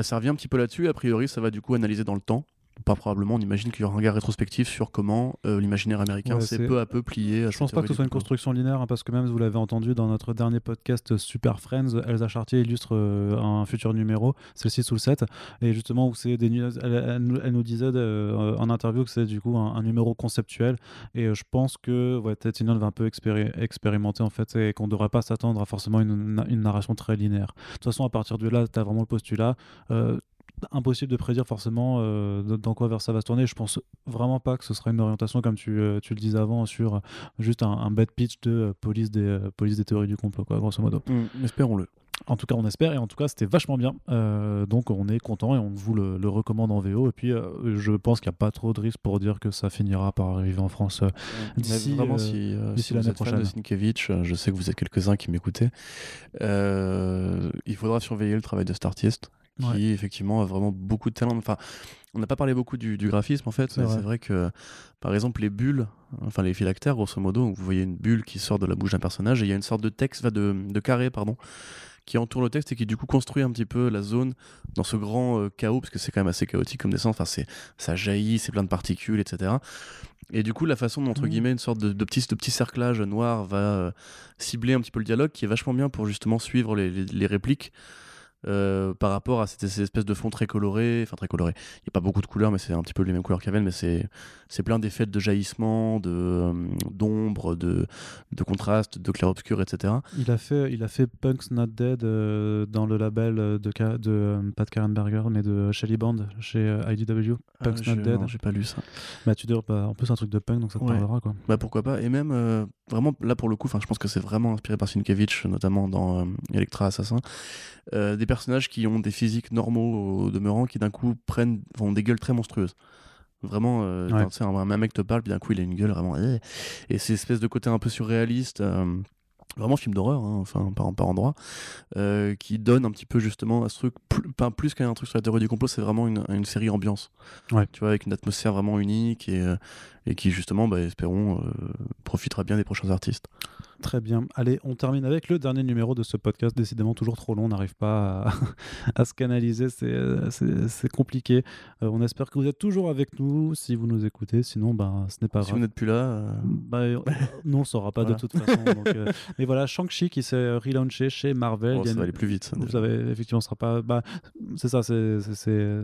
B: Ça revient un petit peu là-dessus. A priori, ça va du coup analyser dans le temps. Pas probablement, on imagine qu'il y aura un regard rétrospectif sur comment euh, l'imaginaire américain s'est
A: c'est-
B: peu à peu plié. à
A: Je pense pas que ce soit une construction linéaire, hein, parce que même vous l'avez entendu dans notre dernier podcast euh, Super Friends, Elsa Chartier illustre euh, un futur numéro, celle-ci sous le 7, et justement où c'est des elle, elle nous- elle nous disait euh, en interview que c'est du coup un, un numéro conceptuel, et je pense que ouais, Ted va un peu expéri- expérimenter en fait, et qu'on ne devrait pas s'attendre à forcément une, une narration très linéaire. De toute façon, à partir de là, tu as vraiment le postulat. Impossible de prédire forcément euh, dans quoi vers ça va se tourner. Je pense vraiment pas que ce sera une orientation comme tu, euh, tu le disais avant sur juste un, un bad pitch de euh, police, des, police des théories du complot, quoi, grosso modo.
B: Mm, espérons-le.
A: En tout cas, on espère et en tout cas, c'était vachement bien. Donc, on est content et on vous le, le recommande en VO. Et puis, je pense qu'il n'y a pas trop de risque pour dire que ça finira par arriver en France. euh, D'ici,
B: si,
A: l'année
B: de
A: prochaine.
B: Sienkiewicz, euh, je sais que vous êtes quelques-uns qui m'écoutez, il faudra surveiller le travail de cet artiste qui
A: Ouais.
B: effectivement a vraiment beaucoup de talent. Enfin, on n'a pas parlé beaucoup du, du graphisme en fait,
A: C'est
B: mais
A: vrai.
B: c'est vrai que par exemple les bulles, enfin les phylactères grosso modo, vous voyez une bulle qui sort de la bouche d'un personnage et il y a une sorte de texte, de, de carré pardon, qui entoure le texte et qui du coup construit un petit peu la zone dans ce grand euh, chaos parce que c'est quand même assez chaotique comme dessin. Enfin, c'est ça jaillit, c'est plein de particules, etc. Et du coup, la façon dont, entre
A: Mhm.
B: guillemets, une sorte de, de petit, de petit cerclage noir va euh, cibler un petit peu le dialogue, qui est vachement bien pour justement suivre les, les- les répliques euh, par rapport à cette, cette espèce de fond très coloré. Enfin, très coloré. Il n'y a pas beaucoup de couleurs, mais c'est un petit peu les mêmes couleurs qu'Aven, mais c'est c'est plein d'effets de jaillissement, de, euh, d'ombre, de, de contraste, de clair-obscur, etc.
A: Il a fait, il a fait Punk's Not Dead euh, dans le label de, de euh, pas de Karen Berger, mais de Shelly Band chez IDW.
B: Ah,
A: Punk's Not Dead.
B: j'ai pas lu ça.
A: Bah, tu dois, bah, en plus, c'est un truc de punk, donc ça te
B: Ouais.
A: parlera. Quoi.
B: Bah pourquoi pas. Et même, vraiment, là pour le coup, je pense que c'est vraiment inspiré par Sienkiewicz, notamment dans Electra Assassin. Des personnages qui ont des physiques normaux au demeurant, qui d'un coup prennent, ont des gueules très monstrueuses. Vraiment, euh,
A: Ouais.
B: un, un mec te parle, puis d'un coup il a une gueule vraiment. eh. Et c'est espèce de côté un peu surréaliste. euh, Vraiment film d'horreur, hein, enfin par, par endroit, euh, qui donne un petit peu justement à ce truc, plus, pas plus qu'un truc sur la théorie du complot, c'est vraiment une, une série ambiance,
A: Ouais.
B: tu vois, avec une atmosphère vraiment unique et, euh, et qui justement, bah, espérons, euh, profitera bien des prochains artistes.
A: Très bien. Allez, on termine avec le dernier numéro de ce podcast. Décidément, toujours trop long. On n'arrive pas à, à se canaliser. C'est, euh, compliqué. Euh, on espère que vous êtes toujours avec nous si vous nous écoutez. Sinon, ben, ce n'est pas
B: si vous
A: grave.
B: n'êtes plus là, euh,
A: Bah, euh, nous, on ne saura pas
B: Voilà.
A: de toute façon. donc, euh, mais voilà, Shang-Chi qui s'est relaunché chez Marvel.
B: oh, ça
A: une-
B: va aller plus vite. ça,
A: Vous savez, effectivement, ce sera pas. Bah, c'est ça, c'est,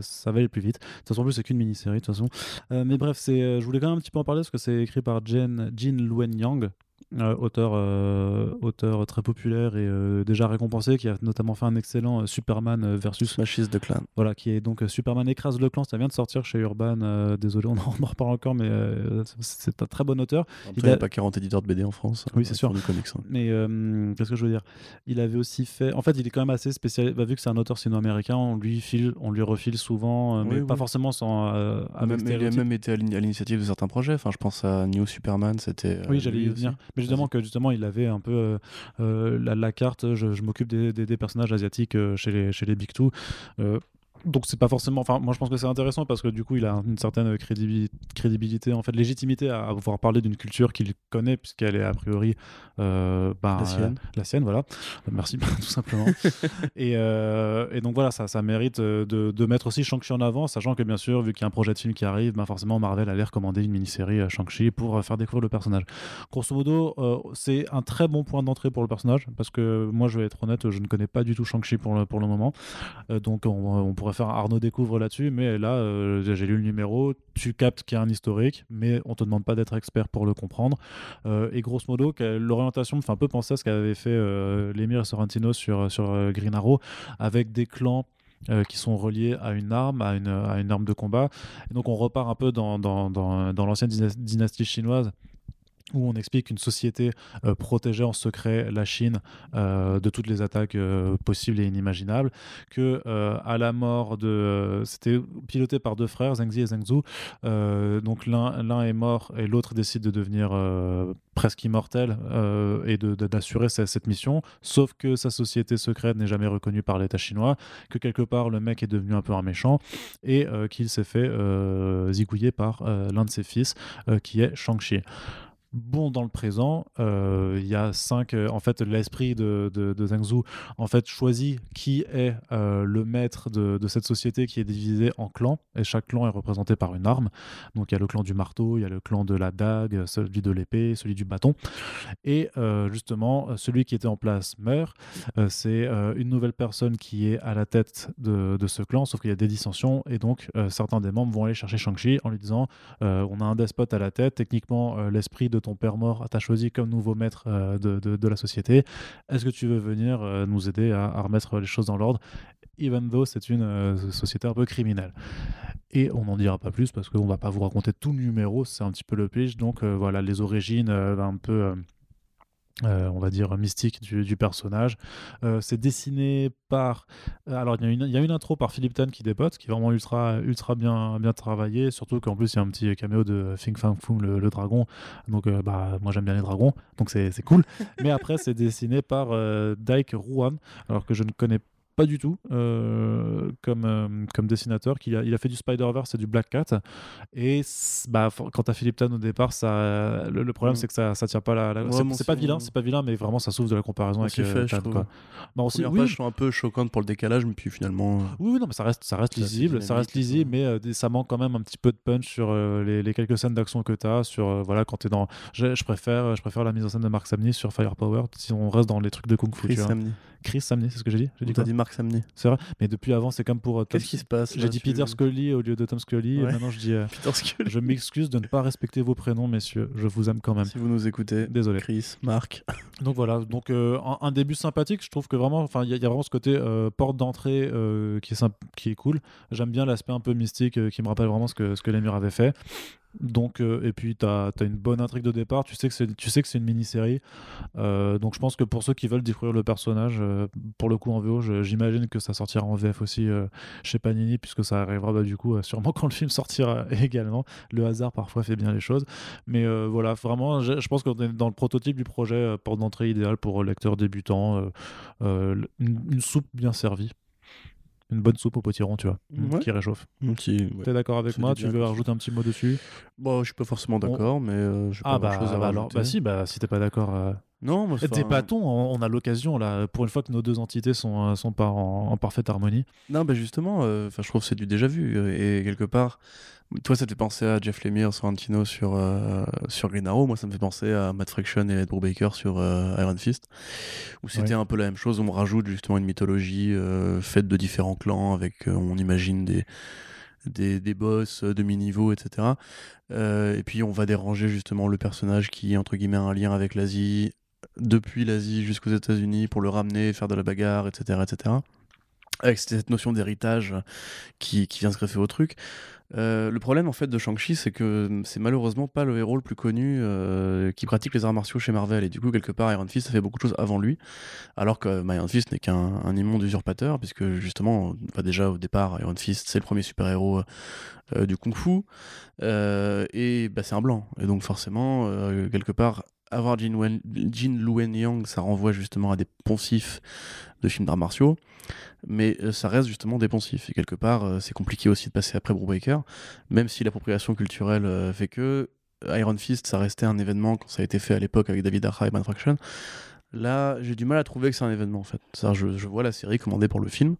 A: ça va aller plus vite. De toute façon, en plus, c'est qu'une mini-série, de toute façon. Mais bref, je voulais quand même un petit peu en parler parce que c'est écrit par Jen, Jin Luen Yang. Euh, auteur, euh, auteur très populaire et euh, déjà récompensé, qui a notamment fait un excellent Superman versus
B: Smash is the Clan.
A: voilà, qui est donc Superman écrase le clan. Ça vient de sortir chez Urban. désolé, on en, reparle encore, mais c'est un très bon auteur. Il
B: n'y
A: a-
B: a pas 40 éditeurs de BD en France.
A: Oui, c'est sûr.
B: comics. hein.
A: Mais qu'est-ce que je veux dire? Il avait aussi fait. En fait, il est quand même assez spécial. Bah, vu que c'est un auteur sino-américain, on lui file, on lui refile souvent, mais
B: Oui,
A: pas
B: oui.
A: forcément sans. avec
B: même, il a même été à l'in- à l'initiative de certains projets. Enfin, je pense à New Superman, c'était.
A: Oui, j'allais y venir. Mais justement, que justement, il avait un peu euh, euh, la, la carte. Je, je m'occupe des, des- des personnages asiatiques euh, chez les chez les Big Two. Donc c'est pas forcément. Enfin, moi je pense que c'est intéressant parce que du coup, il a une certaine crédibi- crédibilité, en fait, légitimité à, pouvoir parler d'une culture qu'il connaît puisqu'elle est a priori euh, bah,
B: La sienne.
A: euh, la sienne, voilà. Euh, Merci, tout simplement. et, euh, et donc voilà, ça, ça mérite de, de mettre aussi Shang-Chi en avant, sachant que bien sûr, vu qu'il y a un projet de film qui arrive, ben forcément Marvel allait recommander une mini-série à Shang-Chi pour faire découvrir le personnage. Grosso modo, c'est un très bon point d'entrée pour le personnage, parce que moi, je vais être honnête, je ne connais pas du tout Shang-Chi pour le, pour le moment. Donc on, on pourrait pourrait faire un Arnaud découvre là-dessus, mais là, euh, j'ai lu le numéro, tu captes qu'il y a un historique, mais on te demande pas d'être expert pour le comprendre. Euh, et grosso modo, l'orientation me fait un peu penser à ce qu'avait fait euh, l'émir Sorrentino sur, sur euh, Green Arrow, avec des clans. qui sont reliés à une arme, à une, arme de combat. Donc on repart un peu dans, dans, dans, l'ancienne dyna- dynastie chinoise où on explique qu'une société euh, protégeait en secret la Chine euh, de toutes les attaques euh, possibles et inimaginables, que à la mort de, c'était piloté par deux frères, Zheng Zi et Zheng Zhu, euh, donc l'un est mort et l'autre décide de devenir presque immortel et de- de- d'assurer ce- cette mission, sauf que sa société secrète n'est jamais reconnue par l'État chinois, que quelque part le mec est devenu un peu un méchant et qu'il s'est fait zigouiller par l'un de ses fils qui est Shang-Chi. Bon, dans le présent, euh, il y a cinq. euh, en fait, l'esprit de, Zhang Zhu en fait choisit qui est euh, le maître de, de cette société qui est divisée en clans et chaque clan est représenté par une arme. Donc il y a le clan du marteau, il y a le clan de la dague, celui de l'épée, celui du bâton. Et justement, celui qui était en place meurt. C'est une nouvelle personne qui est à la tête de, ce clan, sauf qu'il y a des dissensions et donc certains des membres vont aller chercher Shang-Chi en lui disant on a un despote à la tête, techniquement l'esprit de ton père mort t'a choisi comme nouveau maître euh, de, de- la société. Est-ce que tu veux venir euh, nous aider à, remettre les choses dans l'ordre Even though c'est une euh, société un peu criminelle? Et on n'en dira pas plus parce qu'on va pas vous raconter tout le numéro, c'est un petit peu le pitch. Donc voilà, les origines un peu. Euh, on va dire mystique du, personnage. Euh, c'est dessiné par. euh, Alors, il y, y a une intro par Philippe Tan qui dépote, qui est vraiment ultra, ultra bien, bien travaillé. Surtout qu'en plus, il y a un petit caméo de Fing Fang Foom, le, dragon. Donc, bah, moi, j'aime bien les dragons, donc c'est cool. Mais après, c'est dessiné par Daik Ruan, alors que je ne connais pas du tout euh, comme, euh, comme dessinateur. Qu'il a, il a fait du Spider-Verse et du Black Cat. Et bah, quand tu as Philippe Tan au départ, ça, le, le problème,
B: Mm.
A: c'est que ça, ça tient pas la. la-
B: Ouais,
A: c'est pas vilain,
B: on-
A: c'est pas vilain, mais vraiment, ça souffre de la comparaison
B: On
A: avec euh,
B: fait,
A: Tan, quoi. Bah, on oui,
B: pages sont un peu choquantes pour le décalage, mais puis finalement.
A: oui, non, mais ça reste, ça reste lisible, ça reste lisible, mais ça manque quand même un petit peu de punch sur les, les quelques scènes d'action que tu as, sur voilà quand tu es dans. Je, je préfère, je préfère la mise en scène de Mark Samney sur Firepower si on reste dans les trucs de kung fu.
B: Chris
A: tu vois.
B: Samney.
A: Chris Samney, c'est ce que j'ai dit. J'ai dit quoi
B: dit Marc Samney.
A: C'est vrai. Mais depuis avant, c'est comme pour. euh,
B: Qu'est-ce qui se passe
A: J'ai dit Peter Scully au lieu de Tom Scully. Et maintenant, je dis. euh,
B: Peter Scully.
A: je m'excuse de ne pas respecter vos prénoms, messieurs. Je vous aime quand même.
B: Si vous nous écoutez,
A: Désolé.
B: Chris, Marc.
A: Donc voilà, donc euh, un, un début sympathique. Je trouve que vraiment, enfin, il y, a- il y a vraiment ce côté euh, porte d'entrée qui est qui est cool. J'aime bien l'aspect un peu mystique qui me rappelle vraiment ce que ce que les murs avaient fait. Donc euh, et puis tu as, une bonne intrigue de départ. Tu sais que c'est tu sais une mini série. donc je pense que pour ceux qui veulent découvrir le personnage, euh, pour le coup en VO, j'imagine que ça sortira en VF aussi euh, chez Panini puisque ça arrivera bah, du coup euh, sûrement quand le film sortira également. Le hasard parfois fait bien les choses. Mais euh, voilà, vraiment, je, pense qu'on est dans le prototype du projet euh, porte d'entrée idéal pour euh, lecteurs débutants. euh, euh, une, une soupe bien servie. Une bonne soupe au potiron, tu vois,
B: Ouais.
A: qui réchauffe.
B: Ouais.
A: T'es d'accord avec moi? Tu veux rajouter un petit mot dessus?
B: Bon, je suis pas forcément d'accord, mais euh, j'ai pas
A: Ah bah,
B: à
A: bah alors, bah si, bah si t'es pas d'accord. euh,
B: Non, moi, enfin,
A: Débattons, on, a l'occasion là, pour une fois que nos deux entités sont, euh, sont pas en, en parfaite harmonie.
B: Non, bah justement, euh, je trouve que c'est du déjà vu. euh, et quelque part, toi, ça te fait penser à Jeff Lemire, Sorrentino sur, euh, sur Green Arrow. Moi, ça me fait penser à Matt Fraction et Ed Brubaker sur euh, Iron Fist, où c'était un peu la même chose. On rajoute justement une mythologie faite de différents clans, avec, on imagine, des, des, des boss euh, demi-niveau, etc. Euh, et puis, on va déranger justement le personnage qui, entre guillemets, a un lien avec l'Asie, depuis l'Asie jusqu'aux États-Unis, pour le ramener, faire de la bagarre, etc. etc avec cette notion d'héritage qui, qui vient se greffer au truc. Euh, le problème en fait de Shang-Chi, c'est que c'est malheureusement pas le héros le plus connu euh, qui pratique les arts martiaux chez Marvel. Et du coup, quelque part, Iron Fist a fait beaucoup de choses avant lui, alors que bah, Iron Fist n'est qu'un un immonde usurpateur, puisque justement, bah, déjà au départ, Iron Fist c'est le premier super-héros euh, du kung-fu, et bah, c'est un blanc. Et donc forcément, quelque part, avoir Jin, Luen Yang, ça renvoie justement à des poncifs de films d'arts martiaux mais euh, ça reste justement des poncifs. Et quelque part, euh, c'est compliqué aussi de passer après Brubaker, même si l'appropriation culturelle euh, fait que Iron Fist, ça restait un événement quand ça a été fait à l'époque avec David Arha et Man Fraction. Là, j'ai du mal à trouver que c'est un événement en fait. Je, je vois la série commandée pour le film,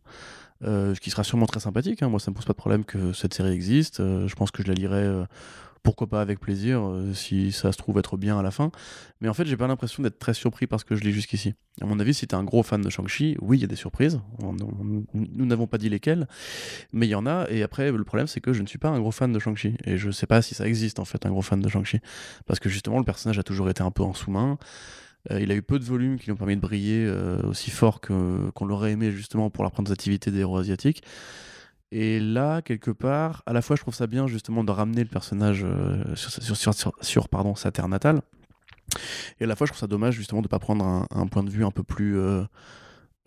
B: ce qui sera sûrement très sympathique. hein. Moi, ça me pose pas de problème que cette série existe. Je pense que je la lirai pourquoi pas avec plaisir, euh, si ça se trouve être bien à la fin. Mais en fait, j'ai pas l'impression d'être très surpris parce que je lis jusqu'ici. À mon avis, si t'es un gros fan de Shang-Chi, oui, il y a des surprises. Nous n'avons pas dit lesquelles, mais il y en a. Et après, le problème, c'est que je ne suis pas un gros fan de Shang-Chi. Et je sais pas si ça existe, en fait, un gros fan de Shang-Chi. Parce que justement, le personnage a toujours été un peu en sous-main. Euh, il a eu peu de volume qui lui ont permis de briller euh, aussi fort qu'on l'aurait aimé, justement, pour la représentativité des héros asiatiques. Et là, quelque part, à la fois, je trouve ça bien justement de ramener le personnage euh, sur, sa terre natale. Et à la fois, je trouve ça dommage justement de ne pas prendre un, un point de vue un peu plus euh,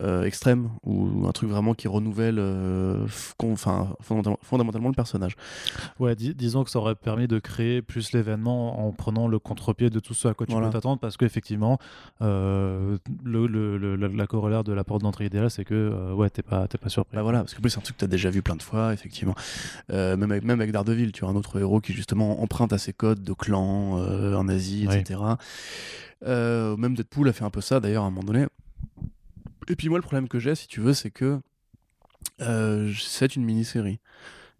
B: euh, extrême ou un truc vraiment qui renouvelle euh, enfin, fondamentalement, fondamentalement le personnage.
A: Ouais, dis- disons que ça aurait permis de créer plus l'événement en prenant le contre-pied de tout ce à quoi tu
B: Voilà.
A: peux t'attendre, parce qu'effectivement, euh, le, le- le- la, la corollaire de la porte d'entrée idéale, c'est que euh, ouais, t'es pas, pas surpris.
B: Bah voilà, parce que plus c'est un truc que tu as déjà vu plein de fois, effectivement. Même, avec, même avec Daredevil, tu as un autre héros qui justement emprunte à ses codes de clan en Asie, etc. Même Deadpool a fait un peu ça d'ailleurs à un moment donné. Et puis moi, le problème que j'ai, si tu veux, c'est que euh, c'est une mini-série.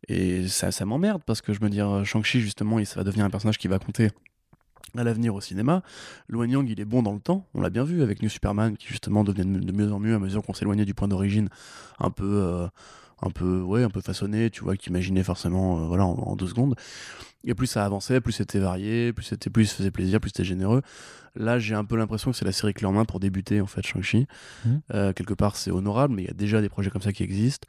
B: Et ça, m'emmerde parce que je me dis, euh, Shang-Chi, justement, il, ça va devenir un personnage qui va compter à l'avenir au cinéma. Luan Yang, il est bon dans le temps, on l'a bien vu avec New Superman, qui justement devenait de mieux en mieux à mesure qu'on s'éloignait du point d'origine, un peu, euh, un peu, ouais, un peu façonné, tu vois, qu'imaginait forcément, euh, voilà, en, en deux secondes. Et plus ça avançait, plus c'était varié, plus c'était, plus il se faisait plaisir, plus c'était généreux. Là, j'ai un peu l'impression que c'est la série clé en main pour débuter en fait Shang-Chi.
A: Mhm.
B: Euh, quelque part, c'est honorable, mais il y a déjà des projets comme ça qui existent.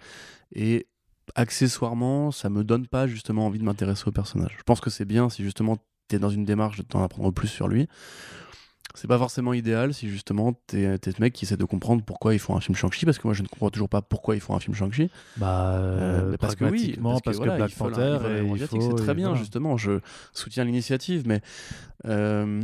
B: Et accessoirement, ça me donne pas justement envie de m'intéresser au personnage. Je pense que c'est bien si justement t'es dans une démarche de t'en apprendre plus sur lui. C'est pas forcément idéal si justement t'es t'es ce mec qui essaie de comprendre pourquoi ils font un film Shang-Chi, parce que moi je ne comprends toujours pas pourquoi ils font un film Shang-Chi.
A: Bah,
B: Euh, mais parce que oui,
A: parce que,
B: voilà,
A: Black Panther, et il faut-
B: c'est très bien
A: voilà.
B: justement. Je soutiens l'initiative, mais euh,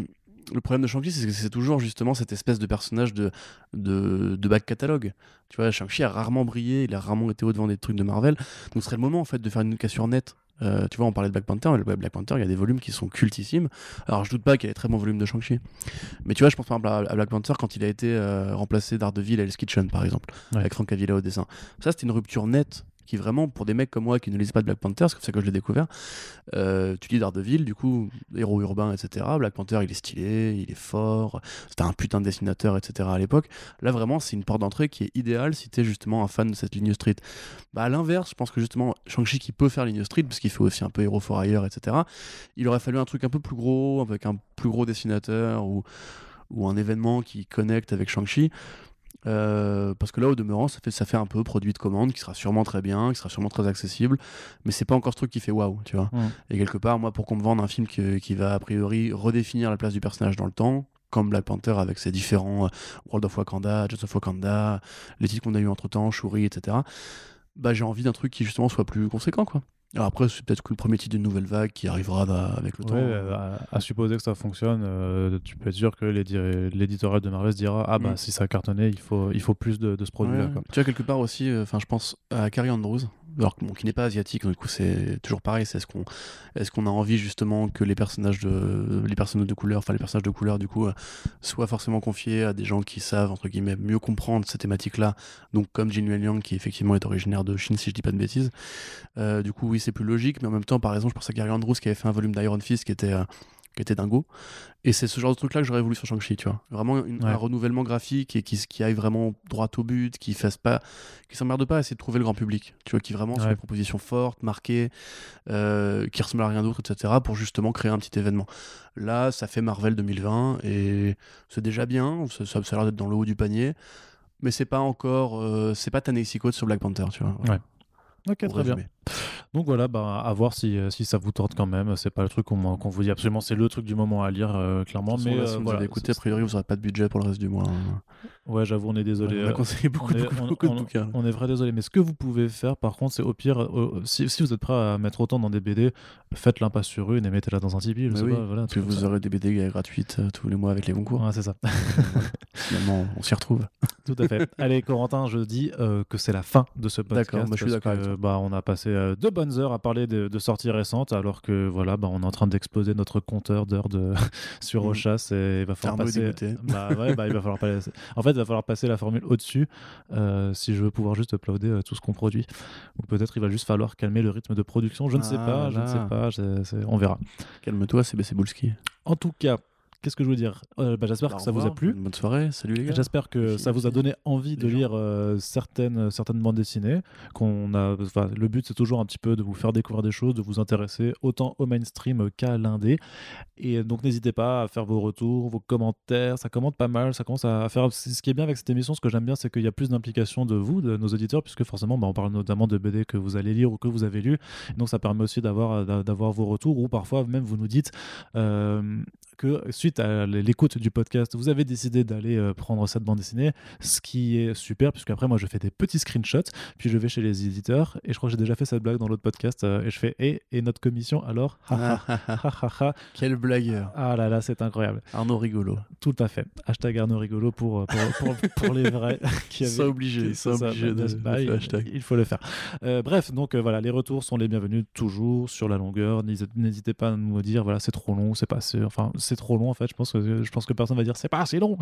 B: le problème de Shang-Chi, c'est que c'est toujours justement cette espèce de personnage de, de, de back catalogue. Tu vois, Shang-Chi a rarement brillé, il a rarement été au devant des trucs de Marvel. Donc ce serait le moment en fait de faire une cassure nette. Euh, tu vois, on parlait de Black Panther, mais Black Panther, il y a des volumes qui sont cultissimes. Alors je doute pas qu'il y ait des très bons volumes de Shang-Chi. Mais tu vois, je pense par exemple à à Black Panther quand il a été euh, remplacé d'Ardeville à Hell's Kitchen, par exemple,
A: Ouais.
B: avec Frank Avila au dessin. Ça, c'était une rupture nette qui vraiment, pour des mecs comme moi qui ne lisent pas de Black Panther, c'est comme ça que je l'ai découvert, euh, tu lis Daredevil, du coup, héros urbain, etc. Black Panther, il est stylé, il est fort, c'était un putain de dessinateur, etc. à l'époque. Là, vraiment, c'est une porte d'entrée qui est idéale si t'es justement un fan de cette ligne street. Bah, à l'inverse, je pense que justement, Shang-Chi qui peut faire ligne street, parce qu'il fait aussi un peu héros for ailleurs, etc. Il aurait fallu un truc un peu plus gros, avec un plus gros dessinateur ou, ou un événement qui connecte avec Shang-Chi. Euh, parce que là, au demeurant, ça fait, ça fait un peu produit de commande qui sera sûrement très bien, qui sera sûrement très accessible, mais c'est pas encore ce truc qui fait waouh, tu vois.
A: Mm.
B: Et quelque part, moi, pour qu'on me vende un film que- qui va a priori redéfinir la place du personnage dans le temps, comme Black Panther avec ses différents euh, World of Wakanda, Just of Wakanda, les titres qu'on a eu entre temps, Shuri, etc. Bah, j'ai envie d'un truc qui justement soit plus conséquent, quoi. Alors après, c'est peut-être que le premier titre d'une nouvelle vague qui arrivera bah, avec le
A: Ouais,
B: temps.
A: euh, à, à supposer que ça fonctionne, euh, tu peux être sûr que l'édi- l'éditorial de Marvel se dira Ah, bah,
B: Mm.
A: si ça a cartonné, il faut, il faut plus de, de ce produit-là.
B: Ouais. Tu vois, quelque part aussi, euh, enfin, je pense à Carrie Andrews, alors qui n'est pas asiatique, donc du coup, c'est toujours pareil. C'est est-ce qu'on est qu'on a envie justement que les personnages de les de couleur, enfin les personnages de couleur, du coup, euh, soient forcément confiés à des gens qui savent entre guillemets mieux comprendre ces thématiques-là. Donc comme Jin Yuan Yang, qui effectivement est originaire de Chine, si je dis pas de bêtises. Euh, du coup, oui, c'est plus logique, mais en même temps, par exemple, je pense à Carrie Andrews qui avait fait un volume d'Iron Fist qui était euh, qui était dingo. Et c'est ce genre de truc-là que j'aurais voulu sur Shang-Chi, tu vois. Vraiment une-
A: Ouais.
B: un renouvellement graphique et qui, qui aille vraiment droit au but, qui fasse pas, qui s'emmerde pas à essayer de trouver le grand public, tu vois, qui vraiment soit
A: Ouais.
B: une proposition forte, marquée, euh, qui ressemble à rien d'autre, etc., pour justement créer un petit événement. Là, ça fait Marvel 2020 et c'est déjà bien, ça, ça, a l'air d'être dans le haut du panier, mais c'est pas encore, euh, c'est pas ta Coates sur Black Panther, tu vois. voilà,
A: Ok,
B: pour
A: très bien. Donc voilà, bah, à voir si, euh, si ça vous tente quand même. C'est pas le truc qu'on qu'on vous dit absolument, c'est le truc du moment à lire, euh, clairement.
B: Façon,
A: mais
B: là,
A: euh,
B: si vous
A: voilà,
B: avez écouté, a priori, vous n'aurez pas de budget pour le reste du mois. hein.
A: Ouais, j'avoue, on est désolé.
B: on a
A: euh,
B: conseillé beaucoup,
A: est-
B: beaucoup,
A: on-
B: beaucoup de bouquins.
A: On est vrai désolé, mais ce que vous pouvez faire, par contre, c'est au pire, euh, si, si vous êtes prêt à mettre autant dans des BD, faites l'impasse sur une et mettez-la dans un Tipeee. je
B: Mais
A: sais
B: oui,
A: pas, voilà, un
B: Puis vous
A: ça.
B: aurez des BD gratuites euh, tous les mois avec les concours.
A: Ouais, c'est ça.
B: Finalement, on s'y retrouve.
A: Tout à fait. Allez, Corentin, je dis euh, que c'est la fin de ce podcast.
B: D'accord, bah, je suis d'accord
A: bah, on a passé euh, deux bonnes heures à parler de, de sorties récentes, alors que voilà, bah, on est en train d'exposer notre compteur d'heures de... sur
B: Mhm.
A: Rochas et il va falloir
B: Arnaud
A: passer. Bah, ouais, bah, il va falloir passer. En fait, va falloir passer la formule au-dessus euh, si je veux pouvoir juste uploader euh, tout ce qu'on produit. Ou peut-être il va juste falloir calmer le rythme de production. Je ne sais
B: Ah
A: pas, je ne sais pas, on verra.
B: Calme-toi, c'est Bulski.
A: En tout cas, qu'est-ce que je veux dire? Euh, bah, J'espère que ça vous a plu.
B: Bonne soirée, salut les gars.
A: J'espère que
B: Merci,
A: ça vous a donné envie de lire euh, certaines, certaines bandes dessinées. Qu'on a, enfin, le but, c'est toujours un petit peu de vous faire découvrir des choses, de vous intéresser autant au mainstream qu'à l'indé. Et donc, n'hésitez pas à faire vos retours, vos commentaires. Ça commente pas mal. Ça commence à faire. Ce qui est bien avec cette émission, ce que j'aime bien, c'est qu'il y a plus d'implication de vous, de nos auditeurs, puisque forcément, bah, on parle notamment de BD que vous allez lire ou que vous avez lu. Donc, ça permet aussi d'avoir d'a- d'avoir vos retours ou parfois même vous nous dites. euh, que suite à l'écoute du podcast, vous avez décidé d'aller euh, prendre cette bande dessinée, ce qui est super, puisque après moi je fais des petits screenshots, puis je vais chez les éditeurs, et je crois que j'ai déjà fait cette blague dans l'autre podcast, euh, et je fais et, et notre commission alors?
B: Quel blagueur.
A: Ah là là, c'est incroyable.
B: Arnaud rigolo.
A: Tout à fait. Hashtag Arnaud Rigolo pour, euh, pour, pour, pour les vrais qui avaient.
B: Obligé, ça obligé de,
A: bah,
B: de
A: il, faut le faire. Euh, bref, donc euh, voilà, les retours sont les bienvenus toujours sur la longueur. N'hésitez n'hésitez pas à nous dire voilà, c'est trop long, c'est pas assez. Enfin, c'est trop long en fait. Je pense que je pense que personne va dire c'est pas assez long.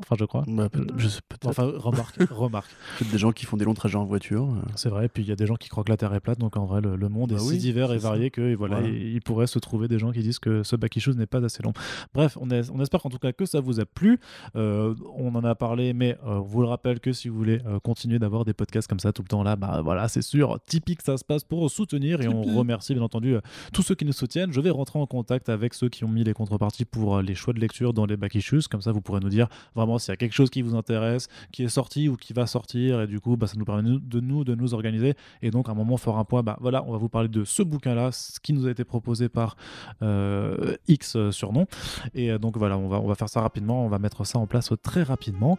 A: Enfin, je crois.
B: Bah, je sais peut-être
A: Enfin, remarque, remarque.
B: peut-être des gens qui font des longs trajets en voiture. euh.
A: C'est vrai. Et puis il y a des gens qui croient que la Terre est plate. Donc en vrai, le, le monde
B: Bah
A: est si
B: oui,
A: divers et varié que et voilà,
B: Voilà.
A: il, il pourrait se trouver des gens qui disent que ce issues n'est pas assez long. Bref, on, est- on espère en tout cas que ça vous a plu. Euh, on en a parlé, mais euh, on vous le rappelle que si vous voulez euh, continuer d'avoir des podcasts comme ça tout le temps là, bah voilà, c'est sûr, typique, ça se passe pour soutenir et on remercie bien entendu euh, tous ceux qui nous soutiennent. Je vais rentrer en contact avec ceux qui ont mis les contreparties pour euh, les choix de lecture dans les issues. Comme ça, vous pourrez nous dire vraiment s'il y a quelque chose qui vous intéresse, qui est sorti ou qui va sortir, et du coup, bah, ça nous permet de nous- organiser. Et donc, à un moment, fort un point, bah voilà, on va vous parler de ce bouquin-là, ce qui nous a été proposé par euh, X euh, surnom. Et euh, donc voilà, on va, faire ça rapidement, on va mettre ça en place très rapidement,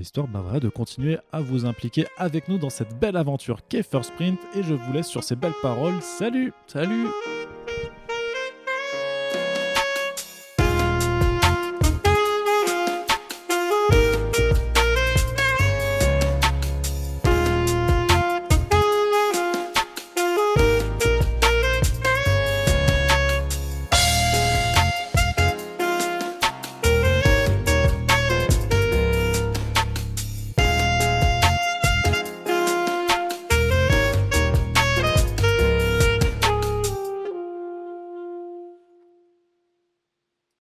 A: histoire bah, de continuer à vous impliquer avec nous dans cette belle aventure qu'est First Print. Et je vous laisse sur ces belles paroles. Salut
B: Salut